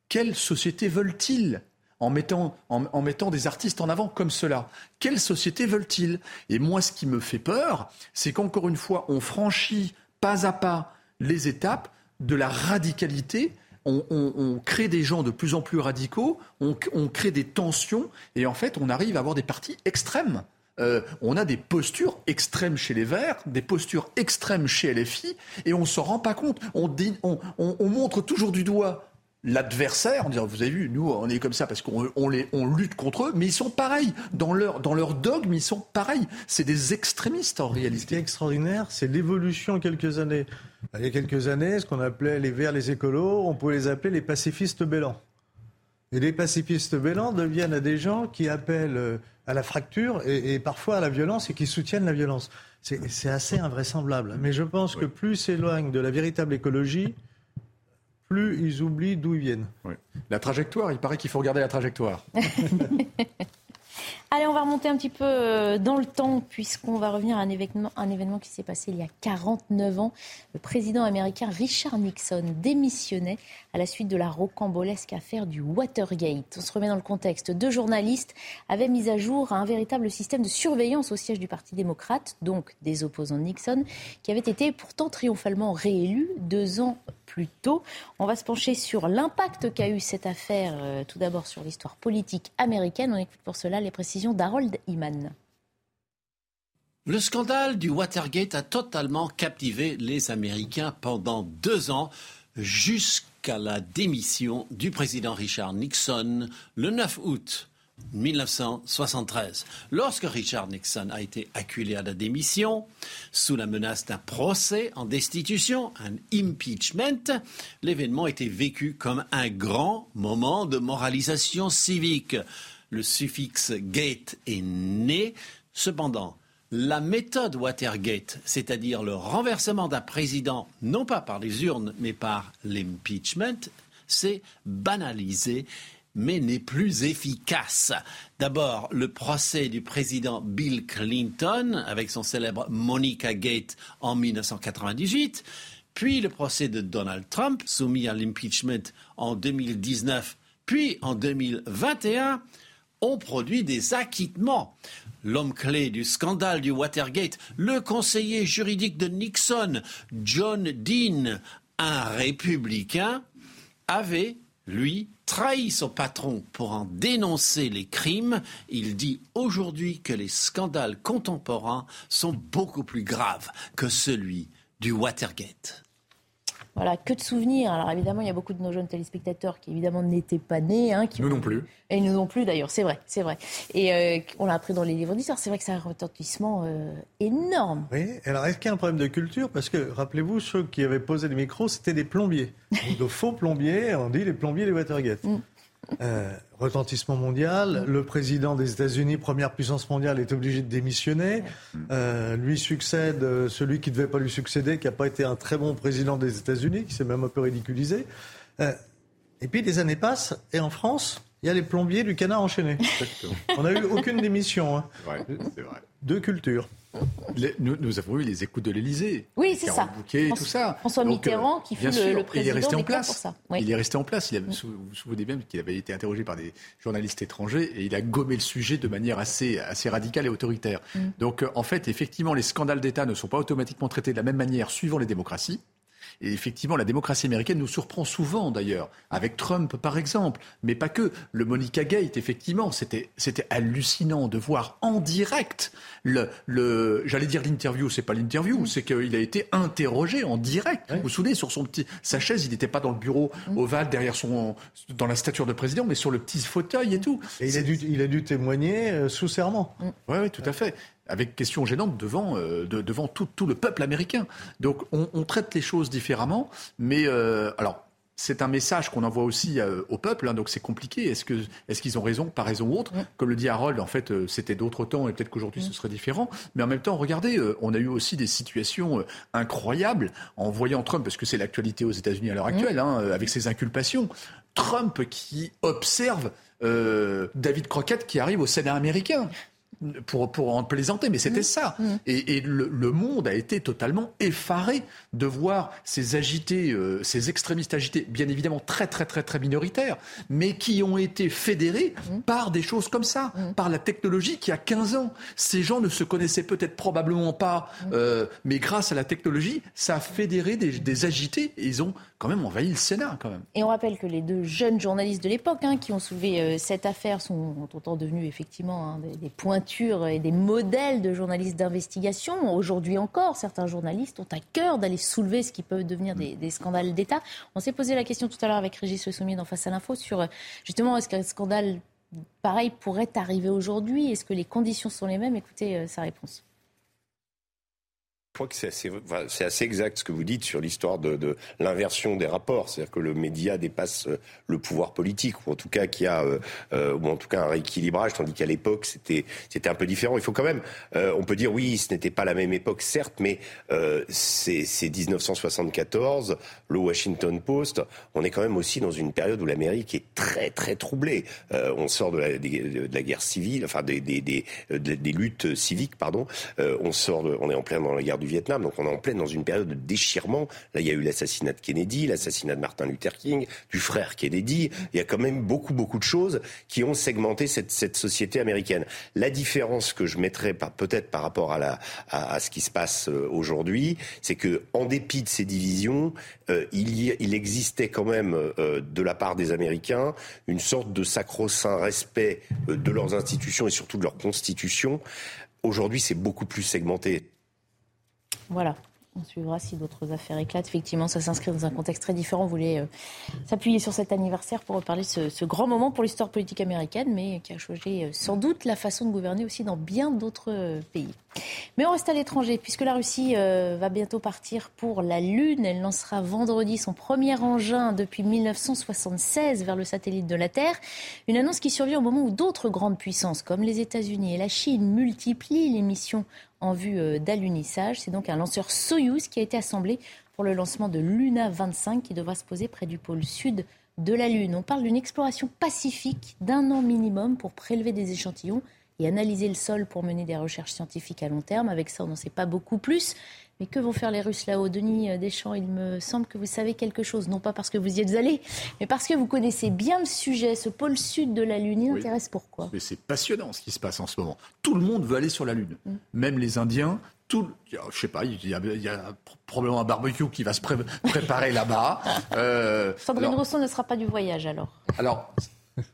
quelle société veulent-ils? En mettant, en, mettant des artistes en avant comme cela. Quelle société veulent-ils? Et moi, ce qui me fait peur, c'est qu'encore une fois, on franchit pas à pas les étapes de la radicalité on, crée des gens de plus en plus radicaux, on, crée des tensions, et en fait, on arrive à avoir des partis extrêmes. Euh, on a des postures extrêmes chez les Verts, des postures extrêmes chez LFI, et on ne s'en rend pas compte. On, on, montre toujours du doigt l'adversaire en disant vous avez vu nous on est comme ça parce qu'on on on lutte contre eux mais ils sont pareils. Dans leur dans leur dogme ils sont pareils. C'est des extrémistes en réalité ce qui est extraordinaire c'est l'évolution en quelques années. Il y a quelques années ce qu'on appelait les verts les écolos on pouvait les appeler les pacifistes bellants et les pacifistes bellants deviennent des gens qui appellent euh, à la fracture et, parfois à la violence et qui soutiennent la violence. C'est assez invraisemblable. Mais je pense que plus ils s'éloignent de la véritable écologie plus ils oublient d'où ils viennent. La trajectoire, il paraît qu'il faut regarder la trajectoire. Allez, on va remonter un petit peu euh, dans le temps, puisqu'on va revenir à un événement, un événement qui s'est passé il y a 49 ans. Le président américain Richard Nixon démissionnait à la suite de la rocambolesque affaire du Watergate. On se remet dans le contexte. Deux journalistes avaient mis à jour un véritable système de surveillance au siège du Parti démocrate, donc des opposants de Nixon, qui avait été pourtant triomphalement réélu deux ans plus tôt. On va se pencher sur l'impact qu'a eu cette affaire, euh, tout d'abord sur l'histoire politique américaine. On écoute pour cela les précisions d'Harold Iman. Le scandale du Watergate a totalement captivé les Américains pendant deux ans, jusqu'à la démission du président Richard Nixon le 9 août 1973. Lorsque Richard Nixon a été acculé à la démission, sous la menace d'un procès en destitution, un impeachment, l'événement était vécu comme un grand moment de moralisation civique le suffixe gate est né. Cependant, la méthode Watergate, c'est-à-dire le renversement d'un président, non pas par les urnes, mais par l'impeachment, s'est banalisé mais n'est plus efficace. D'abord, le procès du président Bill Clinton avec son célèbre Monica Gate en 1998, puis le procès de Donald Trump soumis à l'impeachment en 2019, puis en 2021 ont produit des acquittements. L'homme clé du scandale du Watergate, le conseiller juridique de Nixon, John Dean, un républicain, avait, lui, trahi son patron pour en dénoncer les crimes. Il dit aujourd'hui que les scandales contemporains sont beaucoup plus graves que celui du Watergate. Voilà, que de souvenirs. Alors évidemment, il y a beaucoup de nos jeunes téléspectateurs qui évidemment n'étaient pas nés. Hein, qui nous non plus. Et nous non plus d'ailleurs, c'est vrai, c'est vrai. Et euh, on l'a appris dans les livres d'histoire, c'est vrai que c'est un retentissement euh, énorme. Oui, alors est-ce qu'il y a un problème de culture? Parce que, rappelez-vous, ceux qui avaient posé les micros, c'était des plombiers. De faux plombiers, on dit les plombiers des Watergate. Mm. Euh, retentissement mondial. Le président des États-Unis, première puissance mondiale, est obligé de démissionner. Euh, lui succède euh, celui qui ne devait pas lui succéder, qui n'a pas été un très bon président des États-Unis, qui s'est même un peu ridiculisé. et puis les années passent, et en France, il y a les plombiers du canard enchaîné. On n'a eu aucune démission. Hein. c'est vrai. Deux cultures nous, avons eu les écoutes de l'Elysée. Oui, c'est ça. Bouquet, tout ça. François Mitterrand, qui fut le, président il est resté en place. Pour ça. Il est resté en place. Il a, Vous vous souvenez bien qu'il avait été interrogé par des journalistes étrangers et il a gommé le sujet de manière assez, assez radicale et autoritaire. Mm. Donc, euh, en fait, effectivement, les scandales d'État ne sont pas automatiquement traités de la même manière suivant les démocraties. Et effectivement, la démocratie américaine nous surprend souvent d'ailleurs, avec Trump par exemple, mais pas que. Le Monica Gate, effectivement, c'était hallucinant de voir en direct le, le j'allais dire l'interview, c'est pas l'interview, c'est qu'il a été interrogé en direct. Vous vous souvenez sur son petit sa chaise, il n'était pas dans le bureau mm. ovale derrière son dans la stature de président, mais sur le petit fauteuil et tout. Et il a dû il a dû témoigner euh, sous serment. Oui, oui, tout à fait avec question gênante devant, euh, devant tout, tout, le peuple américain. Donc on, on traite les choses différemment, mais euh, alors c'est un message qu'on envoie aussi euh, au peuple, hein, donc c'est compliqué. Est-ce qu'ils est qu'ils ont raison, pas raison ou autre Comme le dit Harold, en fait, euh, c'était d'autres temps et peut-être qu'aujourd'hui ce serait différent. Mais en même temps, regardez, euh, on a eu aussi des situations incroyables en voyant Trump, parce que c'est l'actualité aux États-Unis à l'heure actuelle, hein, avec ses inculpations. Trump qui observe David Crockett qui arrive au Sénat américain pour, pour en plaisanter, mais c'était mmh. ça. Mmh. Et, et le, le, monde a été totalement effaré de voir ces agités, euh, ces extrémistes agités, bien évidemment très très très très minoritaires, mais qui ont été fédérés mmh. par des choses comme ça, par la technologie qui a 15 ans. Ces gens ne se connaissaient peut-être probablement pas, euh, mais grâce à la technologie, ça a fédéré des, des agités et ils ont quand même envahi le Sénat. Quand même. Et on rappelle que les deux jeunes journalistes de l'époque hein, qui ont soulevé euh, cette affaire sont autant devenus effectivement hein, des, des, et des modèles de journalistes d'investigation. Aujourd'hui encore, certains journalistes ont à cœur d'aller soulever ce qui peut devenir des, des scandales d'État. On s'est posé la question tout à l'heure avec Régis Le Sommier dans Face à l'info sur euh, justement est-ce qu'un scandale pareil pourrait arriver aujourd'hui? Est-ce que les conditions sont les mêmes? Écoutez euh, sa réponse. Je crois que c'est assez, exact ce que vous dites sur l'histoire de, l'inversion des rapports, c'est-à-dire que le média dépasse euh, le pouvoir politique, ou en tout cas qu'il y a, euh, euh, ou en tout cas un rééquilibrage, tandis qu'à l'époque c'était un peu différent. Il faut quand même, on peut dire oui, ce n'était pas la même époque, certes, mais c'est, c'est 1974, le Washington Post. On est quand même aussi dans une période où l'Amérique est très très troublée. On sort de la, guerre civile, enfin des des, luttes civiques, pardon. on sort, on est en plein dans la guerre du Vietnam. Donc on est en pleine dans une période de déchirement. Là, il y a eu l'assassinat de Kennedy, l'assassinat de Martin Luther King, du frère Kennedy. Il y a quand même beaucoup, beaucoup de choses qui ont segmenté cette, société américaine. La différence que je mettrais peut-être par rapport à, ce qui se passe euh, aujourd'hui, c'est que en dépit de ces divisions, euh, il, existait quand même euh, de la part des Américains une sorte de sacro-saint respect de leurs institutions et surtout de leur constitution. Aujourd'hui, c'est beaucoup plus segmenté. Voilà. On suivra si d'autres affaires éclatent. Effectivement, ça s'inscrit dans un contexte très différent. On voulait euh, s'appuyer sur cet anniversaire pour reparler de ce, grand moment pour l'histoire politique américaine, mais qui a changé euh, sans doute la façon de gouverner aussi dans bien d'autres euh, pays. Mais on reste à l'étranger, puisque la Russie va bientôt partir pour la Lune. Elle lancera vendredi son premier engin depuis 1976 vers le satellite de la Terre. Une annonce qui survient au moment où d'autres grandes puissances, comme les États-Unis et la Chine, multiplient les missions en vue euh, d'alunissage. C'est donc un lanceur Soyuz qui a été assemblé pour le lancement de Luna 25 qui devra se poser près du pôle sud de la Lune. On parle d'une exploration pacifique d'un an minimum pour prélever des échantillons et analyser le sol pour mener des recherches scientifiques à long terme. Avec ça, on n'en sait pas beaucoup plus. Mais que vont faire les Russes là-haut? Denis euh, Deschamps, il me semble que vous savez quelque chose. Non pas parce que vous y êtes allé, mais parce que vous connaissez bien le sujet. Ce pôle sud de la Lune, il oui. intéresse pourquoi? Mais c'est passionnant ce qui se passe en ce moment. Tout le monde veut aller sur la Lune. Mm. Même les Indiens, tout, je sais pas, il y, a, il y, a, probablement un barbecue qui va se pré préparer là-bas. Euh, Sandrine alors, Rousseau ne sera pas du voyage alors. Alors,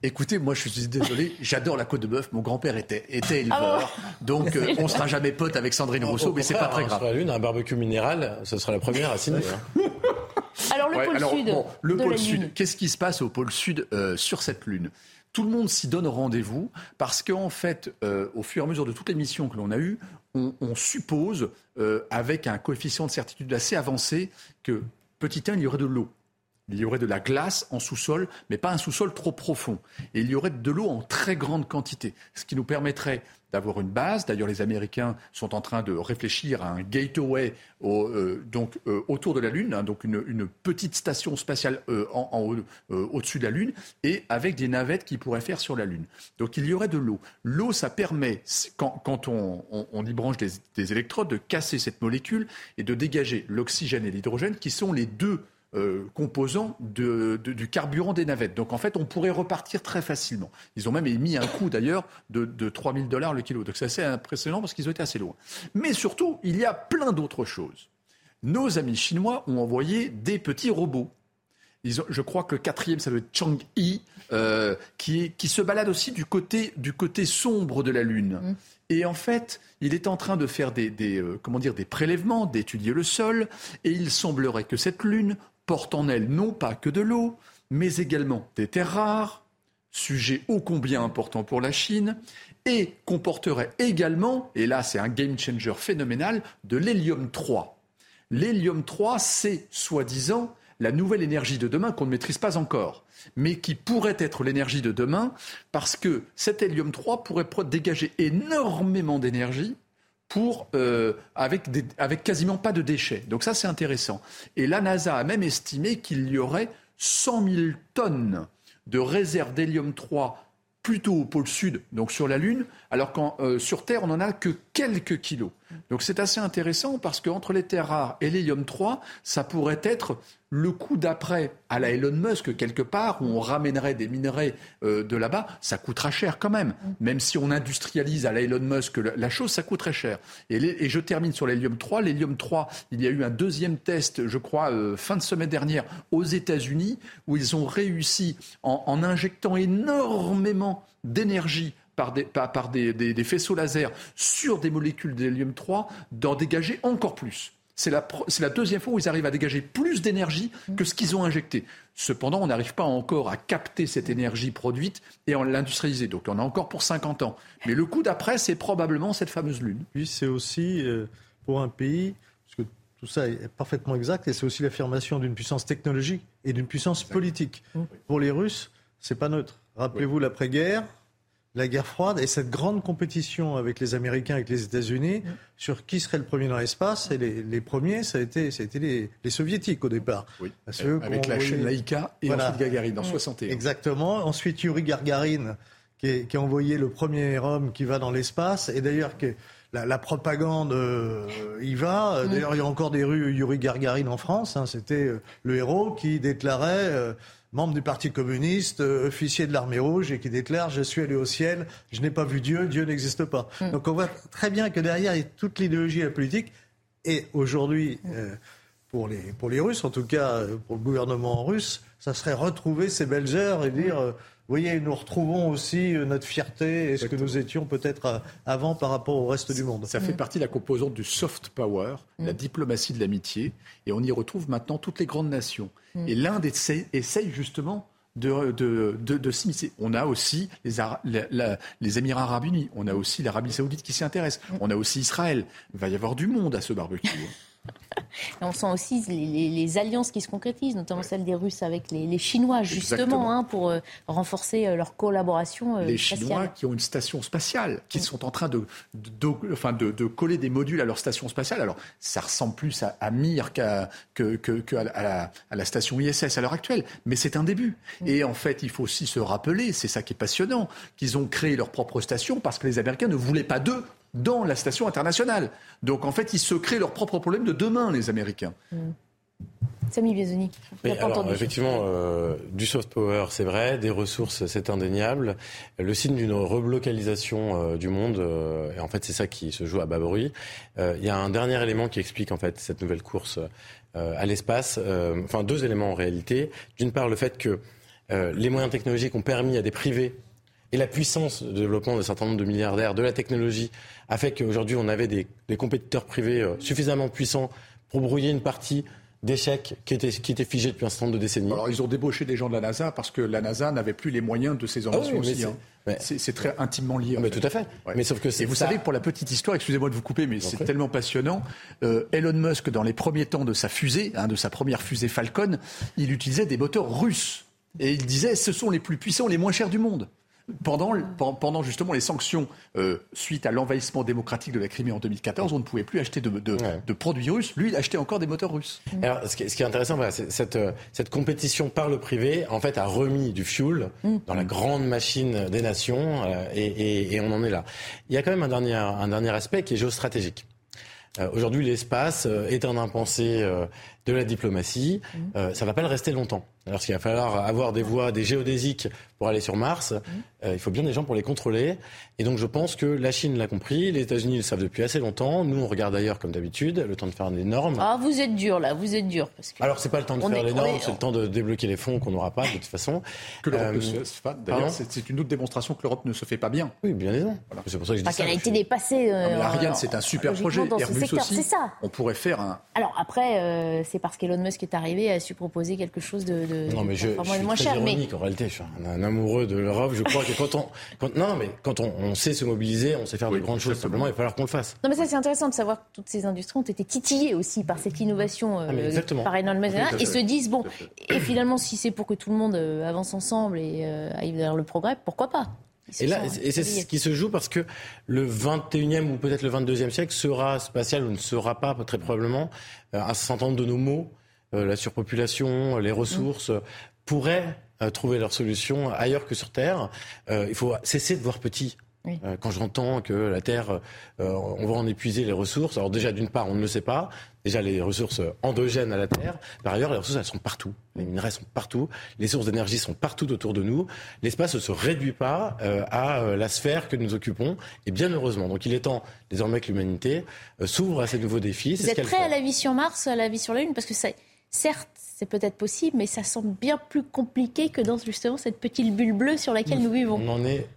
Écoutez, moi je suis désolé, j'adore la côte de bœuf. Mon grand-père était, était éleveur, ah bon donc euh, on sera jamais pote avec Sandrine Rousseau, mais c'est pas très grave. Sur la lune, un barbecue minéral, ce sera la première à signer. Hein. Alors le Ouais, pôle alors, sud. bon, le de pôle la sud. Lune. Qu'est-ce qui se passe au pôle sud euh, sur cette lune? Tout le monde s'y donne rendez-vous parce qu'en fait, euh, au fur et à mesure de toutes les missions que l'on a eues, on, on suppose, euh, avec un coefficient de certitude assez avancé, que petit 1, il y aurait de l'eau. Il y aurait de la glace en sous-sol, mais pas un sous-sol trop profond. Et il y aurait de l'eau en très grande quantité, ce qui nous permettrait d'avoir une base. D'ailleurs, les Américains sont en train de réfléchir à un gateway euh, euh, autour de la Lune, hein, donc une, petite station spatiale euh, en, au-dessus de la Lune, et avec des navettes qui pourraient faire sur la Lune. Donc il y aurait de l'eau. L'eau, ça permet, quand, on, y branche des électrodes, de casser cette molécule et de dégager l'oxygène et l'hydrogène, qui sont les deux euh, composants de- de- du carburant des navettes. Donc en fait, on pourrait repartir très facilement. Ils ont même émis un coût d'ailleurs de, de 3 000 dollars le kilo. Donc c'est assez impressionnant parce qu'ils ont été assez loin. Mais surtout, il y a plein d'autres choses. Nos amis chinois ont envoyé des petits robots. Ils ont- je crois que le quatrième, ça doit être Chang'e, euh, qui, se balade aussi du côté, du côté sombre de la Lune. Et en fait, il est en train de faire des, des, euh, comment dire, des prélèvements, d'étudier le sol, et il semblerait que cette Lune porte en elle non pas que de l'eau, mais également des terres rares, sujet ô combien important pour la Chine, et comporterait également, et là c'est un game changer phénoménal, de l'hélium 3. L'hélium 3, c'est soi-disant la nouvelle énergie de demain qu'on ne maîtrise pas encore, mais qui pourrait être l'énergie de demain parce que cet hélium 3 pourrait dégager énormément d'énergie euh, avec quasiment pas de déchets. Donc ça, c'est intéressant. Et la NASA a même estimé qu'il y aurait 100 000 tonnes de réserves d'hélium 3 plutôt au pôle sud, donc sur la Lune, alors qu'en euh, sur Terre, on n'en a que quelques kilos. Donc c'est assez intéressant parce qu'entre les terres rares et l'hélium 3, ça pourrait être le coup d'après à la Elon Musk, quelque part, où on ramènerait des minerais euh, de là-bas, ça coûtera cher quand même. Même si on industrialise à la Elon Musk la, chose, ça coûte très cher. Et, je termine sur l'hélium 3. L'hélium 3, il y a eu un deuxième test, je crois, euh, fin de semaine dernière, aux États-Unis, où ils ont réussi, en injectant énormément d'énergie par, des, par, par des, des- des faisceaux laser sur des molécules d'hélium 3, d'en dégager encore plus. C'est la, deuxième fois où ils arrivent à dégager plus d'énergie que ce qu'ils ont injecté. Cependant, on n'arrive pas encore à capter cette énergie produite et à l'industrialiser. Donc on a encore pour 50 ans. Mais le coup d'après, c'est probablement cette fameuse lune. Puis c'est aussi euh, pour un pays, parce que tout ça est parfaitement exact, et c'est aussi l'affirmation d'une puissance technologique et d'une puissance politique. Pour les Russes, c'est pas neutre. Rappelez-vous l'après-guerre, la guerre froide et cette grande compétition avec les Américains, avec les États-Unis, sur qui serait le premier dans l'espace. Et les, les premiers, ça a été, ça a été les, les soviétiques au départ. Parce que Avec la chaîne Laïka et ensuite Gagarine en 61. Exactement. Ensuite, Yuri Gagarin, qui, est- qui a envoyé le premier homme qui va dans l'espace. Et d'ailleurs, que la, la propagande euh, y va. D'ailleurs, il y a encore des rues Yuri Gagarin en France. hein. C'était euh, le héros qui déclarait, euh, membre du Parti communiste, euh, officier de l'armée rouge, et qui déclare Je suis allé au ciel, je n'ai pas vu Dieu, Dieu n'existe pas. Donc on voit très bien que derrière, il y a toute l'idéologie et la politique. Et aujourd'hui, euh, pour, les, pour les Russes, en tout cas euh, pour le gouvernement russe, ça serait retrouver ces belles heures et dire, euh, vous voyez, nous retrouvons aussi euh, notre fierté et ce que nous étions peut-être euh, avant par rapport au reste du monde. Ça fait partie de la composante du soft power, la diplomatie de l'amitié, et on y retrouve maintenant toutes les grandes nations. Mm. Et l'Inde essaye, essaye justement de, de, de, de s'immiscer. On a aussi les, Ara- la- la- les Émirats arabes unis, on a aussi l'Arabie saoudite qui s'y intéresse, on a aussi Israël. Il va y avoir du monde à ce barbecue. Et on sent aussi les, les- les alliances qui se concrétisent, notamment celle des Russes avec les, les Chinois, justement, hein, pour euh, renforcer euh, leur collaboration euh, les spatiale. Chinois qui ont une station spatiale, qui sont en train de, de, de- enfin de, de coller des modules à leur station spatiale. Alors, ça ressemble plus à, à Mir qu'à que, que- que à, la- à la, à la station ISS à l'heure actuelle, mais c'est un début. Et en fait, il faut aussi se rappeler, c'est ça qui est passionnant, qu'ils ont créé leur propre station parce que les Américains ne voulaient pas d'eux dans la station internationale. Donc, en fait, ils se créent leur propre problème de demain, les Américains. Samy Biazoni, alors, entendu. effectivement, euh, du soft power, c'est vrai, des ressources, c'est indéniable. Le signe d'une relocalisation euh, du monde, euh, et en fait, c'est ça qui se joue à bas bruit. Euh, Il y a un dernier élément qui explique en fait cette nouvelle course euh, à l'espace. Euh, enfin, deux éléments en réalité. D'une part, le fait que euh, les moyens technologiques ont permis à des privés et la puissance de développement d'un certain nombre de milliardaires de la technologie a fait qu'aujourd'hui on avait des, des compétiteurs privés euh, suffisamment puissants pour brouiller une partie d'échec qui était, qui était figé depuis un certain nombre de décennies. Alors, ils ont débauché des gens de la NASA parce que la NASA n'avait plus les moyens de ses ambitions Ah oui, aussi. hein. C'est très intimement lié. en Mais fait. tout à fait. Ouais. Mais sauf que Et vous ça- savez, pour la petite histoire, excusez-moi de vous couper, mais c'est tellement passionnant. euh, Elon Musk, dans les premiers temps de sa fusée, hein, de sa première fusée Falcon, il utilisait des moteurs russes. Et il disait, ce sont les plus puissants, les moins chers du monde. Pendant, pen- pendant justement les sanctions euh, suite à l'envahissement démocratique de la Crimée en 2014, on ne pouvait plus acheter de, de- de produits russes. Lui, il achetait encore des moteurs russes. Alors, ce qui est, ce qui est intéressant, voilà, c'est cette, euh, cette compétition par le privé, en fait, a remis du fuel dans la grande machine des nations, euh, et, et- et on en est là. Il y a quand même un dernier, un dernier aspect qui est géostratégique. Euh, Aujourd'hui, l'espace euh, est un impensé euh, de la diplomatie. Euh, ça va pas le rester longtemps. Alors, qu'il va falloir avoir des voies, des géodésiques pour aller sur Mars. Euh, il faut bien des gens pour les contrôler. Et donc, je pense que la Chine l'a compris, les États-Unis le savent depuis assez longtemps. Nous, on regarde ailleurs, comme d'habitude, le temps de faire des normes. Ah, vous êtes dur là, vous êtes dur. Parce que... Alors, c'est pas le temps de On faire est- les normes, est- c'est le temps de débloquer les fonds qu'on n'aura pas, de toute façon. Que l'Europe Euh, ne se fasse pas. D'ailleurs, c'est une autre démonstration que l'Europe ne se fait pas bien. Oui, bien évidemment. C'est pour ça que je dis qu'elle a été dépassée. euh, Ariane, c'est un super projet. dans ce Airbus secteur. aussi. C'est ça. On pourrait faire un. Alors après, euh, c'est parce qu'Elon Musk est arrivé et a su proposer quelque chose de, de Non, mais je, suis moins très cher. Mais ironique en réalité. Je suis un, amoureux de l'Europe. Je crois que quand on, quand, non, mais quand on, on sait se mobiliser, on sait faire de grandes choses. Simplement, il va falloir qu'on le fasse. non, mais ça c'est intéressant de savoir que toutes ces industries ont été titillées aussi par cette innovation euh, Ah, mais exactement. par Elon Musk Tout à et se disent bon, et finalement si c'est pour que tout le monde euh, avance ensemble et euh, aille vers le progrès, pourquoi pas? Et là, et c'est ce qui se joue parce que le 21e ou peut-être le 22e siècle sera spatial ou ne sera pas, très probablement, euh, un certain nombre de nos mots, euh, la surpopulation, les ressources, euh, pourraient euh, trouver leur solution ailleurs que sur Terre. Euh, il faut cesser de voir petit. Oui. Euh, Quand j'entends que la Terre, euh, on va en épuiser les ressources, alors déjà d'une part, on ne le sait pas, déjà les ressources endogènes à la Terre, par ailleurs les ressources elles sont partout, les minerais sont partout, les sources d'énergie sont partout autour de nous, l'espace ne se réduit pas euh, à euh, la sphère que nous occupons, et bien heureusement. Donc il est temps désormais que l'humanité euh, s'ouvre à ces nouveaux défis. Vous êtes prêt à la vie sur Mars, à la vie sur la Lune? Parce que c'est- certes, c'est peut-être possible, mais ça semble bien plus compliqué que dans justement cette petite bulle bleue sur laquelle nous vivons. On n'en est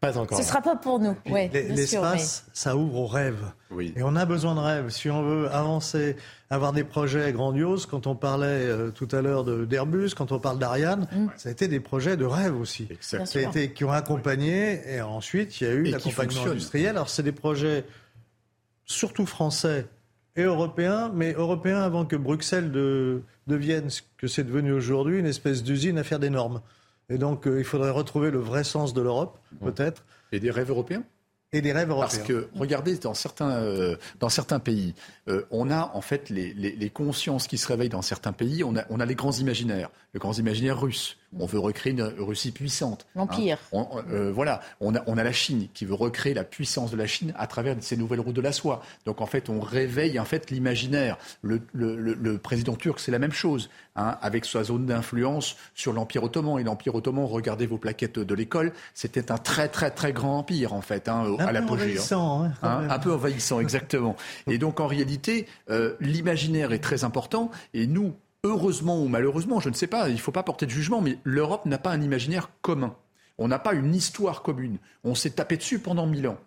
pas encore. Ce ne sera pas pour nous. Ouais, L'espace, ça ouvre aux rêves. Oui. Et on a besoin de rêves. Si on veut avancer, avoir des projets grandioses, quand on parlait euh, tout à l'heure d'Airbus, quand on parle d'Ariane, ça a été des projets de rêve aussi. Exactement. Ça a été, qui ont accompagné, et ensuite il y a eu l'accompagnement industriel. Alors c'est des projets surtout français et européens, mais européens avant que Bruxelles de- devienne ce que c'est devenu aujourd'hui, une espèce d'usine à faire des normes. Et donc euh, il faudrait retrouver le vrai sens de l'Europe, peut-être. Et des rêves européens? Et des rêves européens. Parce que, regardez, dans certains, euh, dans certains pays, euh, on a en fait les, les- les consciences qui se réveillent dans certains pays. On a, on a les grands imaginaires, le grand imaginaire russe. On veut recréer une Russie puissante. L'Empire. Hein. On- euh, voilà, on a, on a la Chine qui veut recréer la puissance de la Chine à travers ces nouvelles routes de la soie. Donc en fait, on réveille en fait l'imaginaire. Le, le- le- le président turc, c'est la même chose, hein, avec sa zone d'influence sur l'Empire ottoman. Et l'Empire ottoman, regardez vos plaquettes de l'école, c'était un très très très grand empire en fait, hein, Un à peu l'apogée. hein. envahissant, hein, Hein, un peu envahissant, exactement. Et donc en réalité, euh, l'imaginaire est très important. Et nous, heureusement ou malheureusement, je ne sais pas, il ne faut pas porter de jugement, mais l'Europe n'a pas un imaginaire commun. On n'a pas une histoire commune. On s'est tapé dessus pendant mille ans.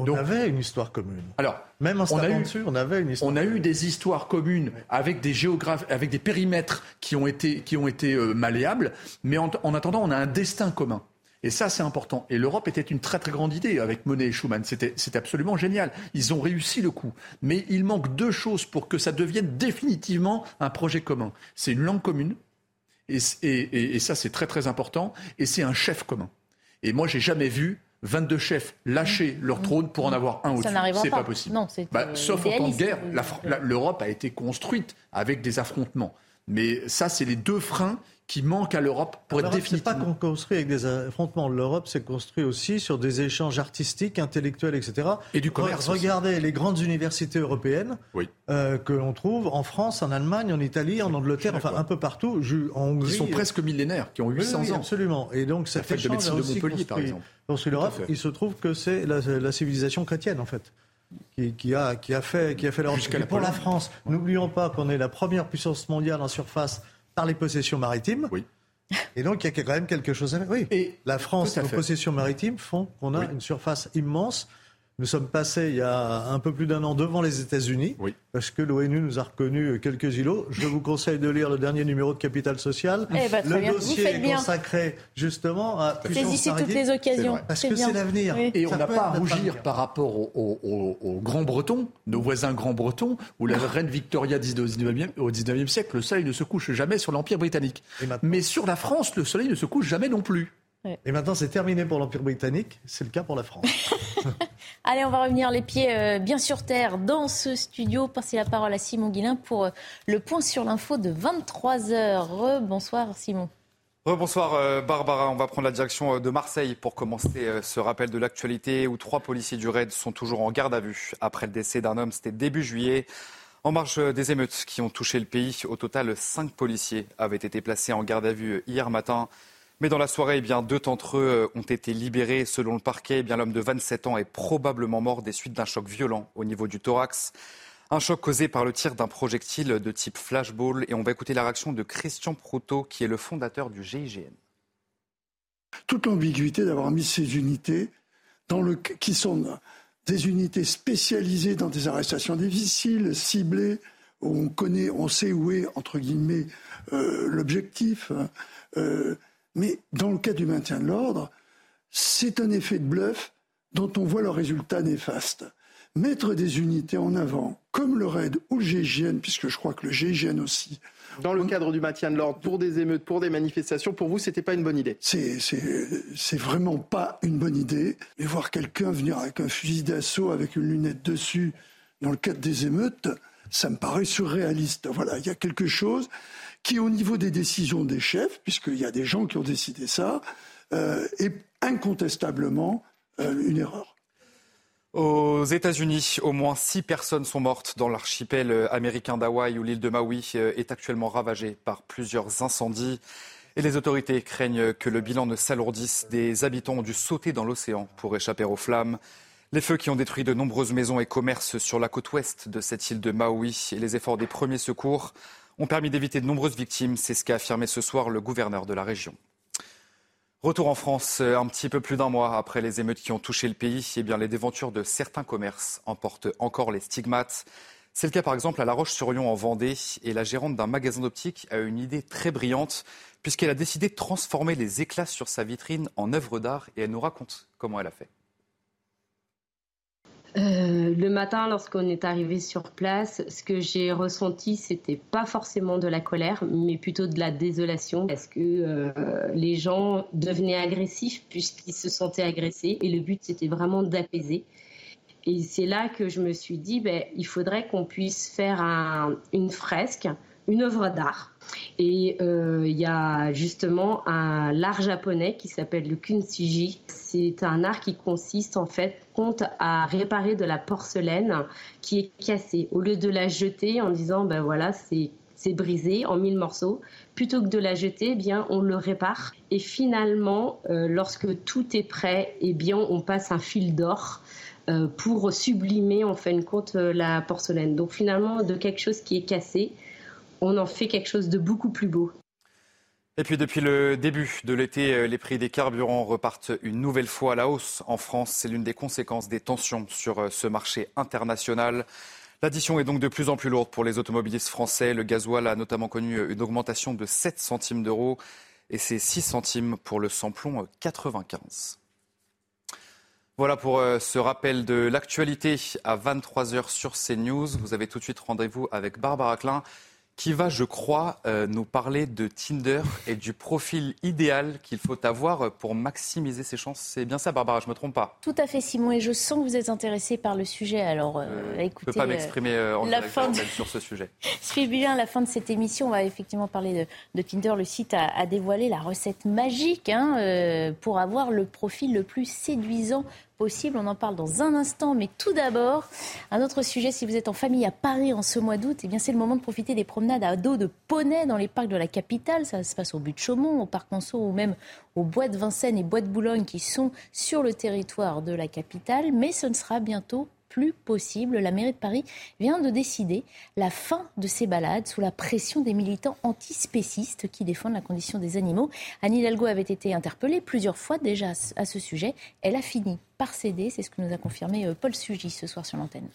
On avait une histoire commune. Alors, Même en on a eu- dessus, on avait une histoire. on a eu des histoires communes avec des géographes, avec des périmètres qui ont été, qui ont été euh, malléables, mais en, en attendant, on a un destin commun. Et ça, c'est important. Et l'Europe était une très très grande idée avec Monet et Schuman. C'était absolument génial. Ils ont réussi le coup. Mais il manque deux choses pour que ça devienne définitivement un projet commun. C'est une langue commune, et, et- et- et ça, c'est très très important, et c'est un chef commun. Et moi, j'ai jamais vu 22 chefs lâcher leur trône pour en avoir un Ça au-dessus. C'est pas. pas possible. Non, Bah, euh, sauf en temps de guerre, la- l'Europe a été construite avec des affrontements. Mais ça, c'est les deux freins qui manquent à l'Europe pour être L'Europe, c'est pas définitivement. qu'on construit avec des affrontements. L'Europe s'est construit aussi sur des échanges artistiques, intellectuels, etc. Et du commerce aussi. Regardez les grandes universités européennes Oui. euh, que l'on trouve en France, en Allemagne, en Italie, en Angleterre, enfin un peu partout, en Hongrie. Ils sont presque millénaires, qui ont Oui, 800 oui, ans. Absolument. Et donc cet fac de échange médecine de Montpellier, par exemple. construit l'Europe. Il se trouve que c'est la, la civilisation chrétienne, en fait. Qui, qui a, qui a fait, qui a fait Pour la. France, n'oublions pas qu'on est la première puissance mondiale en surface par les possessions maritimes. Oui. Et donc, il y a quand même quelque chose à faire. Oui. Et la France, nos fait. possessions maritimes font qu'on a Oui. une surface immense Nous sommes passés il y a un peu plus d'un an devant les États-Unis, parce que l'ONU nous a reconnu quelques îlots. Je vous conseille de lire le dernier numéro de Capital Social. Eh ben, le bien. Dossier est bien. consacré justement à Saisissez toutes les occasions. Parce C'est que bien. c'est l'avenir. Oui. Et on n'a pas à rougir par rapport aux, aux- aux- aux grands bretons, nos voisins grands bretons, où la reine Victoria disait au 19e, au 19e siècle, le soleil ne se couche jamais sur l'Empire britannique. Mais sur la France, le soleil ne se couche jamais non plus. Et maintenant, c'est terminé pour l'Empire britannique, c'est le cas pour la France. Allez, on va revenir les pieds euh, bien sur terre dans ce studio. Passer la parole à Simon Guillain pour euh, le point sur l'info de 23h. Bonsoir Simon. Bonsoir euh, Barbara, on va prendre la direction de Marseille pour commencer ce rappel de l'actualité où trois policiers du RAID sont toujours en garde à vue après le décès d'un homme, c'était début juillet. En marge des émeutes qui ont touché le pays, au total, cinq policiers avaient été placés en garde à vue hier matin. Mais dans la soirée, eh bien, deux d'entre eux euh, ont été libérés. Selon le parquet, eh l'homme de 27 ans est probablement mort des suites d'un choc violent au niveau du thorax. Un choc causé par le tir d'un projectile de type flashball. Et on va écouter la réaction de Christian Proutot, qui est le fondateur du GIGN. toute l'ambiguïté d'avoir mis ces unités qui sont des unités spécialisées dans des arrestations difficiles, ciblées, où on connaît, on sait où est, entre guillemets, euh, l'objectif. Euh, mais dans le cas du maintien de l'ordre, c'est un effet de bluff dont on voit le résultat néfaste. Mettre des unités en avant, comme le RAID ou le GIGN, puisque je crois que le GIGN aussi, Dans le cadre du maintien de l'ordre, pour des émeutes, pour des manifestations, pour vous, c'était pas une bonne idée c'est vraiment pas une bonne idée. Mais voir quelqu'un venir avec un fusil d'assaut, avec une lunette dessus, dans le cadre des émeutes, ça me paraît surréaliste. Voilà, il y a quelque chose qui, au niveau des décisions des chefs, puisqu'il y a des gens qui ont décidé ça, euh, est incontestablement euh, une erreur. Aux États-Unis, au moins six personnes sont mortes dans l'archipel américain d'Hawaï où l'île de Maui euh, est actuellement ravagée par plusieurs incendies. Et les autorités craignent que le bilan ne s'alourdisse. Des habitants ont dû sauter dans l'océan pour échapper aux flammes. Les feux qui ont détruit de nombreuses maisons et commerces sur la côte ouest de cette île de Maui et les efforts des premiers secours ont permis d'éviter de nombreuses victimes. C'est ce qu'a affirmé ce soir le gouverneur de la région. Retour en France, euh, un petit peu plus d'un mois après les émeutes qui ont touché le pays, eh bien, les déventures de certains commerces emportent encore les stigmates. C'est le cas par exemple à La Roche-sur-Yon en Vendée et la gérante d'un magasin d'optique a une idée très brillante puisqu'elle a décidé de transformer les éclats sur sa vitrine en œuvres d'art et elle nous raconte comment elle a fait. Euh, le matin, lorsqu'on est arrivé sur place, ce que j'ai ressenti, c'était pas forcément de la colère, mais plutôt de la désolation, parce que euh, les gens devenaient agressifs puisqu'ils se sentaient agressés, et le but c'était vraiment d'apaiser. Et c'est là que je me suis dit, ben, il faudrait qu'on puisse faire un- une fresque, une œuvre d'art. Et euh, il y a justement un l'art japonais qui s'appelle le kunsiji. C'est un art qui consiste en fait compte à réparer de la porcelaine qui est cassée. Au lieu de la jeter en disant ben voilà c'est brisé en mille morceaux, plutôt que de la jeter, eh bien on le répare. Et finalement, euh, lorsque tout est prêt, eh bien on passe un fil d'or euh, pour sublimer en fin de compte la porcelaine. Donc finalement, de quelque chose qui est cassé, on en fait quelque chose de beaucoup plus beau. Et puis depuis le début de l'été, euh, les prix des carburants repartent une nouvelle fois à la hausse en France. C'est l'une des conséquences des tensions sur euh, ce marché international. L'addition est donc de plus en plus lourde pour les automobilistes français. Le gasoil a notamment connu une augmentation de 7 centimes d'euros et c'est 6 centimes pour le samplon euh, 95. Voilà pour euh, ce rappel de l'actualité à 23h sur CNews. Vous avez tout de suite rendez-vous avec Barbara Klein qui va, je crois, euh, nous parler de Tinder et du profil idéal qu'il faut avoir pour maximiser ses chances. C'est bien ça, Barbara, je ne me trompe pas. Tout à fait, Simon, et je sens que vous êtes intéressé par le sujet. Alors, euh, Je ne écoutez, peux pas euh, m'exprimer euh, en la fin de- sur ce sujet. Suivez bien la fin de cette émission. On va effectivement parler de, de Tinder. Le site a, a dévoilé la recette magique hein, euh, pour avoir le profil le plus séduisant possible. On en parle dans un instant. Mais tout d'abord, un autre sujet. Si vous êtes en famille à Paris en ce mois d'août, eh bien c'est le moment de profiter des promenades à dos de poney dans les parcs de la capitale. Ça se passe au but de Chaumont, au parc Monceau ou même au bois de Vincennes et bois de Boulogne qui sont sur le territoire de la capitale. Mais ce ne sera bientôt plus possible. La mairie de Paris vient de décider la fin de ces balades sous la pression des militants antispécistes qui défendent la condition des animaux. Anne Hidalgo avait été interpellée plusieurs fois déjà à ce sujet. Elle a fini par céder, c'est ce que nous a confirmé euh, Paul Sugy ce soir sur l'antenne.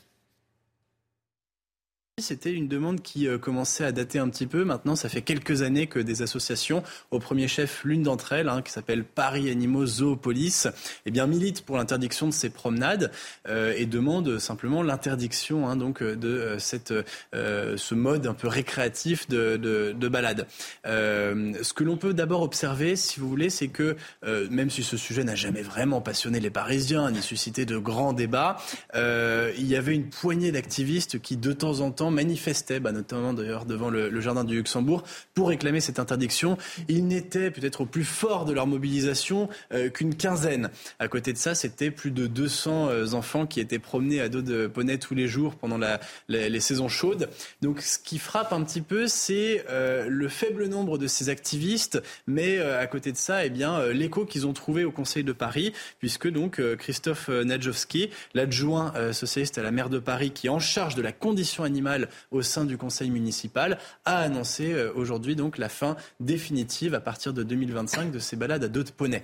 C'était une demande qui euh, commençait à dater un petit peu. Maintenant, ça fait quelques années que des associations, au premier chef l'une d'entre elles, hein, qui s'appelle Paris Animaux Zoopolis, eh bien, milite pour l'interdiction de ces promenades euh, et demande simplement l'interdiction hein, donc de euh, cette, euh, ce mode un peu récréatif de, de, de balade. Ce que l'on peut d'abord observer, si vous voulez, c'est que même si ce sujet n'a jamais vraiment passionné les Parisiens ni suscité de grands débats, il y avait une poignée d'activistes qui, de temps en temps, manifestaient, bah, notamment d'ailleurs devant le, jardin du Luxembourg, pour réclamer cette interdiction. Ils n'étaient peut-être au plus fort de leur mobilisation euh, qu'une quinzaine. À côté de ça, c'était plus de 200 euh, enfants qui étaient promenés à dos de poney tous les jours pendant les saisons chaudes. Donc ce qui frappe un petit peu, c'est euh, le faible nombre de ces activistes, mais à côté de ça, eh bien l'écho qu'ils ont trouvé au Conseil de Paris, puisque donc Christophe Nadjowski, l'adjoint socialiste à la maire de Paris, qui est en charge de la condition animale au sein du conseil municipal, a annoncé euh, aujourd'hui donc la fin définitive à partir de 2025 de ces balades à dos de poney.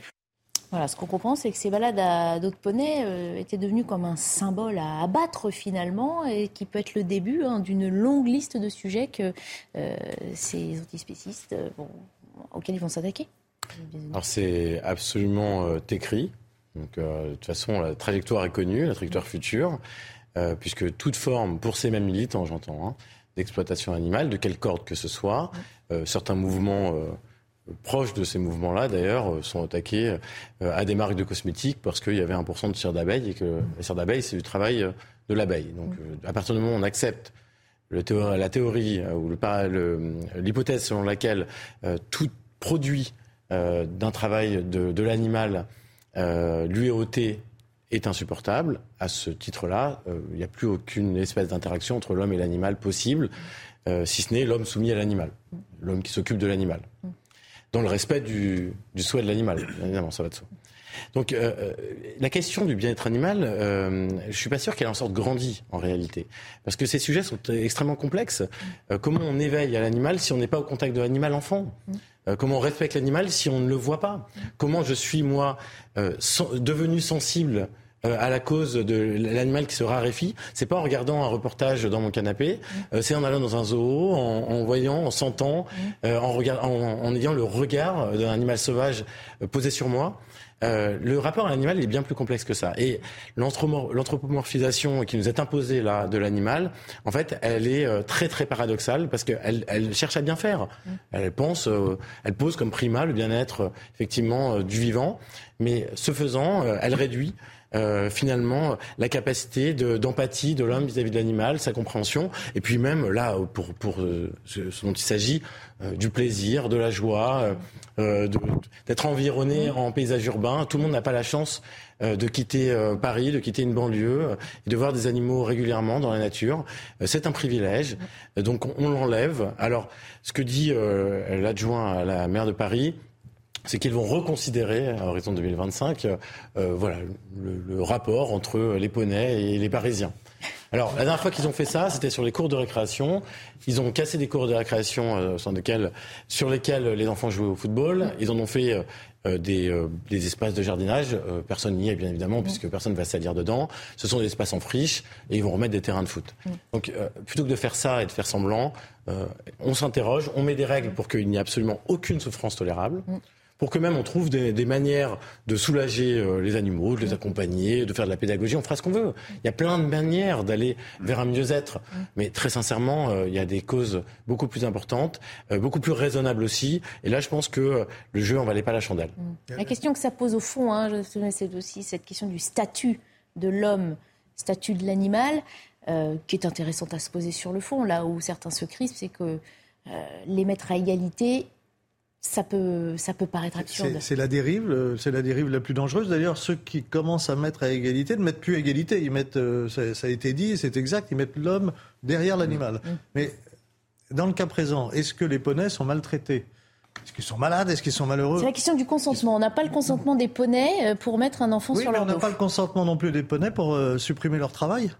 Voilà, ce qu'on comprend, c'est que ces balades à dos de poney euh, étaient devenues comme un symbole à abattre finalement et qui peut être le début hein, d'une longue liste de sujets que euh, ces antispécistes euh, bon, auxquels ils vont s'attaquer. Alors c'est absolument euh, écrit. Donc, de toute façon, la trajectoire est connue, la trajectoire future. Euh, puisque toute forme, pour ces mêmes militants, j'entends, hein, d'exploitation animale, de quelle corde que ce soit, euh, certains mouvements euh, proches de ces mouvements-là, d'ailleurs, sont attaqués à des marques de cosmétiques parce qu'il y avait 1% de cire d'abeille et que la cire d'abeille, c'est du travail de l'abeille. Donc, à partir du moment où on accepte le théorie, la théorie ou l'hypothèse selon laquelle tout produit d'un travail de, de l'animal lui est ôté est insupportable. À ce titre-là, euh, il n'y a plus aucune espèce d'interaction entre l'homme et l'animal possible, euh, si ce n'est l'homme soumis à l'animal, l'homme qui s'occupe de l'animal, dans le respect du, du souhait de l'animal. Évidemment, ça va de soi. Donc euh, la question du bien-être animal, euh, je suis pas sûr qu'elle en sorte grandie en réalité, parce que ces sujets sont extrêmement complexes. Euh, comment on éveille à l'animal si on n'est pas au contact de l'animal enfant? Comment on respecte l'animal si on ne le voit pas? Comment je suis moi devenu sensible à la cause de l'animal qui se raréfie, c'est pas en regardant un reportage dans mon canapé, euh, c'est en allant dans un zoo, en, voyant, en sentant, euh, en, ayant le regard d'un animal sauvage euh, posé sur moi. Euh, le rapport à l'animal est bien plus complexe que ça. Et l'anthropomorphisation qui nous est imposée là de l'animal, en fait, elle est euh, très très paradoxale parce qu'elle elle cherche à bien faire. Elle pense, euh, elle pose comme primat le bien-être effectivement du vivant, mais ce faisant, elle réduit euh, finalement la capacité d'empathie de, l'homme vis-à-vis de l'animal, sa compréhension, et puis même là, pour, pour euh, ce, ce, dont il s'agit, euh, du plaisir, de la joie, euh, d'être environné en paysage urbain. Tout le monde n'a pas la chance de quitter Paris, de quitter une banlieue et de voir des animaux régulièrement dans la nature. C'est un privilège, donc on, on l'enlève. Alors, ce que dit l'adjoint à la maire de Paris, c'est qu'ils vont reconsidérer à horizon 2025 euh, voilà, le, le, rapport entre les poneys et les Parisiens. Alors, la dernière fois qu'ils ont fait ça, c'était sur les cours de récréation. Ils ont cassé des cours de récréation euh, sur, lesquels, sur lesquels les enfants jouaient au football. Ils en ont fait euh, des, euh, des, espaces de jardinage. Euh, personne n'y est, bien évidemment, puisque personne ne va salir dedans. Ce sont des espaces en friche et ils vont remettre des terrains de foot. Donc, plutôt que de faire ça et de faire semblant, on s'interroge, on met des règles pour qu'il n'y ait absolument aucune souffrance tolérable pour que même on trouve des, des manières de soulager euh, les animaux, de les accompagner, de faire de la pédagogie. On fera ce qu'on veut. Il y a plein de manières d'aller vers un mieux-être. Mais très sincèrement, euh, il y a des causes beaucoup plus importantes, euh, beaucoup plus raisonnables aussi. Et là, je pense que le jeu en valait pas la chandelle. La question que ça pose au fond, hein, c'est aussi cette question du statut de l'homme, statut de l'animal, euh, qui est intéressante à se poser sur le fond. Là où certains se crispent, c'est que euh, les mettre à égalité ça peut, ça peut paraître absurde. C'est la dérive, c'est la dérive la plus dangereuse. D'ailleurs, ceux qui commencent à mettre à égalité ne mettent plus à égalité. Ils mettent, ça, ça a été dit, c'est exact, ils mettent l'homme derrière l'animal. Mmh. Mais dans le cas présent, est-ce que les poneys sont maltraités? Est-ce qu'ils sont malades? Est-ce qu'ils sont malheureux? C'est la question du consentement. On n'a pas le consentement des poneys euh, pour mettre un enfant oui, sur mais leur on n'a dos. pas le consentement non plus des poneys pour euh, supprimer leur travail.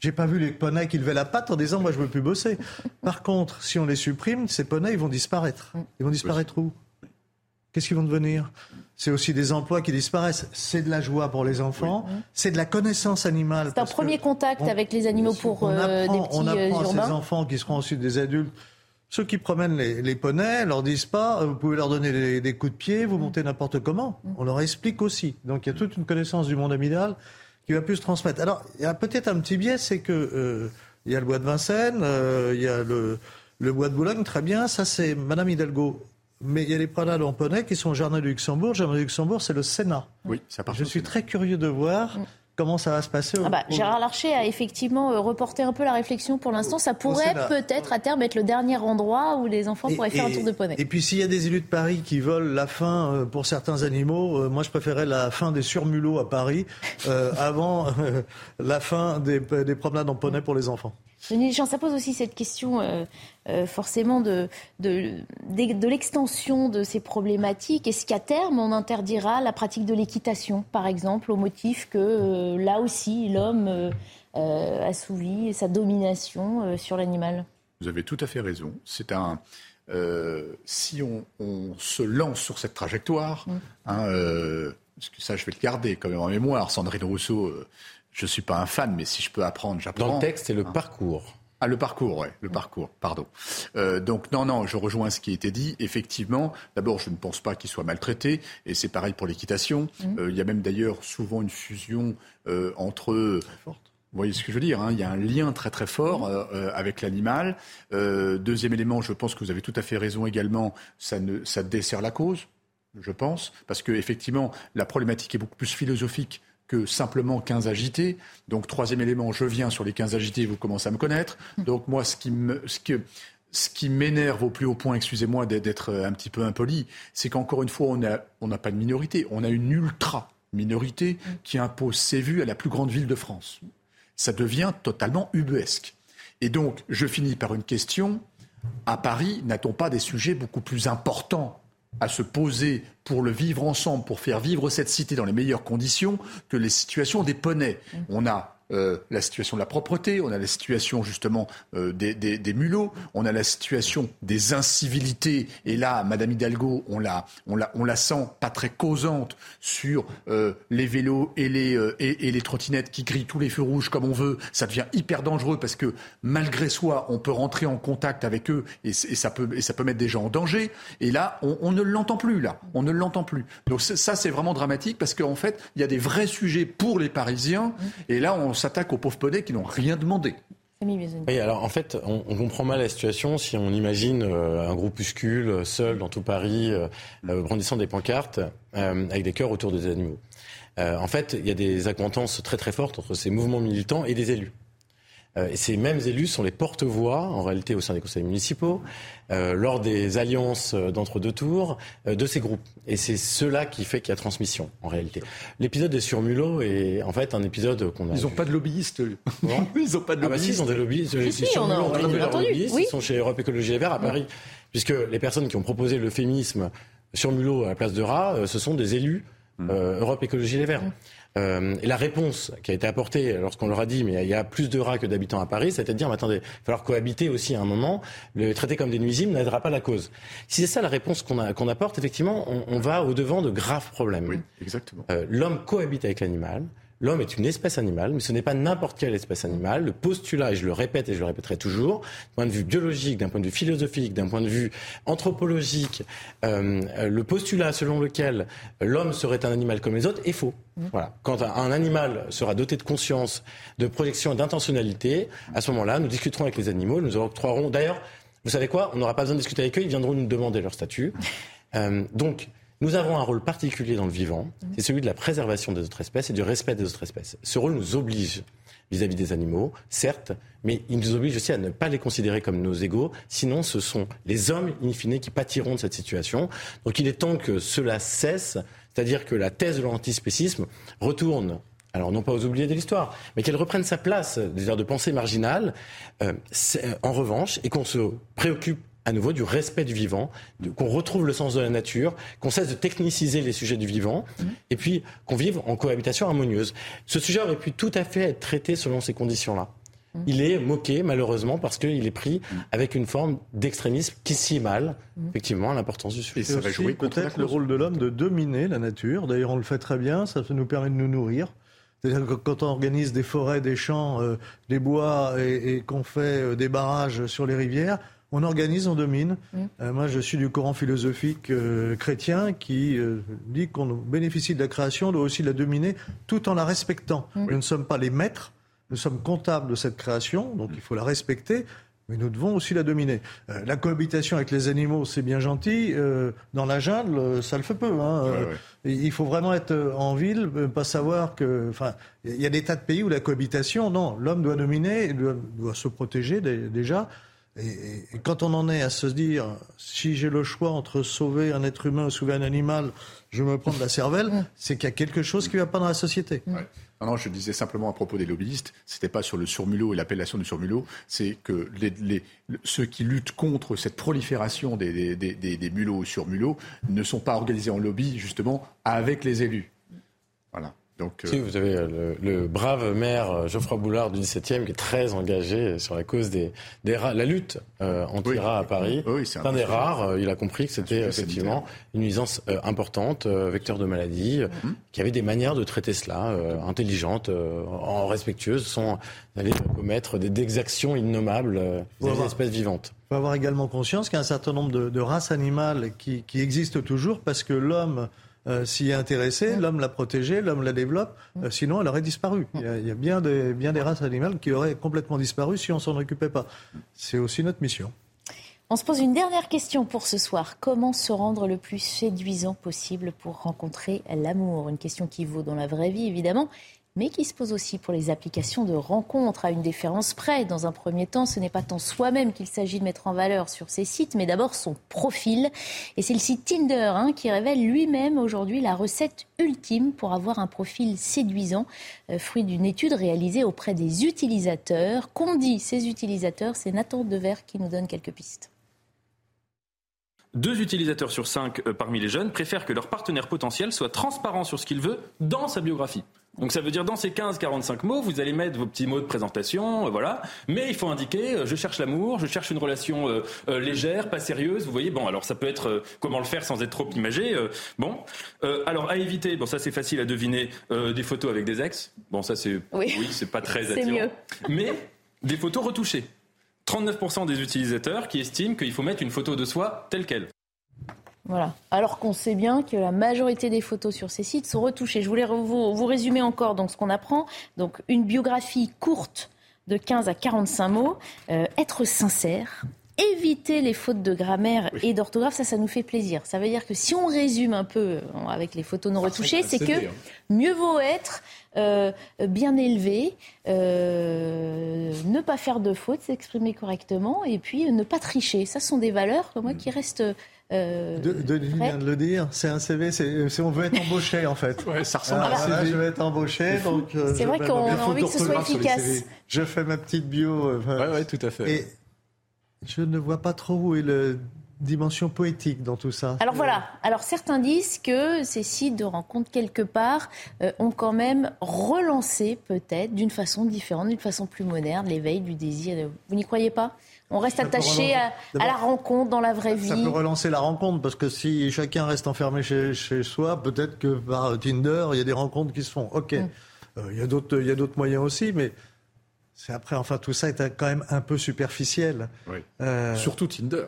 J'ai pas vu les poneys qui levaient la patte en disant moi je veux plus bosser. Par contre, si on les supprime, ces poneys ils vont disparaître. Ils vont disparaître où? Qu'est-ce qu'ils vont devenir? C'est aussi des emplois qui disparaissent. C'est de la joie pour les enfants. C'est de la connaissance animale. C'est un premier contact on- avec les animaux pour on euh, apprend, des petits on euh, apprend à ces enfants qui seront ensuite des adultes. Ceux qui promènent les, les poneys leur disent pas, euh, vous pouvez leur donner des, des coups de pied, vous montez n'importe comment. On leur explique aussi. Donc il y a toute une connaissance du monde animal qui va plus se transmettre. Alors il y a peut-être un petit biais, c'est que euh, il y a le bois de Vincennes, euh, il y a le, le bois de Boulogne, très bien. Ça c'est Madame Hidalgo. Mais il y a les promenades en poney qui sont au Jardin du Luxembourg. Le Jardin du Luxembourg, c'est le Sénat. Oui, ça part. Je suis très curieux de voir comment ça va se passer. Ah bah, Gérard Larcher a effectivement euh, reporté un peu la réflexion pour l'instant. Ça pourrait peut-être à terme être le dernier endroit où les enfants pourraient faire un tour de poney. Et puis s'il y a des élus de Paris qui veulent la fin euh, pour certains animaux, euh, moi je préférais la fin des surmulots à Paris euh, avant euh, la fin des, des promenades en poney pour les enfants. Denis Deschamps, ça pose aussi cette question euh, euh, forcément de, de, de, de l'extension de ces problématiques. Est-ce qu'à terme, on interdira la pratique de l'équitation, par exemple, au motif que euh, là aussi, l'homme assouvit sa domination sur l'animal? Vous avez tout à fait raison. C'est un. si on, on se lance sur cette trajectoire, hein, euh, parce que ça, je vais le garder quand même en mémoire. Sandrine Rousseau, je ne suis pas un fan, mais si je peux apprendre, j'apprends. Dans le texte, c'est le Hein. parcours. Ah, le parcours, ouais, le parcours, pardon. Euh, donc, non, non, je rejoins ce qui a été dit. Effectivement, d'abord, je ne pense pas qu'il soit maltraité, et c'est pareil pour l'équitation. Mhm. Euh, il y a même d'ailleurs souvent une fusion euh, entre. Vous voyez ce que je veux dire hein Il y a un lien très très fort euh, euh, avec l'animal. Euh, deuxième élément, je pense que vous avez tout à fait raison également, ça, ne, ça dessert la cause, je pense, parce que effectivement, la problématique est beaucoup plus philosophique que simplement 15 agités. Donc, troisième élément, je viens sur les 15 agités, vous commencez à me connaître. Donc, moi, ce qui ce que, ce qui m'énerve au plus haut point, excusez-moi d'être un petit peu impoli, c'est qu'encore une fois, on n'a on pas de minorité, on a une ultra minorité qui impose ses vues à la plus grande ville de France. Ça devient totalement ubuesque. Et donc, je finis par une question. À Paris, n'a-t-on pas des sujets beaucoup plus importants à se poser pour le vivre ensemble, pour faire vivre cette cité dans les meilleures conditions que les situations des poneys. On a euh, la situation de la propreté, on a la situation justement euh, des, des, mulots, on a la situation des incivilités. Et là, Madame Hidalgo, on la, on la, on la sent pas très causante sur euh, les vélos et les, et, les trottinettes qui grillent tous les feux rouges comme on veut. Ça devient hyper dangereux parce que malgré soi, on peut rentrer en contact avec eux et, ça peut, ça peut mettre des gens en danger. Et là, on, on ne l'entend plus. Là, on ne l'entend plus. Donc ça, c'est vraiment dramatique parce qu'en fait, il y a des vrais sujets pour les Parisiens. Et là, on s'attaque aux pauvres poneys qui n'ont rien demandé. Oui, alors en fait, on, on comprend mal la situation si on imagine euh, un groupuscule euh, seul dans tout Paris, euh, euh, brandissant des pancartes euh, avec des cœurs autour des animaux. Euh, en fait, il y a des acquaintances très très fortes entre ces mouvements militants et des élus. Euh, et ces mêmes élus sont les porte-voix, en réalité, au sein des conseils municipaux, euh, lors des alliances euh, d'entre-deux tours, euh, de ces groupes. Et c'est cela qui fait qu'il y a transmission, en réalité. L'épisode des surmulots est en fait un épisode qu'on a... Ils n'ont pas de lobbyistes. Ils n'ont pas de Ah bah si, ils ont des lobbyistes. Si, Les si, surmulots on a- on entendu, lobbyistes. oui. Ils sont chez Europe Écologie Les Verts à Paris. Puisque les personnes qui ont proposé le féminisme sur mulot à la place de rat, euh, ce sont des élus euh, Europe Écologie Les Verts. Euh, et la réponse qui a été apportée lorsqu'on leur a dit mais il y a plus de rats que d'habitants à Paris, c'est à dire mais attendez, il va falloir cohabiter aussi à un moment. Le traiter comme des nuisibles n'aidera pas la cause. Si c'est ça la réponse qu'on apporte, effectivement, on, on va au devant de graves problèmes. Oui, exactement. Euh, L'homme cohabite avec l'animal. L'homme est une espèce animale, mais ce n'est pas n'importe quelle espèce animale. Le postulat, et je le répète et je le répéterai toujours, d'un point de vue biologique, d'un point de vue philosophique, d'un point de vue anthropologique, euh, euh, le postulat selon lequel l'homme serait un animal comme les autres est faux. Voilà. Quand un, un animal sera doté de conscience, de projection et d'intentionnalité, à ce moment-là, nous discuterons avec les animaux, nous octroierons. D'ailleurs, vous savez quoi? On n'aura pas besoin de discuter avec eux, ils viendront nous demander leur statut. Euh, donc, nous avons un rôle particulier dans le vivant, c'est celui de la préservation des autres espèces et du respect des autres espèces. Ce rôle nous oblige vis-à-vis des animaux, certes, mais il nous oblige aussi à ne pas les considérer comme nos égaux, sinon ce sont les hommes, in fine, qui pâtiront de cette situation. Donc il est temps que cela cesse, c'est-à-dire que la thèse de l'antispécisme retourne alors non pas aux oubliés de l'histoire, mais qu'elle reprenne sa place, des heures de pensée marginale, euh, c'est- en revanche, et qu'on se préoccupe à nouveau du respect du vivant, qu'on retrouve le sens de la nature, qu'on cesse de techniciser les sujets du vivant, mhm. et puis qu'on vive en cohabitation harmonieuse. Ce sujet aurait pu tout à fait être traité selon ces conditions-là. Mhm. Il est moqué, malheureusement, parce qu'il est pris mhm. avec une forme d'extrémisme qui s'y mal, effectivement, à l'importance du sujet. Et ça va jouer peut-être le rôle de l'homme de dominer la nature. D'ailleurs, on le fait très bien, ça nous permet de nous nourrir. C'est-à-dire que quand on organise des forêts, des champs, euh, des bois et, qu'on fait euh, des barrages sur les rivières, on organise, on domine. Euh, moi, je suis du courant philosophique chrétien qui dit qu'on bénéficie de la création, on doit aussi la dominer tout en la respectant. Nous ne sommes pas les maîtres, nous sommes comptables de cette création, donc il faut la respecter mais nous devons aussi la dominer. Euh, la cohabitation avec les animaux, c'est bien gentil. Euh, dans la jungle, euh, ça le fait peu. Hein. Il faut vraiment être en ville, pas savoir que. Enfin, il y a des tas de pays où la cohabitation, non, l'homme doit dominer, doit, doit se protéger déjà. Et, quand on en est à se dire, si j'ai le choix entre sauver un être humain ou sauver un animal, je me prends de la cervelle, c'est qu'il y a quelque chose qui ne va pas dans la société. Non, non, je disais simplement à propos des lobbyistes, c'était pas sur le surmulot et l'appellation du surmulot, c'est que les, ceux qui luttent contre cette prolifération des, des, des, des mulots sur mulots ne sont pas organisés en lobby, justement, avec les élus. Donc, euh, vous avez euh, le, brave maire euh, Geoffroy Boulard du 17e qui est très engagé sur la cause des, des rats, la lutte anti-rats à Paris. c'est un, des rares. il a compris que c'était effectivement une nuisance importante, vecteur de maladie, mhm. qui avait des manières de traiter cela intelligentes, en respectueuses, sans aller commettre des exactions innommables des espèces vivantes. Il faut avoir également conscience qu'il y a un certain nombre de, races animales qui, qui existent toujours parce que l'homme euh, s'y est intéressé, l'homme l'a protégée, l'homme la développe, euh, sinon elle aurait disparu. Il y a, bien, des, bien des races animales qui auraient complètement disparu si on s'en occupait pas. C'est aussi notre mission. On se pose une dernière question pour ce soir. Comment se rendre le plus séduisant possible pour rencontrer l'amour? Une question qui vaut dans la vraie vie, évidemment, mais qui se pose aussi pour les applications de rencontres à une différence près. Dans un premier temps, ce n'est pas tant soi-même qu'il s'agit de mettre en valeur sur ces sites, mais d'abord son profil. Et c'est le site Tinder hein, qui révèle lui-même aujourd'hui la recette ultime pour avoir un profil séduisant, euh, fruit d'une étude réalisée auprès des utilisateurs. Qu'ont dit ces utilisateurs? C'est Nathan Dever qui nous donne quelques pistes. Deux utilisateurs sur cinq euh, parmi les jeunes préfèrent que leur partenaire potentiel soit transparent sur ce qu'il veut dans sa biographie. Donc ça veut dire dans ces 15-45 mots, vous allez mettre vos petits mots de présentation, euh, voilà. Mais il faut indiquer, euh, je cherche l'amour, je cherche une relation euh, légère, pas sérieuse. Vous voyez, bon, alors ça peut être comment le faire sans être trop imagé. bon, alors à éviter, bon ça c'est facile à deviner, des photos avec des ex. Bon ça c'est, oui, c'est pas très attirant. Mieux. Mais des photos retouchées. 39% des utilisateurs qui estiment qu'il faut mettre une photo de soi telle qu'elle. Voilà. Alors qu'on sait bien que la majorité des photos sur ces sites sont retouchées. Je voulais vous, vous résumer encore donc, ce qu'on apprend. Donc, une biographie courte de 15 à 45 mots, euh, être sincère, éviter les fautes de grammaire et d'orthographe, ça, ça nous fait plaisir. Ça veut dire que si on résume un peu euh, avec les photos non retouchées, c'est que hein. mieux vaut être euh, bien élevé, ne pas faire de fautes, s'exprimer correctement, et puis ne pas tricher. Ça, sont des valeurs, moi, qui restent euh, Denis vient de le dire, c'est un CV, c'est on veut être embauché en fait. Ouais, ça ressemble à ça. Je veux être embauché, donc. Euh, c'est vrai qu'on a envie que ce soit efficace. Je fais ma petite bio. Euh, ouais, ouais, tout à fait. Et je ne vois pas trop où est la dimension poétique dans tout ça. Alors voilà. Alors certains disent que ces sites de rencontres quelque part euh, ont quand même relancé peut-être d'une façon différente, d'une façon plus moderne, l'éveil du désir. Vous n'y croyez pas? On reste attaché à, la rencontre dans la vraie vie. Ça peut relancer la rencontre parce que si chacun reste enfermé chez, soi, peut-être que par Tinder, il y a des rencontres qui se font. Ok, mm. euh, il y a d'autres moyens aussi, mais c'est après, enfin, tout ça est quand même un peu superficiel. Oui. Euh, Surtout Tinder.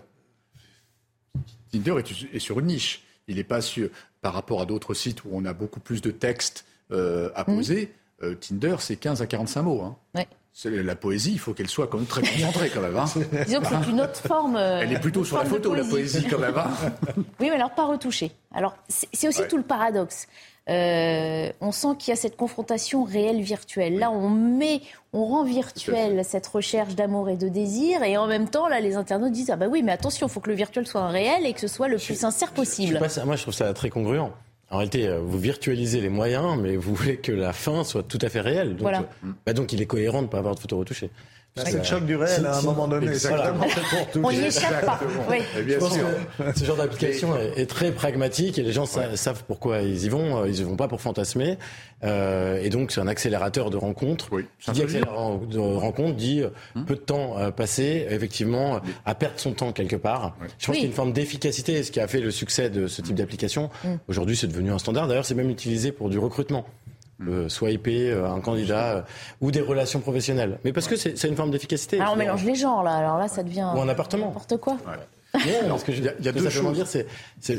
Tinder est, sur une niche. Il n'est pas sur, par rapport à d'autres sites où on a beaucoup plus de textes euh, à mm. poser. Tinder, c'est 15 à 45 mots. Hein. Oui. La poésie, il faut qu'elle soit quand même très concentrée quand même. Hein. Disons que c'est une autre forme. Euh, Elle est plutôt sur la photo, la poésie quand même. Hein. oui, mais alors pas retouchée. Alors c'est aussi tout le paradoxe. Euh, on sent qu'il y a cette confrontation réelle virtuelle. Là, on met, on rend virtuelle cette recherche d'amour et de désir, et en même temps, là, les internautes disent ah bah oui, mais attention, il faut que le virtuel soit réel et que ce soit le plus sincère possible. moi, je trouve ça très congruent. En réalité, euh, vous virtualisez les moyens, mais vous voulez que la fin soit tout à fait réelle. Donc, voilà. Euh, bah donc il est cohérent de ne pas avoir de photo retouchée. C'est le choc du réel à un moment donné. Exactement. On n'y échappe pas. Oui. Je pense que ce genre d'application est, très pragmatique et les gens savent pourquoi ils y vont. Ils y vont pas pour fantasmer. Euh, et donc c'est un accélérateur de rencontres. Oui, qui dit accélérateur de rencontres dit hum. peu de temps euh, passé effectivement à perdre son temps quelque part. Je pense qu'il y a une forme d'efficacité, ce qui a fait le succès de ce type d'application. Hum. Aujourd'hui c'est devenu un standard. D'ailleurs c'est même utilisé pour du recrutement. Euh, swiper euh, un candidat euh, ou des relations professionnelles. Mais parce que c'est une forme d'efficacité. Alors ah, on mélange les genres là. Alors là, ça devient ou un appartement. N'importe quoi. Non, ce que je, il y a, deux choses. dire, c'est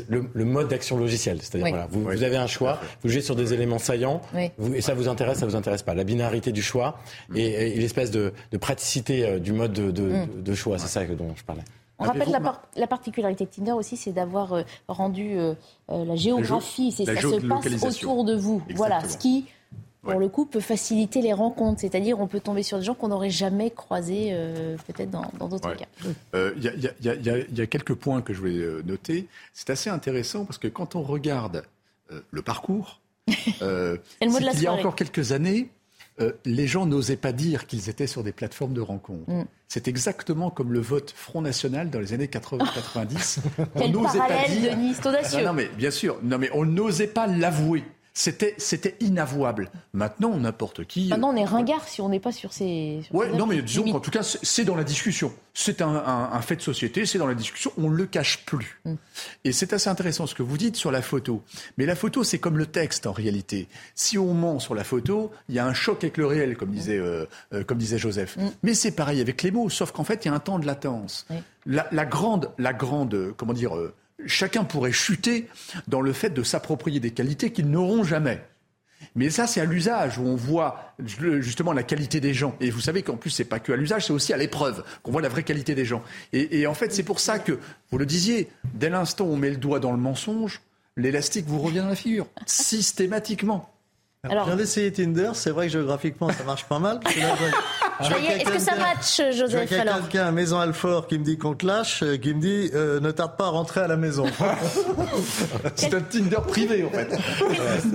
le, le, mode d'action logiciel. C'est-à-dire, voilà, vous, vous, avez un choix, vous jouez sur des éléments saillants, vous, et ça vous intéresse, ça vous intéresse pas. La binarité du choix mm. et, et l'espèce de, de, praticité du mode de, de, mm. de choix, c'est ça dont je parlais. On rappelle la, la, particularité de Tinder aussi, c'est d'avoir rendu la géographie, c'est ça se passe autour de vous. Voilà, ce qui pour le coup, peut faciliter les rencontres. C'est-à-dire, on peut tomber sur des gens qu'on n'aurait jamais croisés, euh, peut-être dans d'autres cas. Il y, a quelques points que je voulais euh, noter. C'est assez intéressant parce que quand on regarde euh, le parcours, euh, il y a encore quelques années, les gens n'osaient pas dire qu'ils étaient sur des plateformes de rencontres. Mm. C'est exactement comme le vote Front National dans les années 80-90. on n'osait pas dire. De non, mais bien sûr, non, mais on n'osait pas l'avouer. C'était, c'était inavouable. Maintenant, n'importe qui. Maintenant, on est ringard si on n'est pas sur ces. Oui, non, mais disons qu'en tout cas, c'est dans la discussion. C'est un, fait de société, c'est dans la discussion, on ne le cache plus. Mm. Et c'est assez intéressant ce que vous dites sur la photo. Mais la photo, c'est comme le texte en réalité. Si on ment sur la photo, il y a un choc avec le réel, comme disait, euh, euh, comme disait Joseph. Mm. Mais c'est pareil avec les mots, sauf qu'en fait, il y a un temps de latence. La, grande, la grande, comment dire, euh, chacun pourrait chuter dans le fait de s'approprier des qualités qu'ils n'auront jamais. Mais ça, c'est à l'usage où on voit justement la qualité des gens. Et vous savez qu'en plus, c'est pas que à l'usage, c'est aussi à l'épreuve qu'on voit la vraie qualité des gens. Et, en fait, c'est pour ça que, vous le disiez, dès l'instant où on met le doigt dans le mensonge, l'élastique vous revient dans la figure, systématiquement. Alors, je viens d'essayer Tinder, c'est vrai que géographiquement ça marche pas mal. Est-ce que ça match, Joseph alors quelqu'un à Maison Alfort qui me dit qu'on te lâche, euh, qui me dit euh, ne tarde pas à rentrer à la maison. c'est un Tinder privé en fait.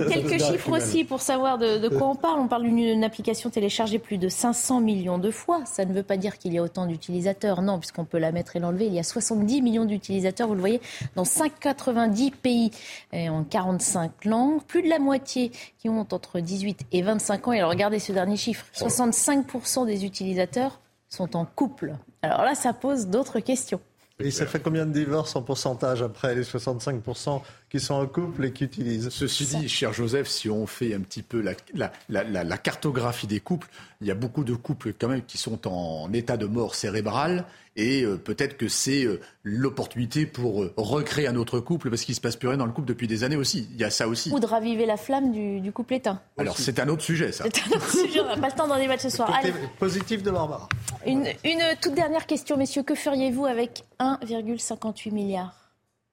Quelques chiffres aussi pour savoir de, quoi on parle. On parle d'une application téléchargée plus de 500 millions de fois. Ça ne veut pas dire qu'il y a autant d'utilisateurs, non, puisqu'on peut la mettre et l'enlever. Il y a 70 millions d'utilisateurs, vous le voyez, dans 590 pays et en 45 langues. Plus de la moitié qui ont entre 18 et 25 ans. Et alors regardez ce dernier chiffre, 65% des utilisateurs sont en couple. Alors là, ça pose d'autres questions. Et ça fait combien de divorces en pourcentage après les 65% qui sont en couple et qui utilisent Ceci dit, cher Joseph, si on fait un petit peu la, la, cartographie des couples, il y a beaucoup de couples quand même qui sont en état de mort cérébrale et euh, peut-être que c'est euh, l'opportunité pour euh, recréer un autre couple parce qu'il se passe plus rien dans le couple depuis des années aussi. Il y a ça aussi. Ou de raviver la flamme du, couple éteint. Alors c'est un autre sujet ça. C'est un autre sujet, on n'a pas le temps d'en débattre ce soir. Allez. Positif de Barbara. Une, une toute dernière question, messieurs. Que feriez-vous avec 1,58 milliard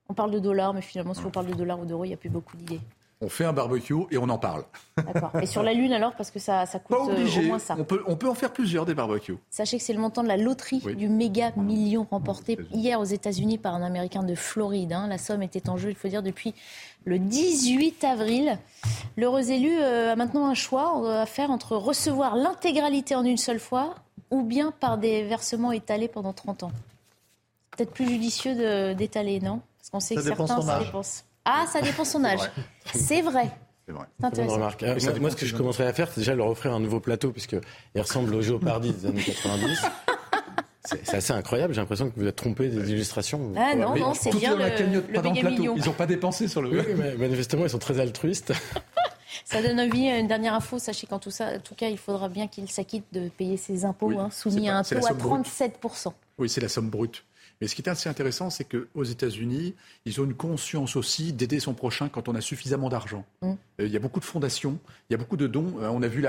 On parle de dollars, mais finalement, si on parle de dollars ou d'euros, il n'y a plus beaucoup d'idées on fait un barbecue et on en parle. D'accord. Et sur la Lune alors, parce que ça, ça coûte euh, au moins ça. On peut, on peut en faire plusieurs des barbecues. Sachez que c'est le montant de la loterie du méga million remporté hier aux États-Unis par un Américain de Floride. Hein. La somme était en jeu, il faut dire, depuis le 18 avril. L'heureux élu euh, a maintenant un choix à faire entre recevoir l'intégralité en une seule fois ou bien par des versements étalés pendant 30 ans. Peut-être plus judicieux d'étaler, non? Qu'on sait que certains, ça dépensent. Ah, ça dépend son âge. C'est vrai. C'est vrai. intéressant. moi, ce que je commencerais à faire, c'est déjà leur offrir un nouveau plateau, puisqu'il ressemble au Géopardy des années 90. C'est assez incroyable, j'ai l'impression que vous êtes trompé des illustrations. Ah non, non, c'est bien le, le, pas Ils n'ont pas dépensé sur le... Oui, mais manifestement, ils sont très altruistes. Ça donne envie, une dernière info, sachez qu'en tout, ça, en tout cas, il faudra bien qu'il s'acquitte de payer ses impôts, hein, soumis à un taux à 37%. Oui, c'est la somme brute. Mais ce qui est assez intéressant, c'est qu'aux États-Unis, ils ont une conscience aussi d'aider son prochain quand on a suffisamment d'argent. Mm. Euh, il y a beaucoup de fondations, il y a beaucoup de dons. Euh, on a vu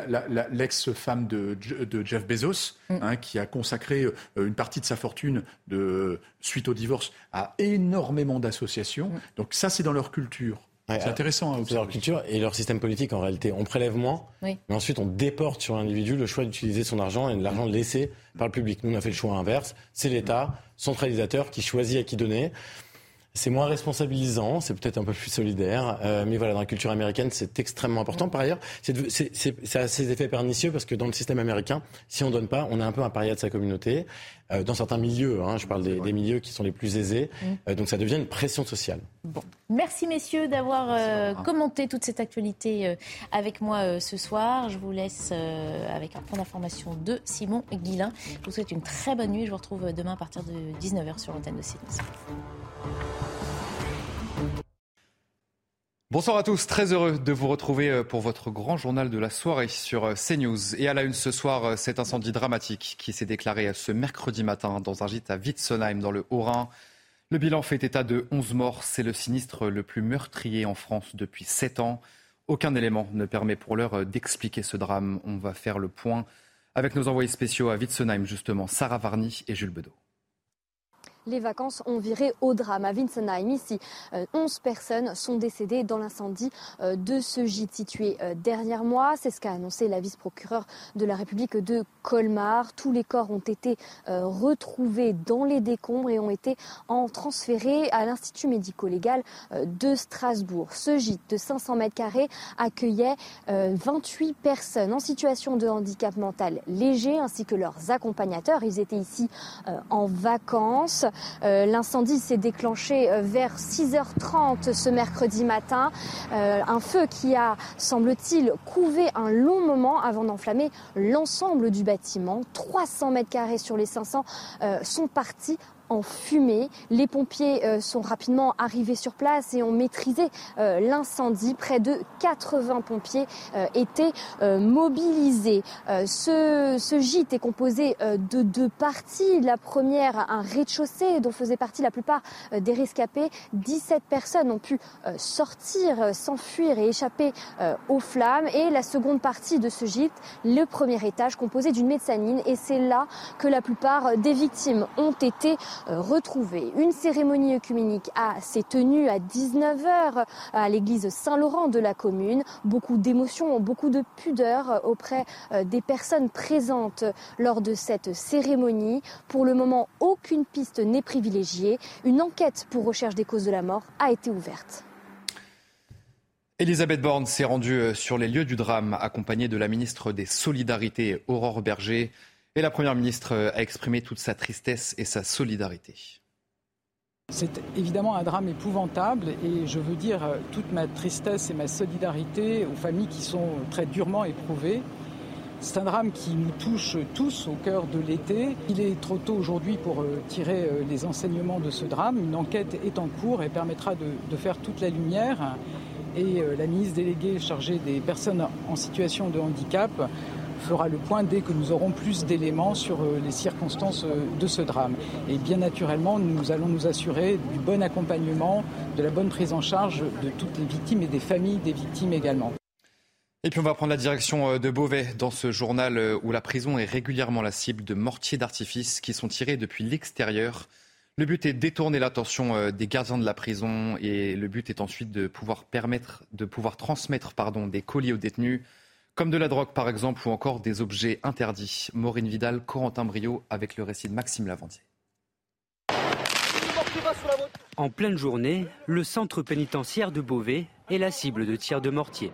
l'ex-femme de, Jeff Bezos, mm. hein, qui a consacré euh, une partie de sa fortune de, suite au divorce à énormément d'associations. Mm. Donc ça, c'est dans leur culture. C'est intéressant. C'est leur culture et leur système politique en réalité. On prélève moins, mais ensuite on déporte sur l'individu le choix d'utiliser son argent et de l'argent laissé par le public. Nous, on a fait le choix inverse. C'est l'État centralisateur qui choisit à qui donner. C'est moins responsabilisant, c'est peut-être un peu plus solidaire, euh, mais voilà, dans la culture américaine, c'est extrêmement important. Par ailleurs, c'est a ses effets pernicieux parce que dans le système américain, si on donne pas, on est un peu un paria de sa communauté. Euh, dans certains milieux, hein, je parle des, milieux qui sont les plus aisés, mm. euh, donc ça devient une pression sociale. Bon. Merci messieurs d'avoir commenté toute cette actualité avec moi ce soir. Je vous laisse avec un point d'information de Simon Guillain. Je vous souhaite une très bonne nuit. Je vous retrouve demain à partir de 19h sur l'antenne de CNews. Bonsoir à tous, très heureux de vous retrouver euh, pour votre grand journal de la soirée sur euh, CNews. Et à la une ce soir, euh, cet incendie dramatique qui s'est déclaré ce mercredi matin dans un gîte à Witzenheim dans le Haut-Rhin. Le bilan fait état de 11 morts. C'est le sinistre le plus meurtrier en France depuis 7 ans. Aucun élément ne permet pour l'heure d'expliquer ce drame. On va faire le point avec nos envoyés spéciaux à Witzenheim, justement, Sarah Varny et Jules Bedeau les vacances ont viré au drame. À Winsenheim, ici, 11 euh, personnes sont décédées dans l'incendie euh, de ce gîte situé euh, derrière moi. C'est ce qu'a annoncé la vice-procureure de la République de Colmar. Tous les corps ont été retrouvés dans les décombres et ont été en transférés à l'Institut médico-légal de Strasbourg. Ce gîte de 500 mètres carrés accueillait 28 personnes en situation de handicap mental léger ainsi que leurs accompagnateurs. Ils étaient ici en vacances. Euh, l'incendie s'est déclenché euh, vers 6h30 ce mercredi matin. Euh, un feu qui a, semble-t-il, couvé un long moment avant d'enflammer l'ensemble du bâtiment. 300 mètres carrés sur les 500 sont partis en fumée. Les pompiers euh, sont rapidement arrivés sur place et ont maîtrisé euh, l'incendie. Près de 80 pompiers euh, étaient mobilisés. Ce, gîte est composé de deux parties. La première, un rez-de-chaussée dont faisaient partie la plupart des rescapés. 17 personnes ont pu sortir, s'enfuir et échapper aux flammes. Et la seconde partie de ce gîte, le premier étage composé d'une mezzanine. Et c'est là que la plupart des victimes ont été euh, retrouver Une cérémonie œcuménique s'est tenue à 19h à l'église Saint-Laurent de la commune. Beaucoup d'émotions, beaucoup de pudeur auprès euh, des personnes présentes lors de cette cérémonie. Pour le moment, aucune piste n'est privilégiée. Une enquête pour recherche des causes de la mort a été ouverte. Elisabeth Borne s'est rendue euh, sur les lieux du drame, accompagnée de la ministre des Solidarités, Aurore Berger. Et la Première ministre euh, a exprimé toute sa tristesse et sa solidarité. C'est évidemment un drame épouvantable et je veux dire euh, toute ma tristesse et ma solidarité aux familles qui sont très durement éprouvées. C'est un drame qui nous touche tous au cœur de l'été. Il est trop tôt aujourd'hui pour euh, tirer les enseignements de ce drame. Une enquête est en cours et permettra de, de faire toute la lumière. Et la ministre déléguée chargée des personnes en situation de handicap fera le point dès que nous aurons plus d'éléments sur euh, les circonstances euh, de ce drame. Et bien naturellement, nous allons nous assurer du bon accompagnement, de la bonne prise en charge de toutes les victimes et des familles des victimes également. Et puis on va prendre la direction euh, de Beauvais dans ce journal où la prison est régulièrement la cible de mortiers d'artifice qui sont tirés depuis l'extérieur. Le but est de détourner l'attention des gardiens de la prison et le but est ensuite de pouvoir permettre de pouvoir transmettre pardon, des colis aux détenus comme de la drogue par exemple ou encore des objets interdits. Maureen Vidal, Corentin Brio avec le récit de Maxime Lavandier. En pleine journée, le centre pénitentiaire de Beauvais est la cible de tirs de mortier.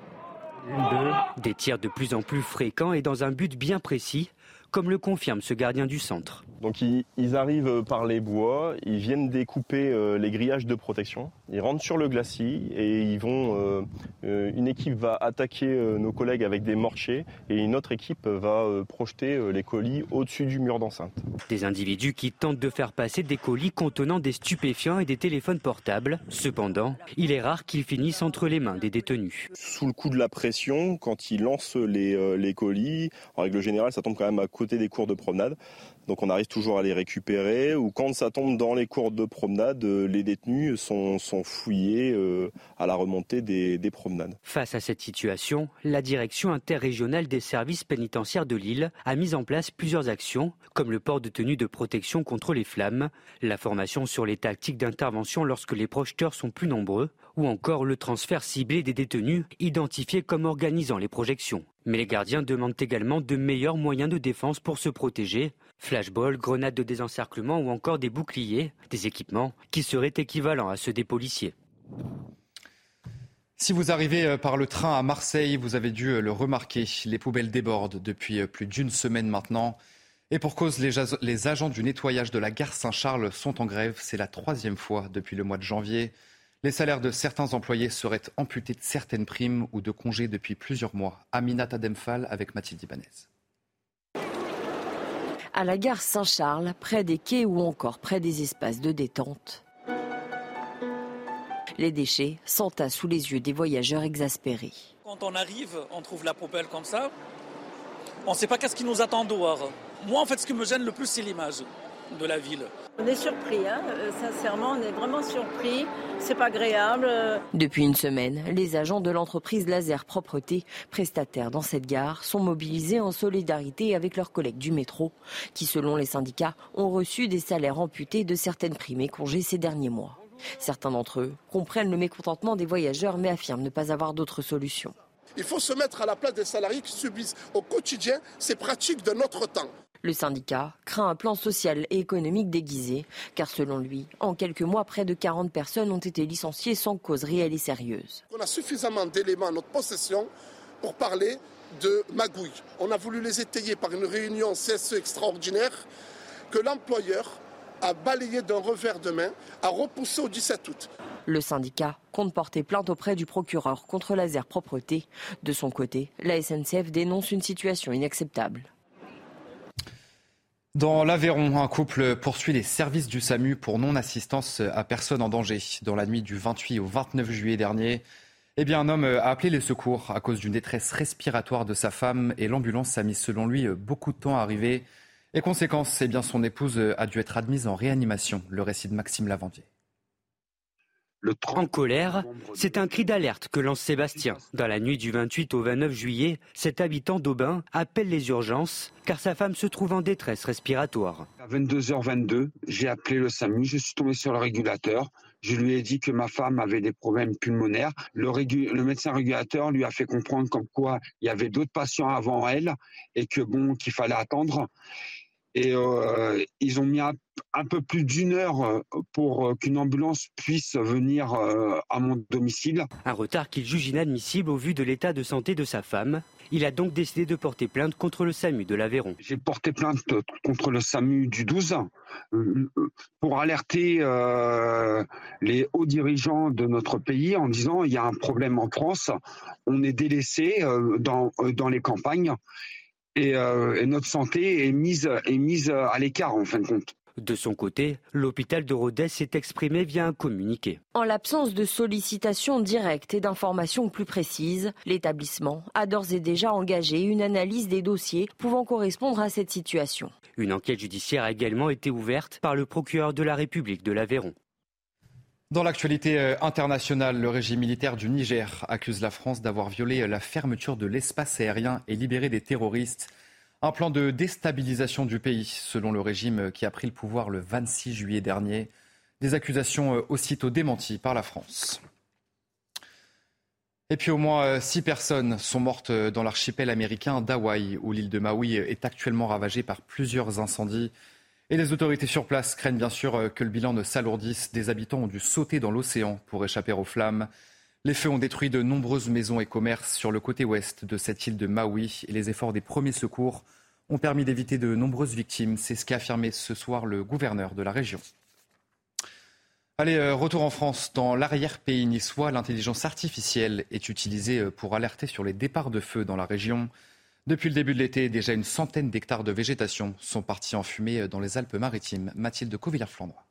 Des tirs de plus en plus fréquents et dans un but bien précis, comme le confirme ce gardien du centre. Donc ils, arrivent par les bois, ils viennent découper euh, les grillages de protection, ils rentrent sur le glacis et ils vont. Euh, euh, une équipe va attaquer nos collègues avec des mortiers et une autre équipe va projeter les colis au-dessus du mur d'enceinte. Des individus qui tentent de faire passer des colis contenant des stupéfiants et des téléphones portables. Cependant, il est rare qu'ils finissent entre les mains des détenus. Sous le coup de la pression, quand ils lancent les, les colis, en règle générale, ça tombe quand même à côté des cours de promenade. Donc on arrive toujours à les récupérer. Ou quand ça tombe dans les cours de promenade, euh, les détenus sont, fouillés euh, à la remontée des, des, promenades. Face à cette situation, la direction interrégionale des services pénitentiaires de Lille a mis en place plusieurs actions, comme le port de tenue de protection contre les flammes, la formation sur les tactiques d'intervention lorsque les projecteurs sont plus nombreux, ou encore le transfert ciblé des détenus identifiés comme organisant les projections. Mais les gardiens demandent également de meilleurs moyens de défense pour se protéger. Flashball, grenades de désencerclement ou encore des boucliers, des équipements qui seraient équivalents à ceux des policiers. Si vous arrivez euh, par le train à Marseille, vous avez dû euh, le remarquer, les poubelles débordent depuis euh, plus d'une semaine maintenant. Et pour cause, les, agents du nettoyage de la gare Saint-Charles sont en grève. C'est la troisième fois depuis le mois de janvier. Les salaires de certains employés seraient amputés de certaines primes ou de congés depuis plusieurs mois. Aminata Demphal avec Mathilde Ibanez. À la gare Saint-Charles, près des quais ou encore près des espaces de détente, les déchets s'entassent sous les yeux des voyageurs exaspérés. Quand on arrive, on trouve la poubelle comme ça. On ne sait pas qu'est-ce qui nous attend dehors. Moi, en fait, ce qui me gêne le plus, c'est l'image de la ville. On est surpris, hein euh, sincèrement, on est vraiment surpris. C'est pas agréable. Depuis une semaine, les agents de l'entreprise Laser Propreté, prestataires dans cette gare, sont mobilisés en solidarité avec leurs collègues du métro, qui, selon les syndicats, ont reçu des salaires amputés de certaines primes et congés ces derniers mois. Certains d'entre eux comprennent le mécontentement des voyageurs mais affirment ne pas avoir d'autre solution. Il faut se mettre à la place des salariés qui subissent au quotidien ces pratiques de notre temps. Le syndicat craint un plan social et économique déguisé, car selon lui, en quelques mois, près de 40 personnes ont été licenciées sans cause réelle et sérieuse. On a suffisamment d'éléments à notre possession pour parler de magouille. On a voulu les étayer par une réunion CSE extraordinaire que l'employeur a balayé d'un revers de main, a repoussé au 17 août. Le syndicat compte porter plainte auprès du procureur contre Laser Propreté. De son côté, la SNCF dénonce une situation inacceptable. Dans l'Aveyron, un couple poursuit les services du SAMU pour non-assistance à personne en danger. Dans la nuit du 28 au 29 juillet dernier, eh bien, un homme a appelé les secours à cause d'une détresse respiratoire de sa femme et l'ambulance a mis selon lui beaucoup de temps à arriver. Et conséquence, eh bien, son épouse a dû être admise en réanimation. Le récit de Maxime Lavandier. En colère, c'est un cri d'alerte que lance Sébastien. Dans la nuit du 28 au 29 juillet, cet habitant d'Aubin appelle les urgences car sa femme se trouve en détresse respiratoire. À 22h22, j'ai appelé le SAMU, je suis tombé sur le régulateur. Je lui ai dit que ma femme avait des problèmes pulmonaires. Le, le médecin régulateur lui a fait comprendre comme quoi il y avait d'autres patients avant elle et que bon qu'il fallait attendre. Et euh, ils ont mis un, peu plus d'une heure euh, pour euh, qu'une ambulance puisse venir à mon domicile. Un retard qu'il juge inadmissible au vu de l'état de santé de sa femme. Il a donc décidé de porter plainte contre le SAMU de l'Aveyron. J'ai porté plainte contre le SAMU du 12 pour alerter les hauts dirigeants de notre pays en disant il y a un problème en France, on est délaissé dans, dans les campagnes euh, et, notre santé est mise, est mise à l'écart en fin de compte. De son côté, l'hôpital de Rodez s'est exprimé via un communiqué. En l'absence de sollicitation directe et d'informations plus précises, l'établissement a d'ores et déjà engagé une analyse des dossiers pouvant correspondre à cette situation. Une enquête judiciaire a également été ouverte par le procureur de la République de l'Aveyron. Dans l'actualité euh, internationale, le régime militaire du Niger accuse la France d'avoir violé la fermeture de l'espace aérien et libéré des terroristes. Un plan de déstabilisation du pays, selon le régime qui a pris le pouvoir le 26 juillet dernier. Des accusations euh, aussitôt démenties par la France. Et puis au moins euh, six personnes sont mortes dans l'archipel américain d'Hawaï, où l'île de Maui est actuellement ravagée par plusieurs incendies. Et les autorités sur place craignent bien sûr euh, que le bilan ne s'alourdisse. Des habitants ont dû sauter dans l'océan pour échapper aux flammes. Les feux ont détruit de nombreuses maisons et commerces sur le côté ouest de cette île de Maui et les efforts des premiers secours ont permis d'éviter de nombreuses victimes. C'est ce qu'a affirmé ce soir le gouverneur de la région. Allez, euh, retour en France. Dans l'arrière-pays niçois, l'intelligence artificielle est utilisée euh, pour alerter sur les départs de feu dans la région. Depuis le début de l'été, déjà une centaine d'hectares de végétation sont partis en fumée dans les Alpes-Maritimes. Mathilde Covillard-Flandre.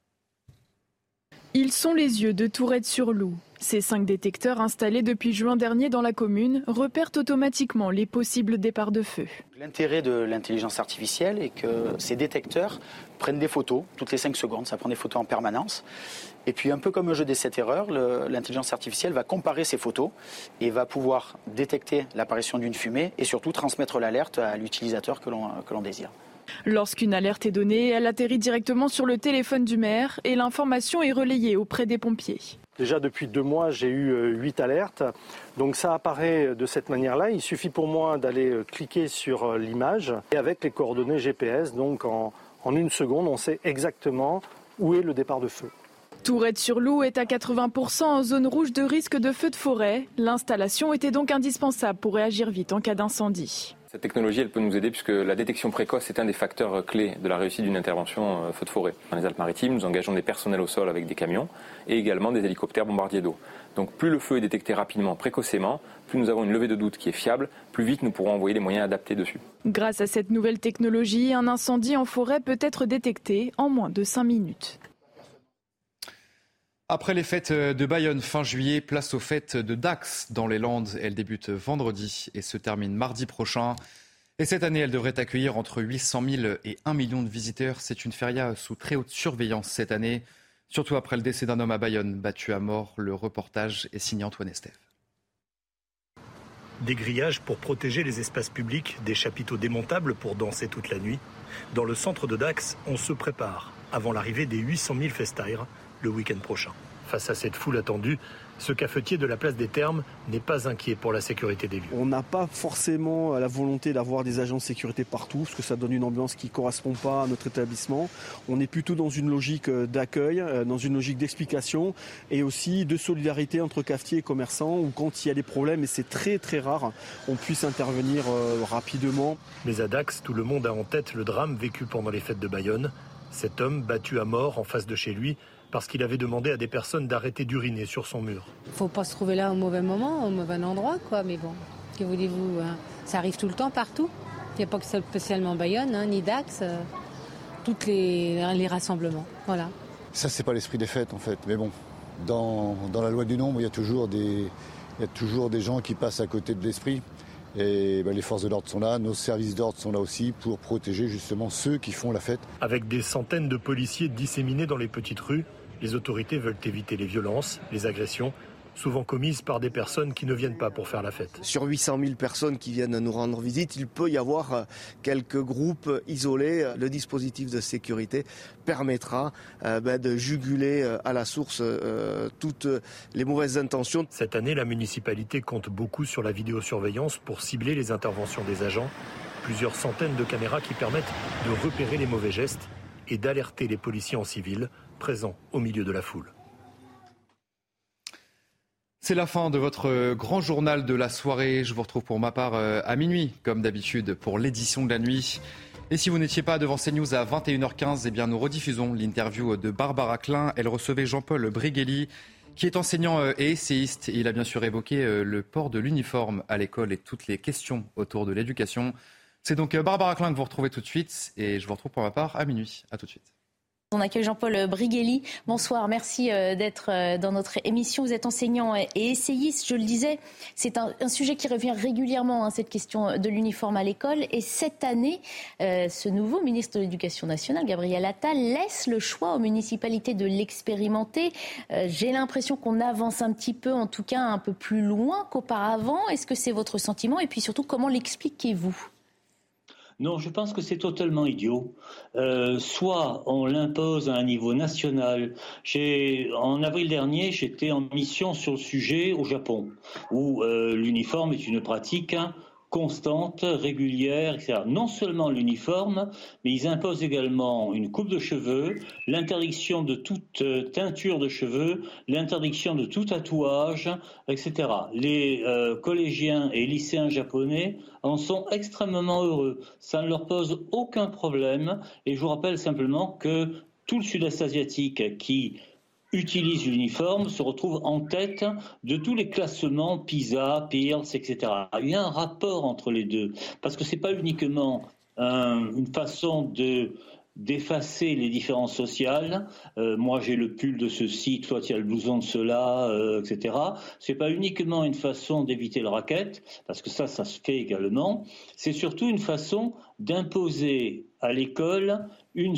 Ils sont les yeux de Tourette-sur-Loup. Ces cinq détecteurs installés depuis juin dernier dans la commune repèrent automatiquement les possibles départs de feu. L'intérêt de l'intelligence artificielle est que ces détecteurs prennent des photos toutes les cinq secondes, ça prend des photos en permanence. Et puis un peu comme un jeu des 7 erreurs, l'intelligence artificielle va comparer ces photos et va pouvoir détecter l'apparition d'une fumée et surtout transmettre l'alerte à l'utilisateur que l'on désire. Lorsqu'une alerte est donnée, elle atterrit directement sur le téléphone du maire et l'information est relayée auprès des pompiers. Déjà depuis deux mois, j'ai eu euh, huit alertes. Donc ça apparaît de cette manière-là. Il suffit pour moi d'aller euh, cliquer sur l'image et avec les coordonnées GPS, donc en, en une seconde, on sait exactement où est le départ de feu. Tourette-sur-Loup est à 80% en zone rouge de risque de feu de forêt. L'installation était donc indispensable pour réagir vite en cas d'incendie. Cette technologie, elle peut nous aider puisque la détection précoce est un des facteurs clés de la réussite d'une intervention euh, feu de forêt. Dans les Alpes-Maritimes, nous engageons des personnels au sol avec des camions et également des hélicoptères bombardiers d'eau. Donc plus le feu est détecté rapidement, précocement, plus nous avons une levée de doute qui est fiable, plus vite nous pourrons envoyer des moyens adaptés dessus. Grâce à cette nouvelle technologie, un incendie en forêt peut être détecté en moins de 5 minutes. Après les fêtes de Bayonne fin juillet, place aux fêtes de Dax dans les Landes. Elles débutent vendredi et se terminent mardi prochain. Et cette année, elle devrait accueillir entre 800 000 et 1 million de visiteurs. C'est une feria sous très haute surveillance cette année, surtout après le décès d'un homme à Bayonne battu à mort. Le reportage est signé Antoine Estève. Des grillages pour protéger les espaces publics, des chapiteaux démontables pour danser toute la nuit. Dans le centre de Dax, on se prépare avant l'arrivée des 800 000 festaires le week-end prochain. Face à cette foule attendue, ce cafetier de la place des Termes n'est pas inquiet pour la sécurité des lieux. On n'a pas forcément la volonté d'avoir des agents de sécurité partout, parce que ça donne une ambiance qui ne correspond pas à notre établissement. On est plutôt dans une logique euh, d'accueil, euh, dans une logique d'explication et aussi de solidarité entre cafetiers et commerçants, où quand il y a des problèmes, et c'est très très rare, on puisse intervenir euh, rapidement. Mais à Dax, tout le monde a en tête le drame vécu pendant les fêtes de Bayonne. Cet homme battu à mort en face de chez lui parce qu'il avait demandé à des personnes d'arrêter d'uriner sur son mur. Faut pas se trouver là au mauvais moment, au mauvais endroit, quoi. Mais bon, que voulez-vous hein? Ça arrive tout le temps, partout. Il n'y a pas que spécialement Bayonne, hein, ni Dax, euh, tous les, les rassemblements. Voilà. Ça, c'est pas l'esprit des fêtes, en fait. Mais bon, dans, dans la loi du nombre, il y a toujours des, il y a toujours des gens qui passent à côté de l'esprit. Et ben, les forces de l'ordre sont là, nos services d'ordre sont là aussi pour protéger justement ceux qui font la fête. Avec des centaines de policiers disséminés dans les petites rues, les autorités veulent éviter les violences, les agressions souvent commises par des personnes qui ne viennent pas pour faire la fête. Sur 800 000 personnes qui viennent nous rendre visite, il peut y avoir euh, quelques groupes isolés. Le dispositif de sécurité permettra euh, ben, de juguler euh, à la source toutes les mauvaises intentions. Cette année, la municipalité compte beaucoup sur la vidéosurveillance pour cibler les interventions des agents. Plusieurs centaines de caméras qui permettent de repérer les mauvais gestes et d'alerter les policiers en civil présents au milieu de la foule. C'est la fin de votre grand journal de la soirée. Je vous retrouve pour ma part euh, à minuit, comme d'habitude, pour l'édition de la nuit. Et si vous n'étiez pas devant CNews à 21h15, eh bien nous rediffusons l'interview de Barbara Klein. Elle recevait Jean-Paul Brighelli, qui est enseignant euh, et essayiste. il a bien sûr évoqué euh, le port de l'uniforme à l'école et toutes les questions autour de l'éducation. C'est donc Barbara Klein que vous retrouvez tout de suite. Et je vous retrouve pour ma part à minuit. À tout de suite. On accueille Jean-Paul Brighelli. Bonsoir, merci euh, d'être euh, dans notre émission. Vous êtes enseignant et essayiste, je le disais. C'est un, sujet qui revient régulièrement, hein, cette question de l'uniforme à l'école. Et cette année, euh, ce nouveau ministre de l'Éducation nationale, Gabriel Attal, laisse le choix aux municipalités de l'expérimenter. J'ai l'impression qu'on avance un petit peu, en tout cas un peu plus loin qu'auparavant. Est-ce que c'est votre sentiment? Et puis surtout, comment l'expliquez-vous? Non, je pense que c'est totalement idiot. Euh, soit on l'impose à un niveau national. En avril dernier, j'étais en mission sur le sujet au Japon, où euh, l'uniforme est une pratique constante, régulière, etc. Non seulement l'uniforme, mais ils imposent également une coupe de cheveux, l'interdiction de toute euh, teinture de cheveux, l'interdiction de tout tatouage, etc. Les euh, collégiens et lycéens japonais en sont extrêmement heureux. Ça ne leur pose aucun problème. Et je vous rappelle simplement que tout le sud-est asiatique qui utilise l'uniforme se retrouve en tête de tous les classements PISA, Pearls, etc. Il y a un rapport entre les deux, parce que ce n'est pas uniquement une façon de d'effacer les différences sociales. Euh, moi, j'ai le pull de ceci, toi, tu as le blouson de cela, euh, etc. C'est pas uniquement une façon d'éviter le racket, parce que ça, ça se fait également. C'est surtout une façon d'imposer à l'école un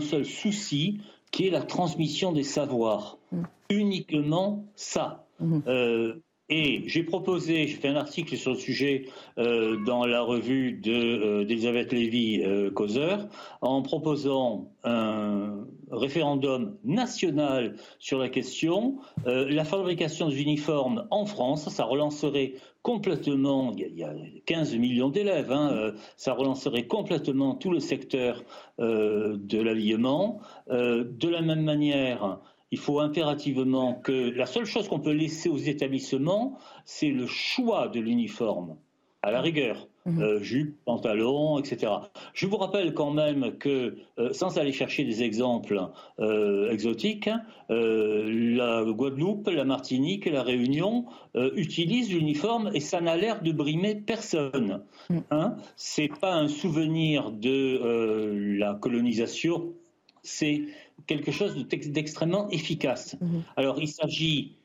seul souci, qui est la transmission des savoirs. Mm. Uniquement ça. Mm. Euh, et j'ai proposé, j'ai fait un article sur le sujet euh, dans la revue euh, d'Elisabeth Lévy Causeur, en proposant un, référendum national sur la question. Euh, la fabrication des uniformes en France, ça relancerait complètement, il y a, 15 millions d'élèves, hein, euh, ça relancerait complètement tout le secteur euh, de l'alignement. de la même manière, il faut impérativement que la seule chose qu'on peut laisser aux établissements, c'est le choix de l'uniforme, à la rigueur. Mhm. Euh, jupe, pantalon, etc. Je vous rappelle quand même que, euh, sans aller chercher des exemples euh, exotiques, la Guadeloupe, la Martinique, la Réunion utilisent l'uniforme et ça n'a l'air de brimer personne. Mhm. Hein C'est pas un souvenir de la colonisation, c'est quelque chose d'extrêmement efficace. Mhm. Alors il s'agit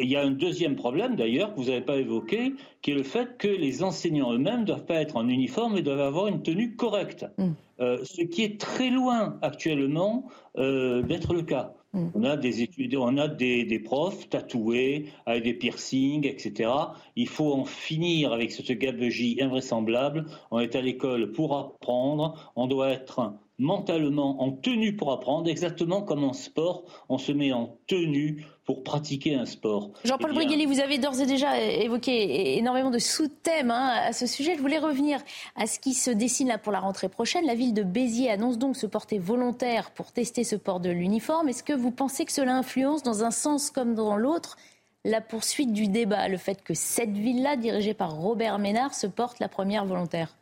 il y a un deuxième problème d'ailleurs que vous n'avez pas évoqué, qui est le fait que les enseignants eux-mêmes ne doivent pas être en uniforme et doivent avoir une tenue correcte, mm. euh, ce qui est très loin actuellement euh, d'être le cas. Mm. On a des étudiants, on a des, des, profs tatoués avec des piercings, etc. Il faut en finir avec cette gabegie invraisemblable. On est à l'école pour apprendre. On doit être mentalement en tenue pour apprendre, exactement comme en sport, on se met en tenue pour pratiquer un sport. Jean-Paul eh vous avez d'ores et déjà évoqué énormément de sous-thèmes hein, à ce sujet. Je voulais revenir à ce qui se dessine là pour la rentrée prochaine. La ville de Béziers annonce donc se porter volontaire pour tester ce port de l'uniforme. Est-ce que vous pensez que cela influence dans un sens comme dans l'autre la poursuite du débat, le fait que cette ville-là, dirigée par Robert Ménard, se porte la première volontaire?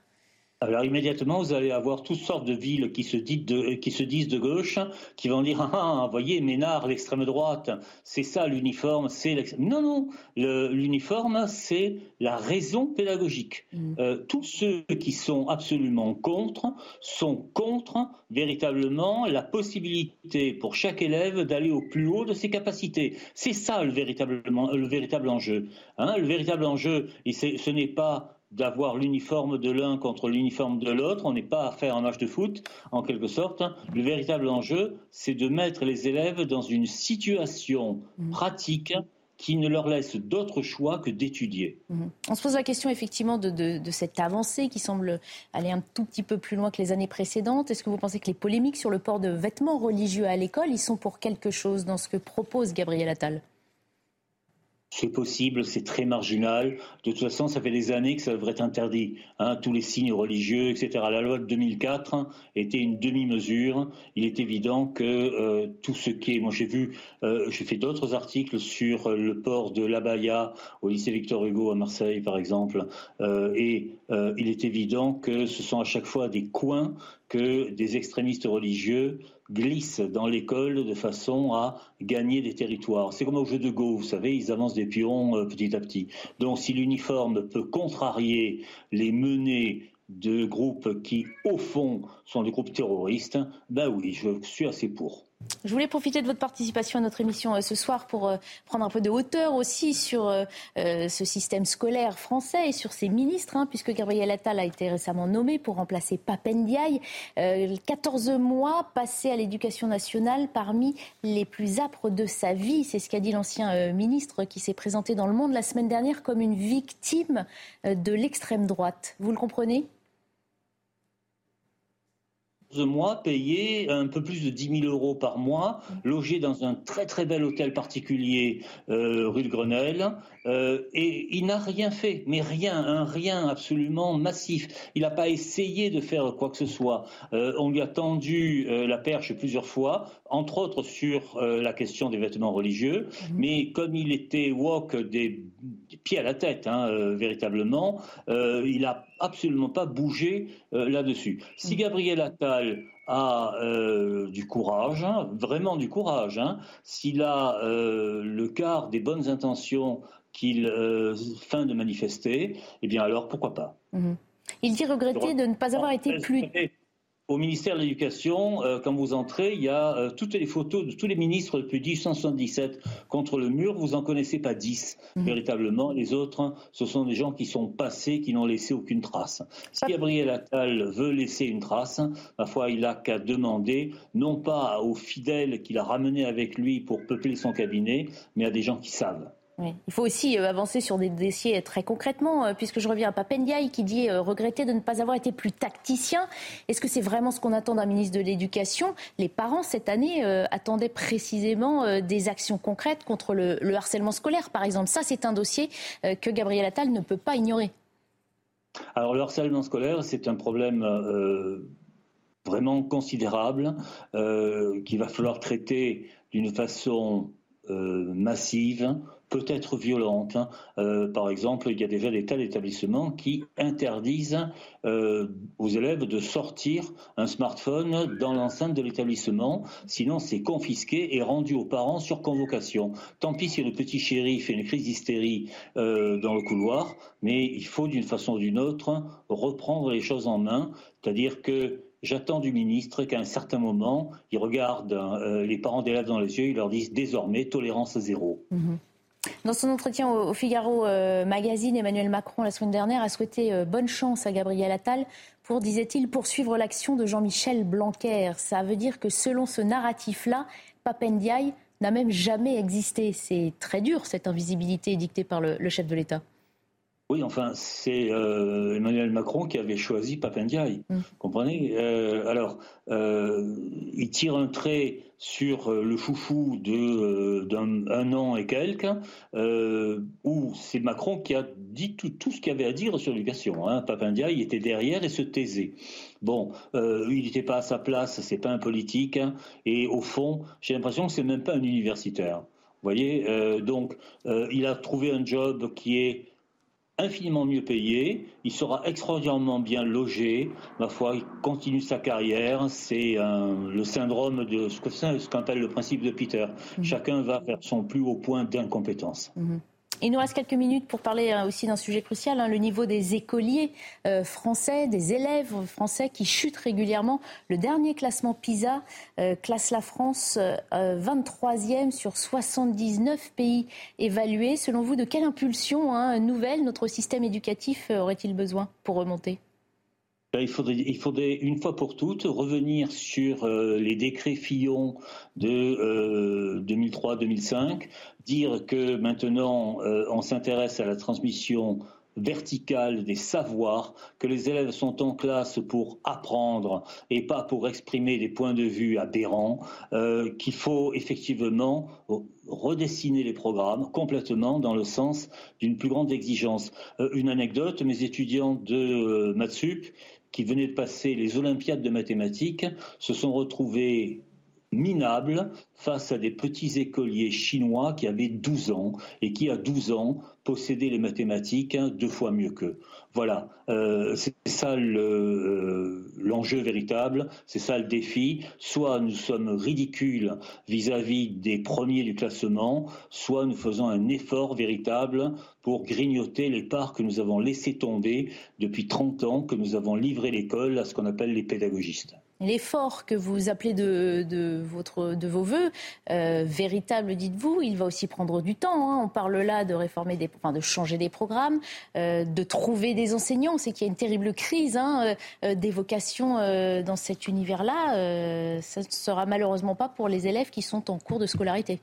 Alors immédiatement, vous allez avoir toutes sortes de villes qui se, disent de, qui se disent de gauche, qui vont dire ah, ah voyez Ménard, l'extrême droite, c'est ça l'uniforme, c'est non non, l'uniforme c'est la raison pédagogique. Mm. Euh, tous ceux qui sont absolument contre sont contre véritablement la possibilité pour chaque élève d'aller au plus haut de ses capacités. C'est ça le véritable, le véritable enjeu. Hein. le véritable enjeu, et ce n'est pas d'avoir l'uniforme de l'un contre l'uniforme de l'autre. On n'est pas à faire un match de foot, en quelque sorte. Le véritable enjeu, c'est de mettre les élèves dans une situation mmh. pratique qui ne leur laisse d'autre choix que d'étudier. Mmh. On se pose la question effectivement de, de, cette avancée qui semble aller un tout petit peu plus loin que les années précédentes. Est-ce que vous pensez que les polémiques sur le port de vêtements religieux à l'école, ils sont pour quelque chose dans ce que propose Gabriel Attal? C'est possible, c'est très marginal. De toute façon, ça fait des années que ça devrait être interdit. Hein, tous les signes religieux, etc. La loi de 2004 était une demi-mesure. Il est évident que euh, tout ce qui est... Moi, j'ai vu, euh, j'ai fait d'autres articles sur le port de l'abaya au lycée Victor Hugo à Marseille, par exemple. Euh, et il est évident que ce sont à chaque fois des coins que des extrémistes religieux glissent dans l'école de façon à gagner des territoires. C'est comme au jeu de Go, vous savez, ils avancent des pions euh, petit à petit. Donc si l'uniforme peut contrarier les menées de groupes qui, au fond, sont des groupes terroristes, ben oui, je suis assez pour. Je voulais profiter de votre participation à notre émission euh, ce soir pour euh, prendre un peu de hauteur aussi sur euh, ce système scolaire français et sur ses ministres, hein, puisque Gabriel Attal a été récemment nommé pour remplacer Papendiaï. 14 mois passés à l'éducation nationale parmi les plus âpres de sa vie. C'est ce qu'a dit l'ancien ministre qui s'est présenté dans le monde la semaine dernière comme une victime de l'extrême droite. Vous le comprenez? Mois payer un peu plus de 10 000 euros par mois, logé dans un très très bel hôtel particulier euh, rue de Grenelle, euh, et il n'a rien fait, mais rien, un rien absolument massif. Il n'a pas essayé de faire quoi que ce soit. Euh, on lui a tendu la perche plusieurs fois, entre autres sur la question des vêtements religieux, mhm. mais comme il était woke des, pieds à la tête, hein, véritablement, il n'a absolument pas bougé là-dessus. Si mhm. Gabriel Attal a euh, du courage, hein, vraiment du courage, hein, s'il a euh, le quart des bonnes intentions qu'il euh, feint de manifester, eh bien alors pourquoi pas? Mhm. Il dit regretter de ne pas avoir été plus au ministère de l'Éducation, euh, quand vous entrez, il y a euh, toutes les photos de tous les ministres depuis 1877 contre le mur. Vous n'en connaissez pas dix, mhm. véritablement. Les autres, ce sont des gens qui sont passés, qui n'ont laissé aucune trace. Si Gabriel Attal veut laisser une trace, ma foi, il n'a qu'à demander, non pas aux fidèles qu'il a ramenés avec lui pour peupler son cabinet, mais à des gens qui savent. Il faut aussi euh, avancer sur des dossiers très concrètement, euh, puisque je reviens à Papendiaï qui dit euh, regretter de ne pas avoir été plus tacticien. Est-ce que c'est vraiment ce qu'on attend d'un ministre de l'Éducation? Les parents, cette année, attendaient précisément des actions concrètes contre le, harcèlement scolaire, par exemple. Ça, c'est un dossier que Gabriel Attal ne peut pas ignorer. Alors, le harcèlement scolaire, c'est un problème vraiment considérable qu'il va falloir traiter d'une façon massive, peut-être violente. Hein. Euh, par exemple, il y a déjà des tas d'établissements qui interdisent euh, aux élèves de sortir un smartphone dans l'enceinte de l'établissement, sinon c'est confisqué et rendu aux parents sur convocation. Tant pis si le petit chéri fait une crise d'hystérie euh, dans le couloir, mais il faut d'une façon ou d'une autre reprendre les choses en main, c'est-à-dire que J'attends du ministre qu'à un certain moment, il regarde les parents d'élèves dans les yeux, il leur dise désormais tolérance zéro. Mhm. Dans son entretien au, Figaro euh, Magazine, Emmanuel Macron, la semaine dernière, a souhaité euh, bonne chance à Gabriel Attal pour, disait-il, poursuivre l'action de Jean-Michel Blanquer. Ça veut dire que selon ce narratif-là, Papendiaï n'a même jamais existé. C'est très dur, cette invisibilité dictée par le, chef de l'État. Oui, enfin, c'est euh, Emmanuel Macron qui avait choisi Papendiaï. Vous mm. comprenez? Alors, il tire un trait sur euh, le foufou euh, d'un an et quelques, euh, où c'est Macron qui a dit tout, tout ce qu'il avait à dire sur l'éducation. Hein. Était derrière et se taisait. Bon, il n'était pas à sa place, c'est pas un politique, hein. et au fond, j'ai l'impression que c'est même pas un universitaire. Vous voyez, donc il a trouvé un job qui est infiniment mieux payé, il sera extraordinairement bien logé, ma foi, il continue sa carrière, c'est le syndrome de ce qu'on appelle le principe de Peter. Mhm. Chacun va vers son plus haut point d'incompétence. Mhm. Il nous reste quelques minutes pour parler euh, aussi d'un sujet crucial, hein, le niveau des écoliers euh, français, des élèves français qui chutent régulièrement. Le dernier classement PISA euh, classe la France 23e sur 79 pays évalués. Selon vous, de quelle impulsion hein, nouvelle notre système éducatif aurait-il besoin pour remonter? Il faudrait, il faudrait, une fois pour toutes revenir sur les décrets Fillon de 2003-2005, dire que maintenant euh, on s'intéresse à la transmission verticale des savoirs, que les élèves sont en classe pour apprendre et pas pour exprimer des points de vue aberrants, euh, qu'il faut effectivement redessiner les programmes complètement dans le sens d'une plus grande exigence. Euh, une anecdote, mes étudiants de Matsup qui venaient de passer les Olympiades de mathématiques se sont retrouvés minable face à des petits écoliers chinois qui avaient 12 ans et qui, à 12 ans, possédaient les mathématiques hein, deux fois mieux qu'eux. Voilà, euh, c'est ça euh, l'enjeu véritable, c'est ça le défi. Soit nous sommes ridicules vis-à-vis des premiers du classement, soit nous faisons un effort véritable pour grignoter les parts que nous avons laissées tomber depuis 30 ans, que nous avons livré l'école à ce qu'on appelle les pédagogistes l'effort que vous appelez de, vos voeux, euh, véritable, dites-vous, il va aussi prendre du temps. Hein. On parle là de réformer, des, enfin, de changer des programmes, euh, de trouver des enseignants. C'est qu'il y a une terrible crise hein, euh, des vocations dans cet univers-là. ça ne sera malheureusement pas pour les élèves qui sont en cours de scolarité.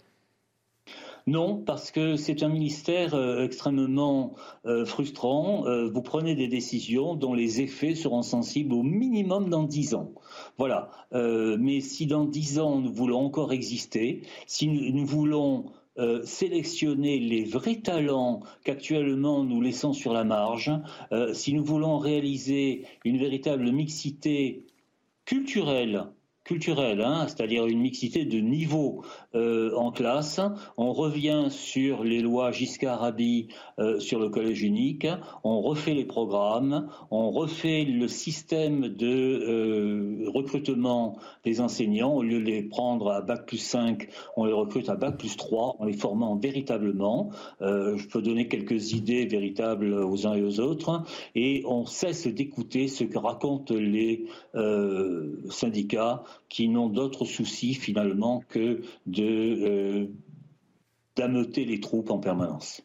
Non, parce que c'est un ministère euh, extrêmement euh, frustrant. Euh, vous prenez des décisions dont les effets seront sensibles au minimum dans dix ans. Voilà. mais si dans dix ans nous voulons encore exister, si nous, voulons sélectionner les vrais talents qu'actuellement nous laissons sur la marge, si nous voulons réaliser une véritable mixité culturelle culturelle, hein, c'est-à-dire une mixité de niveaux euh, en classe. On revient sur les lois Giscard-Rabi euh, sur le collège unique, on refait les programmes, on refait le système de euh, recrutement des enseignants. Au lieu de les prendre à bac plus 5, on les recrute à bac plus 3 en les formant véritablement. je peux donner quelques idées véritables aux uns et aux autres. Et on cesse d'écouter ce que racontent les syndicats qui n'ont d'autres soucis finalement que de euh, les troupes en permanence.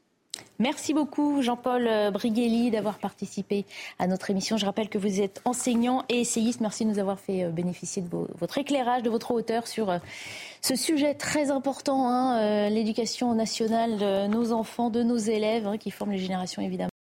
Merci beaucoup Jean-Paul Briguelli d'avoir participé à notre émission. Je rappelle que vous êtes enseignant et essayiste. Merci de nous avoir fait bénéficier de votre éclairage, de votre hauteur sur ce sujet très important, hein, l'éducation nationale de nos enfants, de nos élèves, hein, qui forment les générations évidemment.